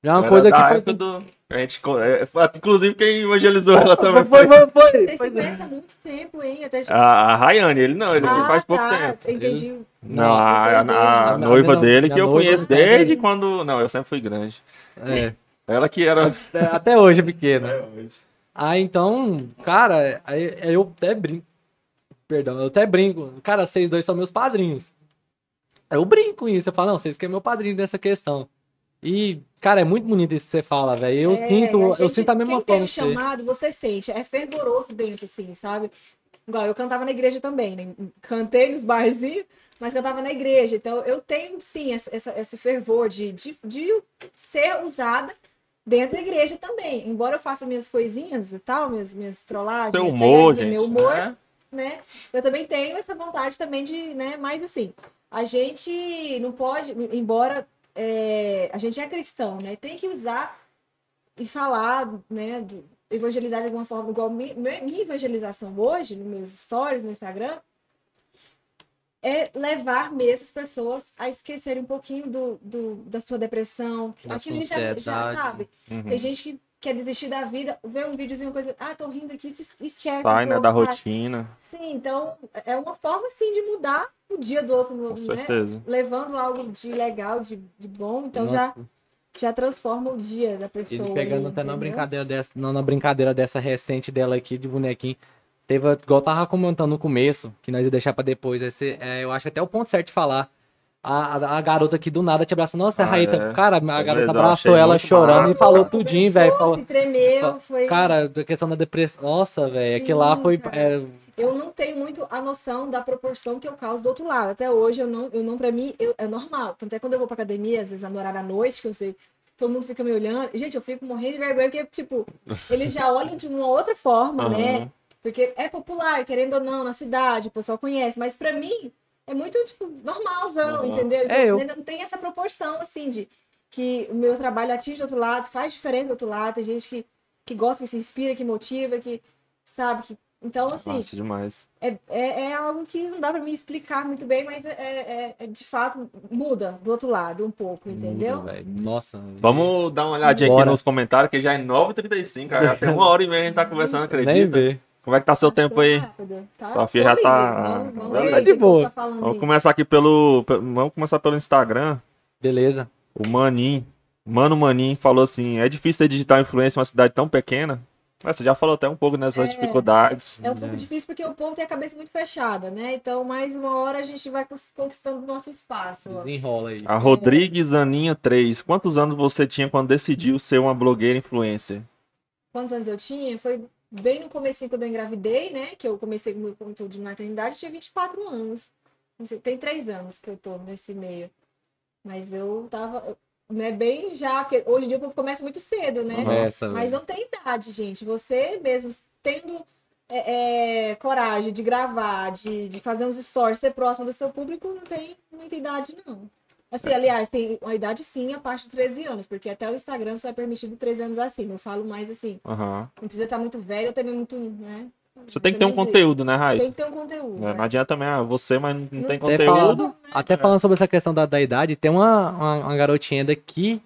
É uma Era coisa que foi. do- A gente, é, foi- inclusive, quem evangelizou ela também Foi, foi, foi, foi. Vocês se foi. conhecem há muito tempo, hein? Até... a, a Rayane. Ele não, ele ah, faz pouco tá. tempo. Entendi. Não, a, a- a noiva não, dele que eu conheço desde quando. Não, eu sempre fui grande. É. Ela que era. É, Até hoje é pequena. Ah, então, cara, aí, aí eu até brinco. Perdão, eu até brinco. Cara, vocês dois são meus padrinhos. Eu brinco com isso. Eu falo, não, vocês que é meu padrinho nessa questão. E, cara, é muito bonito isso que você fala, velho. Eu É, sinto, a eu gente- sinto a mesma quem tem forma o que você. chamado, você sente. É fervoroso dentro, assim, sabe? Igual eu cantava na igreja também, né? Cantei nos barzinhos, mas cantava na igreja. Então eu tenho, sim, essa, essa- esse fervor de, de, de ser usada dentro da igreja também. Embora eu faça minhas coisinhas e tal, minhas, minhas trollagens, Seu minhas humor, gente. meu humor, né? né? Eu também tenho essa vontade também de, né? Mas assim, a gente não pode, embora é, a gente é cristão, né? Tem que usar e falar, né? do- evangelizar de alguma forma, igual mi- mi- minha evangelização hoje, nos meus stories, no Instagram, é levar mesmo as pessoas a esquecerem um pouquinho do, do- da sua depressão. Da Aquilo já, já sabe. Uhum. Tem gente que quer desistir da vida, vê um videozinho, coisa, ah, tô rindo aqui, se esquece. Sai, né, da sai. rotina. Sim, então é uma forma assim de mudar o dia do outro, Com né? certeza. Levando algo de legal, de, de bom, então Nossa, já, já transforma o dia da pessoa. Ele pegando até na brincadeira dessa, não, na brincadeira dessa recente dela aqui de bonequinho. Teve, igual eu tava comentando no começo, que nós ia deixar pra depois. Esse, é, eu acho até o ponto certo de falar. A, a, a garota aqui do nada te abraçou. Nossa, Ah, Raíta, é. cara, a mesmo, garota abraçou ela chorando e massa. falou tudinho, velho. Falou, tremeu, foi... cara, da questão da depressão. Nossa, velho, aquilo lá foi. é, Eu não tenho muito a noção da proporção que eu causo do outro lado. Até hoje, eu não, eu não pra mim, eu- é normal. Tanto é quando eu vou pra academia, às vezes no horário à noite, que eu sei, todo mundo fica me olhando. Gente, eu fico morrendo de vergonha, porque, tipo, eles já olham de uma outra forma, né? Aham. Porque é popular, querendo ou não, na cidade, o pessoal conhece. Mas pra mim, é muito, tipo, normalzão, entendeu? É, eu- não tem essa proporção, assim, de que o meu trabalho atinge do outro lado, faz diferença do outro lado. Tem gente que, que gosta, que se inspira, que motiva, que, sabe? Que... Então, assim, Massa demais. é, é, é algo que não dá pra me explicar muito bem, mas é, é- é- de fato muda do outro lado um pouco, entendeu? Muda. Nossa. Vamos dar uma olhadinha Bora. aqui nos comentários, que já é 9h35, cara. já tem uma hora e meia a gente tá conversando, Nem acredita? Como é que tá seu tempo aí? rápido, tá? Sua filha já tá- Vamos, vamos Tá de boa. tá Vamos começar aqui pelo. pe- Vamos começar pelo Instagram. Beleza. O Manin, Mano Manin falou assim: é difícil ter digital influência em uma cidade tão pequena. Ah, Você já falou até um pouco nessas É. dificuldades. É um pouco difícil porque o povo tem a cabeça muito fechada, né? Então, mais uma hora a gente vai conquistando o nosso espaço. ó. Desenrola aí. A Rodrigues Aninha 3. Quantos anos você tinha quando decidiu ser uma blogueira influencer? Quantos anos eu tinha? Foi bem no comecinho quando eu engravidei, né? Que eu comecei com o meu conteúdo de maternidade, tinha 24 anos. Não sei, tem três anos que eu tô nesse meio. Mas eu tava, né, bem já, porque hoje em dia o povo começa muito cedo, né? Começa, Mas não tem idade, gente. Você mesmo tendo é, é, coragem de gravar, de, de fazer uns stories, ser próximo do seu público, não tem muita idade, não. Assim, aliás, tem uma idade sim, a parte de 13 anos, porque até o Instagram só é permitido 13 anos acima. Eu falo mais assim, Aham. não precisa estar muito velho, ou também muito, né? Você tem que ter um conteúdo, né. Raí? Tem que ter um conteúdo. Não né? adianta também, ah, você, mas não tem Até Até, conteúdo. falando, até falando sobre essa questão da, da idade, tem uma, uma, uma garotinha daqui,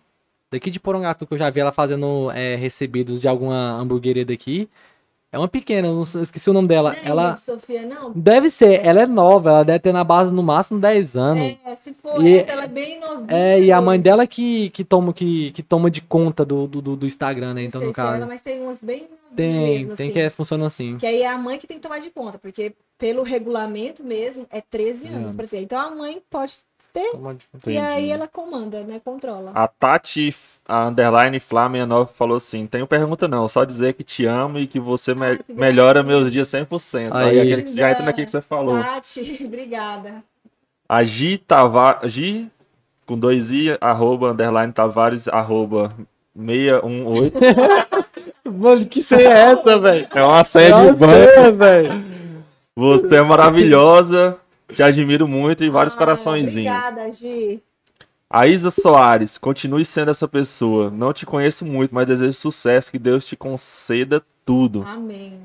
daqui de Porongatu, que eu já vi ela fazendo é, recebidos de alguma hamburgueria daqui. É uma pequena, eu esqueci o nome dela. Não é Ela. Sofia, não? Deve ser, ela é nova, ela deve ter na base no máximo 10 anos. É, se for E- essa, ela é bem novinha. É, e a mãe dela que, que, toma, que, que toma de conta do, do, do- Instagram, né? Não Então, sei no é ela, caso. mas tem umas bem Tem, mesmo, tem assim. que é, funciona assim. Que aí é a mãe que tem que tomar de conta, porque pelo regulamento mesmo é 13 anos anos. para ter. Então a mãe pode Conta. e aí Entendi. ela comanda, né? Controla. A Tati, a underline Flá69, falou assim: Tenho pergunta não, só dizer que te amo e que você me- Ah, melhora meus dias 100%. Aí. Aí, aquele que já entra naquilo que você falou. Tati, obrigada. A Gi Tavares, Gi, com dois i, arroba, underline Tavares, arroba 618. Mano, que senha é essa, velho? É uma senha de banco. Você é maravilhosa, te admiro muito e vários Ah, coraçõezinhos. Obrigada, Gi. A Isa Soares, continue sendo essa pessoa. Não te conheço muito, mas desejo sucesso, que Deus te conceda tudo. Amém.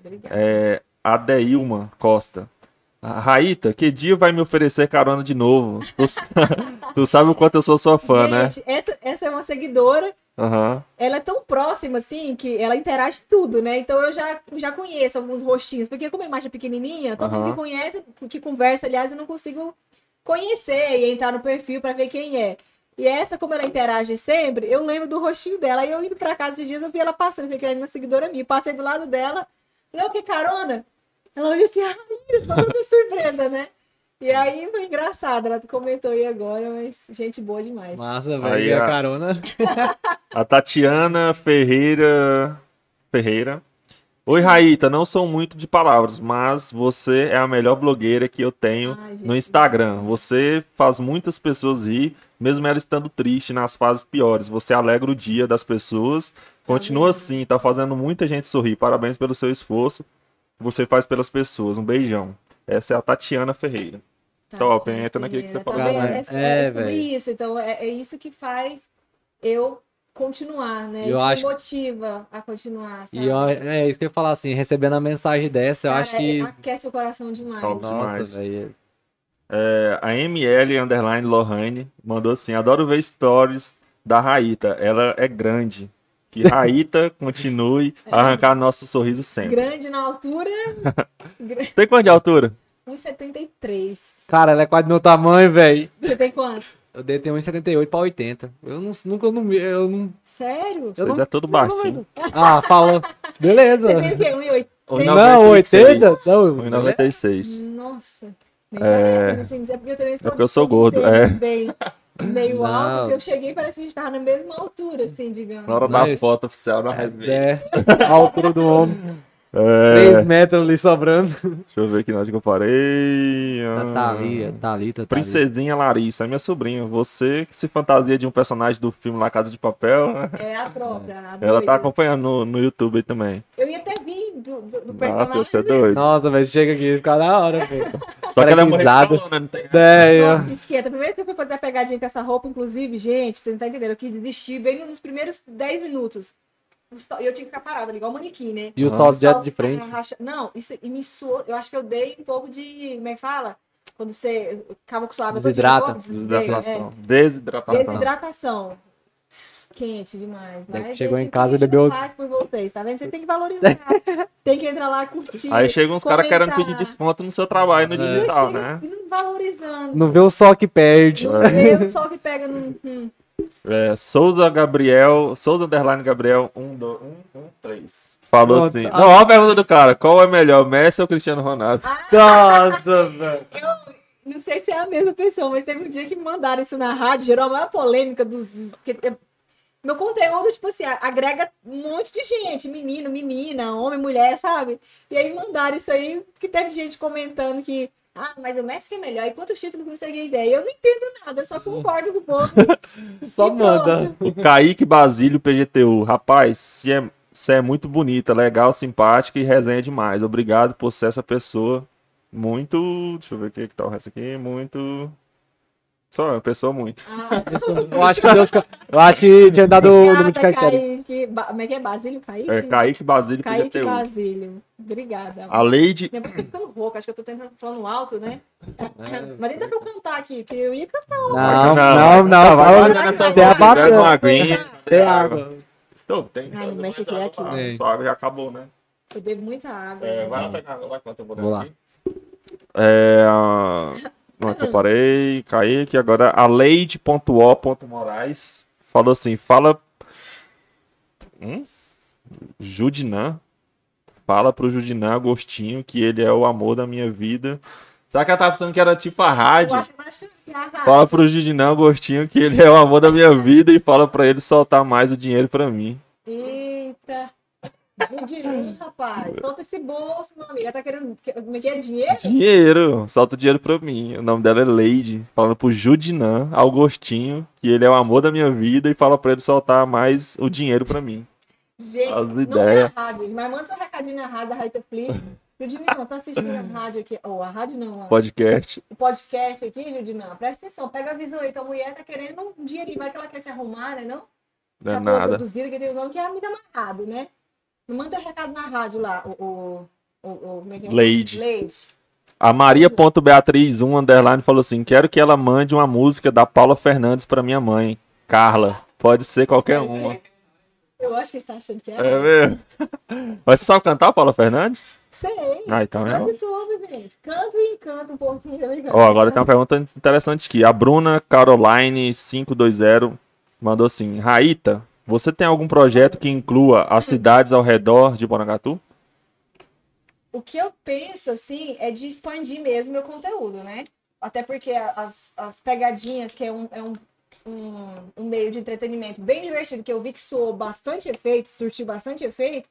Obrigada. É, a Deilma Costa. A Raíta, que dia vai me oferecer carona de novo? Tu, tu sabe o quanto eu sou sua fã, né? Gente, essa, essa é uma seguidora. Aham. Ela é tão próxima, assim, que ela interage tudo, né? Então eu já, já conheço alguns rostinhos. Porque como a imagem é pequenininha, todo mundo Aham. que conhece, que conversa, aliás, eu não consigo conhecer e entrar no perfil pra ver quem é. E essa, como ela interage sempre, eu lembro do rostinho dela. Aí eu indo pra casa esses dias, eu vi ela passando, porque ela é uma seguidora minha. Passei do lado dela, falei, o que, carona? Ela olhou assim, ai, de surpresa, né? E aí foi engraçado, ela comentou aí agora, mas gente boa demais. Massa, Aí velho. E a a- carona. A Tatiana Ferreira. Ferreira. Oi, Raíta, não sou muito de palavras, mas você é a melhor blogueira que eu tenho Ai, gente, no Instagram. Você faz muitas pessoas rir, mesmo ela estando triste nas fases piores. Você alegra o dia das pessoas. Continua vendo? assim, tá fazendo muita gente sorrir. Parabéns pelo seu esforço que você faz pelas pessoas. Um beijão. Essa é a Tatiana Ferreira. Top, hein? Entra naquilo que você falou. Também Cara, é, é, é sobre isso. Então, é, é isso que faz eu continuar, né? Eu isso acho- me motiva a continuar, sabe? E ó, é isso que eu ia falar assim, recebendo a mensagem dessa, eu Cara, acho que. é- aquece o coração demais. Top. Nossa, demais. É, a ML underline Lohane mandou assim: adoro ver stories da Raíta. Ela é grande. Que Raíta continue a arrancar nosso sorriso sempre. Grande na altura, Tem quanto de altura? 1,73. Cara, ela é quase do meu tamanho, velho. Você tem quanto? Eu dei ter 1,78 pra 80. Eu não, nunca eu não, eu não. Sério? Vocês não- é tudo baixinho. Ah, falou. Beleza. Você tem o quê? 1,80? Um Não, 80? Não, 1,96. Nossa. Nem parece, assim, é porque eu também sou, porque eu sou gordo, inteiro, é. Bem, meio Não. alto, porque eu cheguei e parece que a gente tava na mesma altura, assim, digamos. Na hora da foto oficial, na revista. É, a altura do homem. É, 3 metros ali sobrando. deixa eu ver aqui onde que eu parei. Tá, tá ali, tá ali, tá, tá ali. Princesinha Larissa, é minha sobrinha. Você que se fantasia de um personagem do filme La Casa de Papel, né? É a própria. a ela doida. tá acompanhando no, no YouTube aí também. Eu ia até vir do, do, do Nossa, personagem. você é doido. Nossa, velho, chega aqui, fica da hora, velho. Só que ela é muito risada. calona, não tem É, eu- Nossa, esquenta. Primeiro que você foi fazer a pegadinha com essa roupa, inclusive, gente, você não tá entendendo. Eu quis desistir bem nos primeiros 10 minutos. E eu tinha que ficar parada, igual o manequim, né? E o Ah. sol direto sol de frente. tava racha- Não, isso, e me suou. Eu acho que eu dei um pouco de. Como é que fala? Quando você acaba com sua água Desidrata. Desidratação. É, Desidratação. desidratação. Quente demais. É que Mas chegou gente, em casa e bebeu- faz por vocês, tá vendo? Vocês têm que valorizar. tem que entrar lá curtir. Aí chegam uns caras querendo pedir desconto no seu trabalho no É. Não digital, né? não valorizando. Não vê o sol que perde. Não vê o sol que pega no. hum. É, Souza Gabriel, Souza Underline Gabriel 123. Falou Pronto. assim. Não, olha a pergunta do cara. Qual é melhor, Messi ou Cristiano Ronaldo? Nossa, velho. Não sei se é a mesma pessoa, mas teve um dia que me mandaram isso na rádio, gerou a maior polêmica dos. dos- que- eu- meu conteúdo, tipo assim, agrega um monte de gente, menino, menina, homem, mulher, sabe? E aí mandaram isso aí, que teve gente comentando que. Ah, mas o Messi que é melhor. E quantos títulos ganha ideia? Eu não entendo nada, eu só concordo com o povo. Só E pronto. manda. O Kaique Basílio PGTU. Rapaz, você é, cê é muito bonita, legal, simpática e resenha demais. Obrigado por ser essa pessoa muito. Deixa eu ver o que, que tá o resto aqui. Muito. Só uma pessoa muito. Ah, Eu acho que Deus. Eu acho que tinha dado o número de caracteres. Kaique. Ba- Como é que é? Basílio Kaique? É Kaique Basílio Kaique PGTU. Basílio. Obrigada. A Lady. Minha voz tá ficando rouca, acho que eu tô tentando falando alto, né? É. Mas nem dá pra eu cantar aqui, que eu ia cantar. Não, não, não. Vai não, fazendo essa Tem a voz, pega uma batata. aguinha. Tem água. Então, tem. Ah, não mexe aqui, aqui. Tem. Sua água já acabou, né? Eu bebo muita água. É, vai lá pegar água eu vou aqui. É, que eu parei, caí aqui agora. A Leide.o.moraes falou assim: fala. Hum? Judinã. Fala pro Judinã Agostinho que ele é o amor da minha vida. Será que ela tava pensando que era tipo a Eu rádio? acho que ela a rádio. Fala pro Judinã Agostinho que ele é o amor da minha vida e fala pra ele soltar mais o dinheiro pra mim. Eita. Rapaz. Solta esse bolso, meu amigo. Ela tá querendo. Como é que é dinheiro? Dinheiro, solta o dinheiro pra mim. O nome dela é Lady. Falando pro Judinã Agostinho que ele é o amor da minha vida e fala pra ele soltar mais o dinheiro pra mim. Gente, As não é a rádio, mas manda seu recadinho na rádio da Raita Flix. Judinão, tá assistindo a rádio aqui. Ou a rádio não, ó. Podcast. o podcast aqui, Judinão. Presta atenção, pega a visão aí. Tua mulher tá querendo um dinheirinho. Vai que ela quer se arrumar, né? Não? Não é Tá nada. produzida, que tem uns homens que é muito amarrado, né? Manda recado na rádio lá, o. o, o, o é é? Lady. Lady. A Maria.beatriz1 underline falou assim: quero que ela mande uma música da Paula Fernandes pra minha mãe. Carla. Pode ser qualquer uma. Eu acho que você tá achando que é. É mesmo? Mas você sabe cantar, Paula Fernandes? Sei. Ah, então é. Quase tudo, gente. Canto e encanto um pouquinho. tá ligado? Ó, agora tem uma pergunta interessante aqui. A Bruna Caroline 520 mandou assim: Raíta, você tem algum projeto que inclua as cidades ao redor de Porangatu? O que eu penso, assim, é de expandir mesmo meu conteúdo, né? Até porque as, as pegadinhas, que é, um, é um, um, um meio de entretenimento bem divertido, que eu vi que soou bastante efeito, surtiu bastante efeito,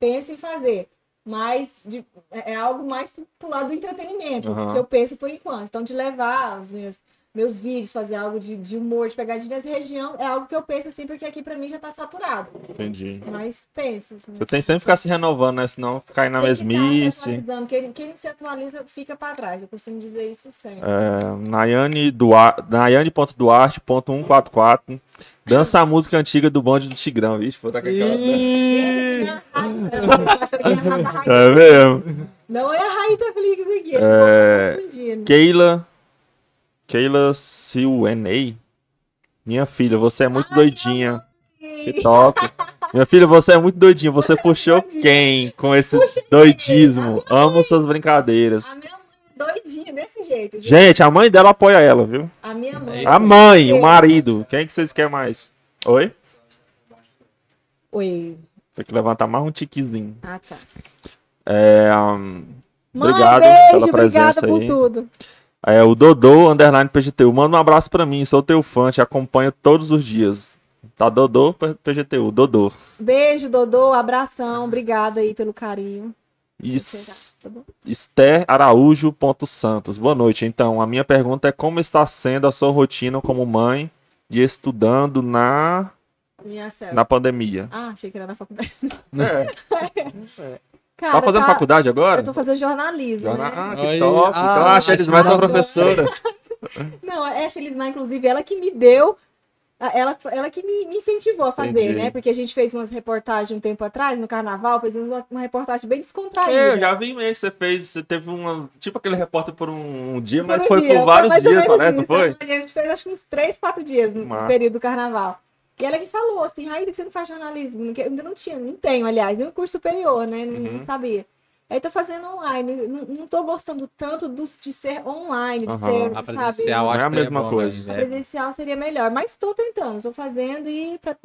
penso em fazer. Mas de- é é algo mais pro, pro lado do entretenimento, Aham. que eu penso por enquanto. Então, de levar os meus, meus vídeos, fazer algo de, de humor, de pegadinha nessa região, é algo que eu penso, assim, porque aqui pra mim já tá saturado. Entendi. Mas penso. assim, Você tem sempre que ficar se renovando, né? Senão ficar aí na tem que tá mesmice. atualizando. Quem, quem não se atualiza fica para trás. Eu costumo dizer isso sempre. É, Nayane Duar- Nayane.duarte.144 dança a música antiga do bonde do Tigrão, vixe, vou tá com aquela. Gente, é que mesmo. Não é a Raíta Flix aqui. Acho É, que. Keila. Keila Silwenei. Minha filha, você é muito doidinha. Que top. Minha filha, você é muito doidinha. Você puxou doidinha. quem com esse Puxa doidismo? Amo suas brincadeiras. A minha mãe é doidinha desse jeito. gente. Gente, a mãe dela apoia ela, viu? A minha mãe. A mãe, o marido. Quem que vocês querem mais? Oi? Oi. Tem que levantar mais um tiquezinho. Ah, tá. É, hum, Mãe, Obrigado beijo, pela presença obrigada por aí. tudo. É, o Dodô, underline PGTU. Manda um abraço pra mim, sou teu fã, te acompanho todos os dias. Tá Dodô, PGTU, Dodô. Beijo, Dodô. Abração. Obrigada aí pelo carinho. Is- Tá? Esther Araújo ponto Santos. Boa noite. Então, a minha pergunta é como está sendo a sua rotina como mãe e estudando na, na pandemia? Ah, achei que era na faculdade. É. Cara, Tá fazendo tá- faculdade agora? Eu tô fazendo jornalismo, Jorna- né? Ah, que Oi. top. Ah, então a Shelly ser acho que- professora. Não, é a Shelismar, inclusive, ela que me deu, a- ela, ela que me, me incentivou a fazer, Entendi. né? Porque a gente fez umas reportagens um tempo atrás, no carnaval, fez uma, uma reportagem bem descontraída. É, eu já vi mesmo que você fez. Você teve uma. Tipo aquele repórter por um, um dia, Por mas um foi dia, por vários dias, parece, não isso. foi? A gente fez acho que uns três, quatro dias no Massa. período do carnaval. E ela que falou assim, Raída, que você não faz jornalismo? Eu ainda não tinha, não tenho, aliás, nem um curso superior, né? Não, Uhum. não sabia. Aí tô fazendo online. Não, não tô gostando tanto dos, de ser online, de Aham. ser, A sabe? presencial Não é acho a que mesma bom, coisa. né? A presencial seria melhor, mas estou tentando, estou fazendo e para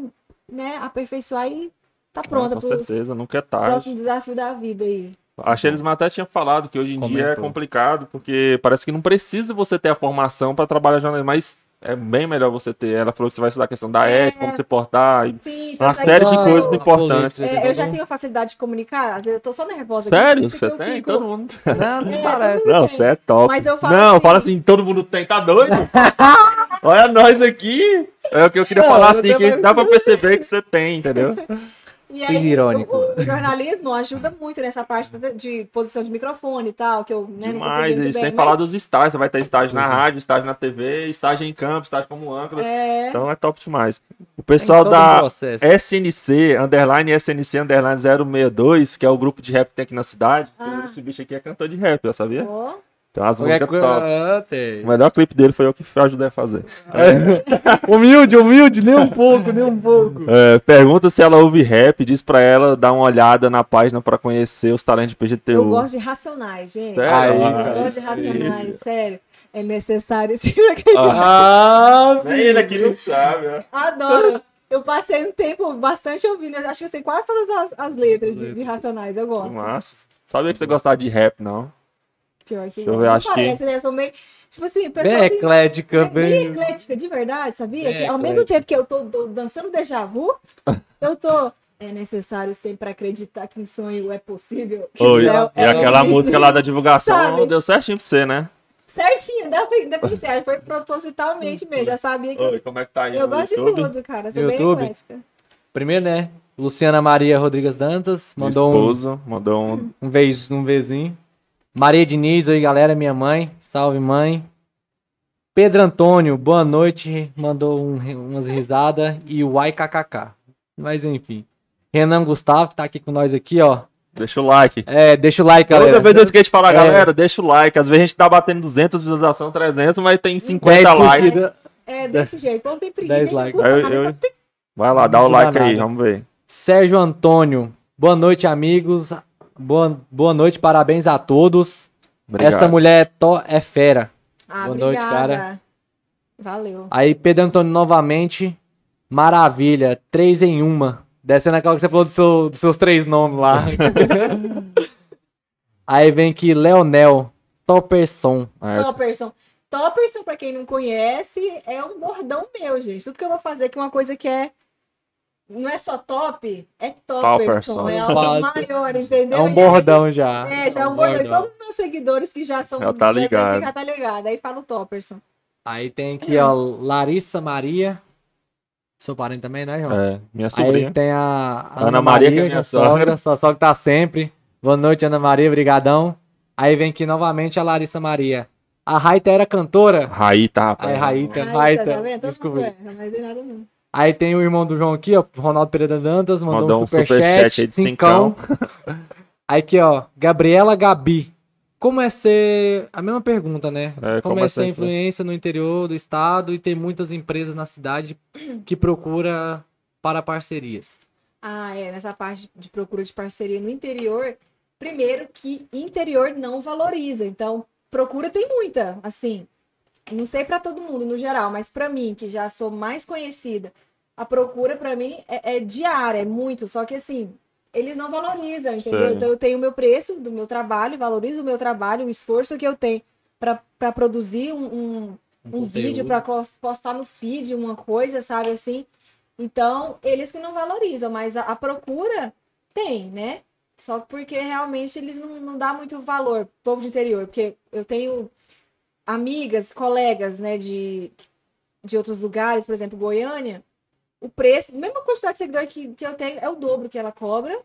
né, aperfeiçoar e tá pronta Ah, com certeza, nunca é tarde. próximos desafios da vida aí. A Shelly até tinha falado que hoje em dia é Comentou. complicado, porque parece que não precisa você ter a formação para trabalhar jornalismo, mas é bem melhor você ter. Ela falou que você vai estudar a questão da É. ética, como se portar, Sim, uma é série de coisas importantes. é, eu já tenho a facilidade de comunicar, às vezes eu tô só nervosa. aqui, Sério? isso Você tem? fico- Todo mundo. Não, não É, parece. Não, você é top. Mas eu falo não, assim- fala assim, todo mundo tem, tá doido? Olha nós aqui. É o que eu queria Não, falar eu assim, que dá pra perceber que você tem, entendeu? E aí, irônico. O, o jornalismo ajuda muito nessa parte de, de posição de microfone e tal, que eu né, não Demais, consegui e muito sem bem, falar dos estágios, você vai ter estágio na é. rádio, estágio na TV, estágio em campo, estágio como âncora. É, Então é top demais. O pessoal um da. SNC, underline SNC, underline 062, que é o grupo de rap que tem aqui na cidade. Ah. Esse bicho aqui é cantor de rap, já sabia? ó, Tem umas Qualquer músicas top. Ah, tem. O melhor clipe dele foi eu que ajudei a fazer. Humilde, humilde, nem um pouco, nem um pouco. É, pergunta se ela ouve rap, diz pra ela dar uma olhada na página pra conhecer os talentos de PGTU. Eu gosto de racionais, gente. Sério? Eu Ah, gosto de racionais, sério. É necessário sim pra acreditar. Ah, Nem ele aqui não sabe, ó. Adoro. Eu passei um tempo bastante ouvindo. Eu acho que eu sei quase todas as, as letras de, de Racionais. Eu gosto. Massa. Sabia que você gostava de rap, não? Pior que Deixa eu ver, acho que- parece, né? Eu sou meio. Tipo assim, bem tem- eclética, é bem bem. eclética, de verdade, sabia? Bem Que ao mesmo tempo que eu tô, tô dançando déjà vu, eu tô. É necessário sempre acreditar que um sonho é possível. que Oi, é- e é aquela música lá da divulgação Sabe? deu certinho pra você, né? Certinho, ainda foi, ainda foi certo. Foi propositalmente mesmo. Já sabia que. Oi, como é que tá aí eu no gosto YouTube? de tudo, cara. Sou No bem YouTube? eclética. Primeiro, né? Luciana Maria Rodrigues Dantas Minha mandou um, esposa mandou um... um, vez, um vezinho. Maria Diniz, oi galera, minha mãe. Salve, mãe. Pedro Antônio, boa noite. Mandou um- umas risadas. E o YKKK. Mas enfim. Renan Gustavo, que tá aqui com nós aqui, ó. Deixa o like. É, deixa o like, galera. Toda vez eu esqueço de falar, É. galera, deixa o like. Às vezes a gente tá batendo 200 visualizações, 300, mas tem 50 10 likes. curtidas. É desse jeito. O povo tem preguiça. 10 nem likes. custa Eu- eu- só Vai lá, dá o Não like aí, nada. vamos ver. Sérgio Antônio, boa noite, amigos. Boa, boa noite, parabéns a todos. Obrigado. Esta mulher é, to- é fera. Ah, Boa noite, obrigada. cara. Valeu. Aí, Pedro Antônio novamente. Maravilha, três em uma. Descendo aquela que você falou do seu- dos seus três nomes lá. Aí vem aqui, Leonel, Topperson. Ah, Topperson. Topperson, pra quem não conhece, é um bordão meu, gente. Tudo que eu vou fazer aqui é uma coisa que é. Não é só top, é Topperson. Topperson. É Nossa. maior, entendeu? É um aí- bordão já. É, já é um bordão. E todos os meus seguidores que já são. Já tá ligado. Já tá ligado. Aí fala o Topperson. Aí tem aqui, ó, Larissa Maria. Seu parente também, né, João? É, minha Aí sobrinha. tem a Ana, Ana Maria, Maria, que é que é minha sogra. sogra. Sua sogra tá sempre. Boa noite, Ana Maria, brigadão. Aí vem aqui novamente a Larissa Maria. A Raita era cantora? Raíta, rapaz. Aí, Raíta, Ai, Raíta, tá? Todo desculpa. mas não é nada não. Aí tem o irmão do João aqui, ó, Ronaldo Pereira Dantas, mandou, Mandou um um superchat, superchat aí de cincão. Aí aqui, ó, Gabriela Gabi. Como é ser... A mesma pergunta, né? É, como, como é é ser ser influência no interior do estado e tem muitas empresas na cidade que procura para parcerias. Ah, é, nessa parte de procura de parceria no interior, primeiro que interior não valoriza, então procura tem muita, assim, não sei pra todo mundo no geral, mas pra mim, que já sou mais conhecida, a procura pra mim é, é diária, é muito, só que assim, eles não valorizam, entendeu? Então eu tenho o meu preço do meu trabalho, valorizo o meu trabalho, o esforço que eu tenho pra produzir um- um, um vídeo para postar no feed, uma coisa, sabe assim. Então, eles que não valorizam, mas a, a procura tem, né? Só porque realmente eles não, não dão muito valor, povo de interior, porque eu tenho amigas, colegas, né, de, de outros lugares, por exemplo, Goiânia, o preço, mesma quantidade de seguidor que, que eu tenho, é o dobro que ela cobra,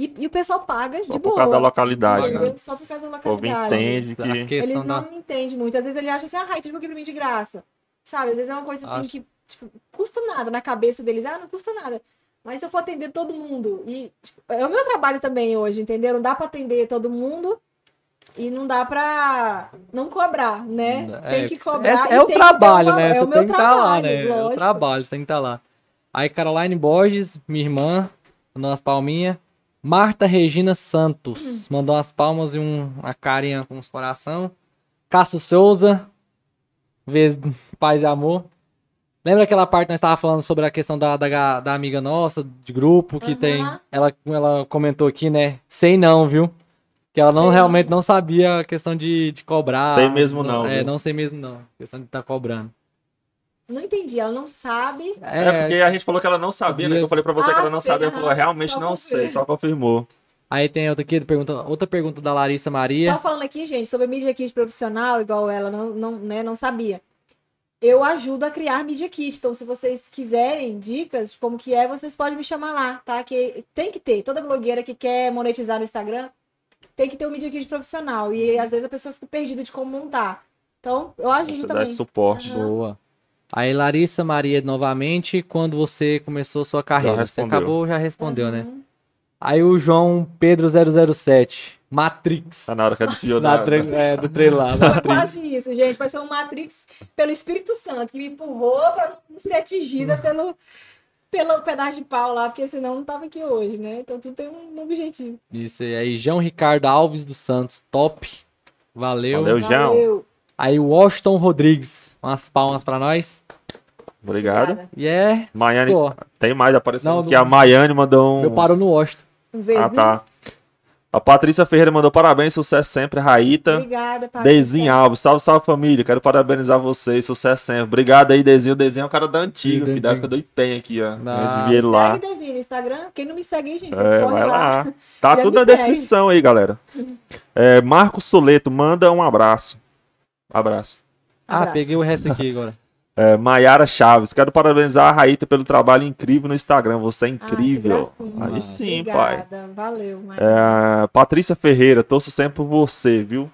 e, e o pessoal paga Só de por boa. causa da localidade, né? Só por causa da O localidade. entende que... Eles da... não entendem muito. Às vezes ele acha assim, ah, Rai, divulga pra mim de graça. Sabe? Às vezes é uma coisa assim Acho. que tipo, custa nada. Na cabeça deles, ah, não custa nada. Mas se eu for atender todo mundo, e tipo, é o meu trabalho também hoje, entendeu? Não dá pra atender todo mundo e não dá pra não cobrar, né? tem que cobrar. É, é o tem que trabalho, valor. né? É Você o meu tem que estar lá, trabalho, né? É o trabalho, você tem que estar lá. Aí, Caroline Borges, minha irmã, mandou umas palminhas. Marta Regina Santos, mandou umas palmas e um, uma carinha com uns coração. Cássio Souza, vez paz e amor. Lembra aquela parte que nós estávamos falando sobre a questão da, da, da amiga nossa, de grupo, que Aham. tem. Ela, ela comentou aqui, né? Sei não, viu? Que ela não Sei realmente não sabia a questão de, de cobrar. Sei mesmo não, É, viu? não sei mesmo não. questão de estar cobrando. Não entendi, ela não sabe. É, porque a gente falou que ela não sabia, né? sabia. Que eu falei pra você que Ah, ela não sabia. Ela falou, realmente só não sei, só confirmou. Aí tem outra aqui, pergunta, outra pergunta da Larissa Maria. Só falando aqui, gente, sobre mídia kit profissional, igual ela não, não, né, não sabia. Eu ajudo a criar mídia kit. Então, se vocês quiserem dicas de como que é, vocês podem me chamar lá, tá? Que tem que ter. Toda blogueira que quer monetizar no Instagram tem que ter um mídia kit profissional. E às vezes a pessoa fica perdida de como montar. Então, eu ajudo Você dá também. esse suporte. Aham. Boa. Aí Larissa Maria novamente, quando você começou sua carreira? Você acabou, já respondeu, né? Uhum. Aí o João Pedro 007, Matrix. Tá na hora que ela desviou Na da... tra- é, do trailer lá, Foi quase isso, gente. Foi só um Matrix pelo Espírito Santo, que me empurrou pra não ser atingida pelo, pelo pedaço de pau lá, porque senão não tava aqui hoje, né? Então tudo tem um objetivo. Isso aí. Aí, João Ricardo Alves dos Santos, top. Valeu. Valeu, João. Valeu. Aí, Washington Rodrigues, umas palmas pra nós. Obrigado. Obrigada. E é. Maiane, Pô, tem mais aparecendo Não, aqui. não- A Maiane mandou um. eu paro no Washington. Um vez, Ah, né? tá. A Patrícia Ferreira mandou parabéns, sucesso sempre, Raíta. Obrigada, Patrícia. Dezinho Alves, salve, salve família. Quero parabenizar vocês, sucesso sempre. Obrigado aí, Dezinho. O Dezinho é o cara da antiga, Da filho, da época do IPEM aqui, ó. Nossa. Ir lá. Segue Dezinho no Instagram. Quem não me segue, gente, vocês É, correm vai lá. lá. Tá Já tudo na segue. descrição aí, galera. É, Marcos Soleto, manda um abraço. Abraço. Ah, Abraço. peguei o resto aqui agora. É, Maiara Chaves, quero parabenizar a Raíta pelo trabalho incrível no Instagram. Você é incrível. gracinha. aí sim, pai. Obrigada. Valeu, Maia. É, Patrícia Ferreira, torço sempre por você, viu?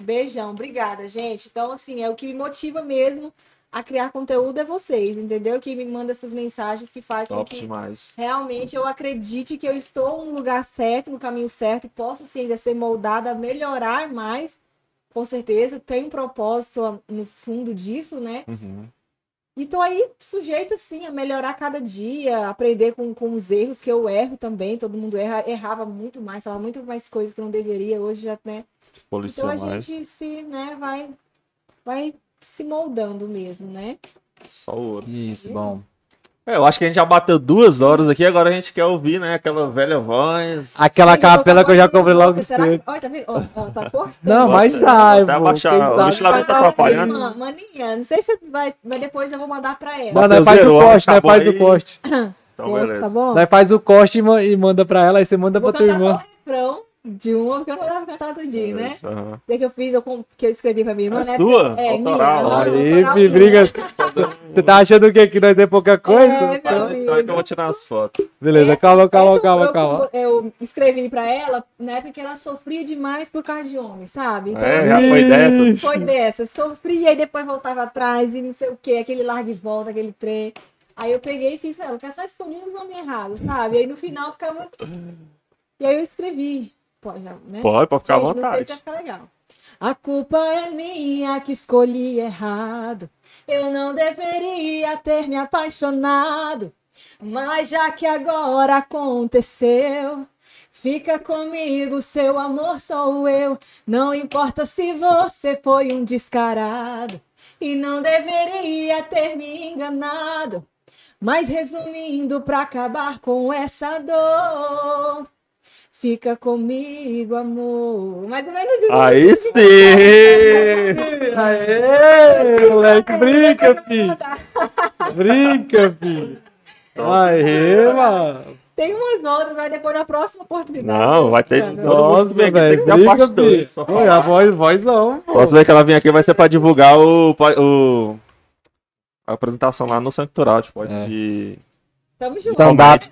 Beijão, obrigada, gente. Então, assim, é o que me motiva mesmo a criar conteúdo é vocês, entendeu? Que me manda essas mensagens que faz com Top que demais. realmente eu acredite que eu estou no lugar certo, no caminho certo, posso sim ainda ser moldada melhorar mais, com certeza. Tem um propósito no fundo disso, né? Uhum. E tô aí sujeita, sim, a melhorar cada dia, aprender com, com os erros que eu erro também. Todo mundo erra, errava muito mais, falava muito mais coisas que não deveria. Hoje já, né? Policial Então a mais. gente se, né, vai, vai se moldando mesmo, né? Só ouro. Isso, bom. É, eu acho que a gente já bateu duas horas aqui, agora a gente quer ouvir, né? Aquela velha voz. Aquela Sim, capela que eu já comprei logo será que- cedo. Olha, tá vendo? Ó, ó, tá cortando. Não, mas Bota- sai, até abaixar. O ventilador vai tá atrapalhando. Man- Maninha, não sei se vai, mas depois eu vou mandar pra ela. Mano, nós Mateus faz o zerou, corte, tá nós bom faz o corte. Então, beleza. Tá bom? Nós faz o corte e ma- manda pra ela, aí você manda Vou pra tua cantar só o irmã. refrão de uma, porque eu não dava cantar tudinho, né? Daí que eu fiz, eu, com- que eu escrevi pra minha irmã, É né? sua? É, Autoral. minha. Aí, autoral minha. briga. Você tá achando o quê? Que nós é pouca coisa? É, Então- Então, eu vou tirar as fotos. Beleza, Essa- calma, calma, essa calma, eu, calma. Eu escrevi pra ela na época que ela sofria demais por causa de homem, sabe? Então, É, assim, já foi dessas. Foi dessa, sofria e depois voltava atrás e não sei o que, aquele larga e volta, aquele trem. Aí eu peguei e fiz pra ela, que é só escolher os nomes errados, sabe? Aí no final ficava. E aí eu escrevi. Pode, né? Pode, pode ficar à Gente, não sei vontade. se vai ficar legal. A culpa é minha que escolhi errado. Eu não deveria ter me apaixonado. Mas já que agora aconteceu, fica comigo, seu amor sou eu. Não importa se você foi um descarado e não deveria ter me enganado. Mas resumindo, pra acabar com essa dor, fica comigo, amor. Mais ou menos isso. Aí sim! Aê, moleque, brinca, filho. Brinca, filho. Aê, mano. Tem umas outras, aí depois na próxima oportunidade. Não, vai ter- Tá, mundo Nossa, vem aqui, tem velho, que ter parte dois, filho. pra Pô, falar. a voz, vozão. Próxima vez que ela vir aqui vai ser pra divulgar o, o a apresentação lá no Sanctural, tipo, É. de Tamo junto. Stand-up.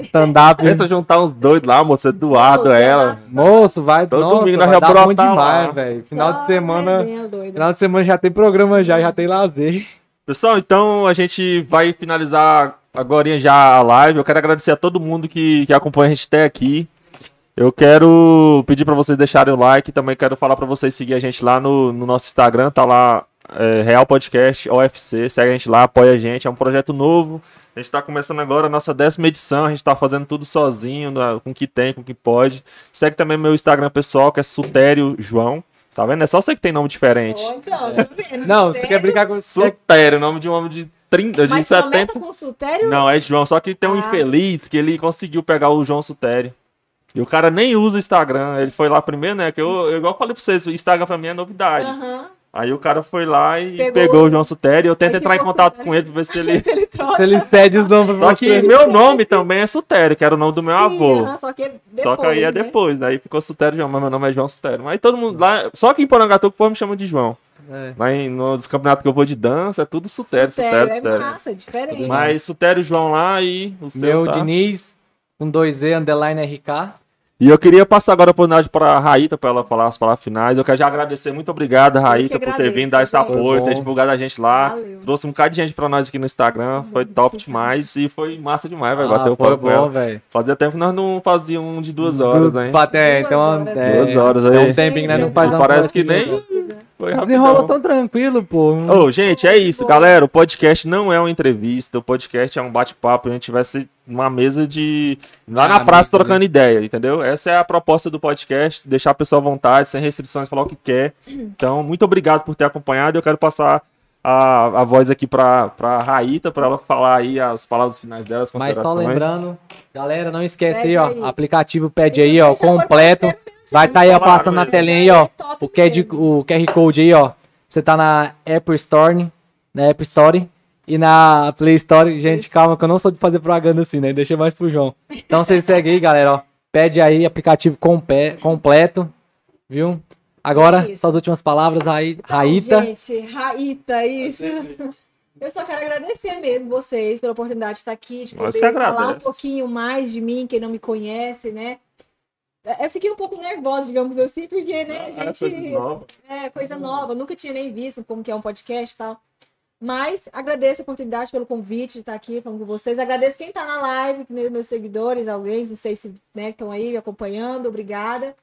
Stand-up. Pensa juntar uns doidos lá, moça, doado a ela. Moço, vai, Todo nossa, domingo nós vai dar bom demais, velho. Final de Só semana, resenha doida. final de semana já tem programa já, já tem lazer. Pessoal, então a gente vai finalizar agora já a live. Eu quero agradecer a todo mundo que, que acompanha a gente até aqui. Eu quero pedir para vocês deixarem o like. Também quero falar para vocês seguir a gente lá no, no nosso Instagram. Tá lá, é, Real Podcast OFC. Segue a gente lá, apoia a gente. É um projeto novo. A gente está começando agora a nossa décima edição. A gente está fazendo tudo sozinho, com o que tem, com o que pode. Segue também meu Instagram pessoal, que é Sutério João. Tá vendo? É só você que tem nome diferente. Ó, então, tá vendo? Não, você quer brincar com... Sutério, nome de um homem de 30, de Mas 70. começa com Sutério? Não, é João, só que tem um Ah. infeliz que ele conseguiu pegar o João Sutério. E o cara nem usa o Instagram. Ele foi lá primeiro, né? Que eu, eu igual falei pra vocês, o Instagram pra mim é novidade. Aham. Aí o cara foi lá e Pegou- pegou, o João Sutério. Eu tento entrar em contato Sutério. com ele pra ver se ele. Ele troca. Se ele cede os nomes pra Só que meu nome também é Sutério, que era o nome do meu Sim, avô. só que depois, Só que aí é né? depois, aí ficou Sutério João, mas meu nome é João Sutério. Mas todo mundo lá, só que em Porangatu que o povo me chama de João. É. Mas nos campeonatos que eu vou de dança é tudo Sutério, Sutério, Sutério, é Sutério. massa, é diferente. Mas Sutério João lá e o seu Meu tá? Diniz, com 2E, underline RK. E eu queria passar agora a oportunidade para a Raíta, para ela falar as palavras finais. Eu quero já agradecer, muito obrigado, Raíta, por ter agradeço, vindo dar esse apoio, ter bom. divulgado a gente lá. Valeu. Trouxe um bocado de gente para nós aqui no Instagram. Foi top demais e foi massa demais, vai bater o Ah, foi papo com ela. bom, velho. Fazia tempo que nós não fazíamos um de duas horas, hein? É, Duas então, horas, é, Duas horas tem aí. um tempinho, né? Não Não faz Parece que assim, nem. Né? Foi Desenrola rapidão. tão tranquilo, pô. Ô, gente, é isso, galera. O podcast não é uma entrevista, o podcast é um bate-papo. A gente ser uma mesa de. lá Ah, na praça mesa, trocando ideia, entendeu? Essa é a proposta do podcast, deixar a pessoa à vontade, sem restrições, falar o que quer. Então, muito obrigado por ter acompanhado. Eu quero passar a, a voz aqui pra, pra Raíta, pra ela falar aí as palavras finais dela, as Mas só lembrando, galera, não esquece Pede aí, ó. aí. Aplicativo pede aí, ó, Gente, agora completo. Vai estar aí ó, Falaram passando na telinha aí, ó. É top O QR, mesmo. o QR Code aí, ó. Você tá na Apple Store, na App Store e na Play Store. Gente, calma que eu não sou de fazer propaganda assim, né? Deixa mais pro João. Então vocês seguem aí, galera, ó. Pede aí aplicativo completo, viu? Agora, É suas últimas palavras aí, Então, Raíta. gente, Raíta, isso. Eu só quero agradecer mesmo vocês pela oportunidade de estar aqui, de poder falar um pouquinho mais de mim, quem não me conhece, né? Eu fiquei um pouco nervosa, digamos assim, porque, né, a Ah, gente. coisa nova. É, coisa nova. Nunca tinha nem visto como que é um podcast e tal. Mas agradeço a oportunidade pelo convite de estar aqui falando com vocês. Agradeço quem está na live, meus seguidores, alguém, não sei se né, estão aí me acompanhando. Obrigada.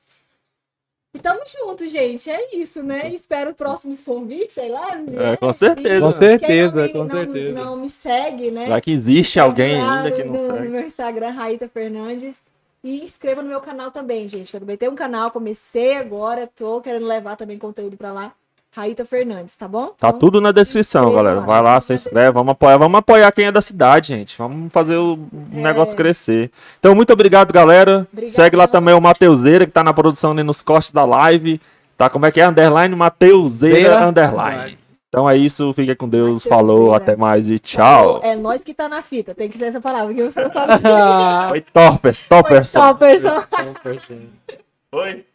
E tamo junto, gente. É isso, né? Espero próximos convites, sei lá. né? É, com certeza. Com certeza, não me- com não- certeza. Não me segue, né? Já que existe alguém Claro, ainda que não no, segue. no meu Instagram, Raíta Fernandes. E inscreva no meu canal também, gente. Que eu também tenho um canal, comecei agora, tô querendo levar também conteúdo pra lá. Raíta Fernandes, tá bom? Tá Então, tudo na descrição, galera. lá, Vai lá, se inscreve, vamos apoiar, vamos apoiar quem é da cidade, gente. Vamos fazer o É. negócio crescer. Então, muito obrigado, galera. Obrigadão. Segue lá também o Mateuseira, que tá na produção ali nos cortes da live. Tá, como é que é? Underline Mateuseira Underline. Então é isso, fica com Deus, falou, até mais e tchau. É nós que tá na fita, tem que ser essa palavra, que eu sou Foi Torpers, Torpers. Top, pessoal. Então, perfeito. Foi?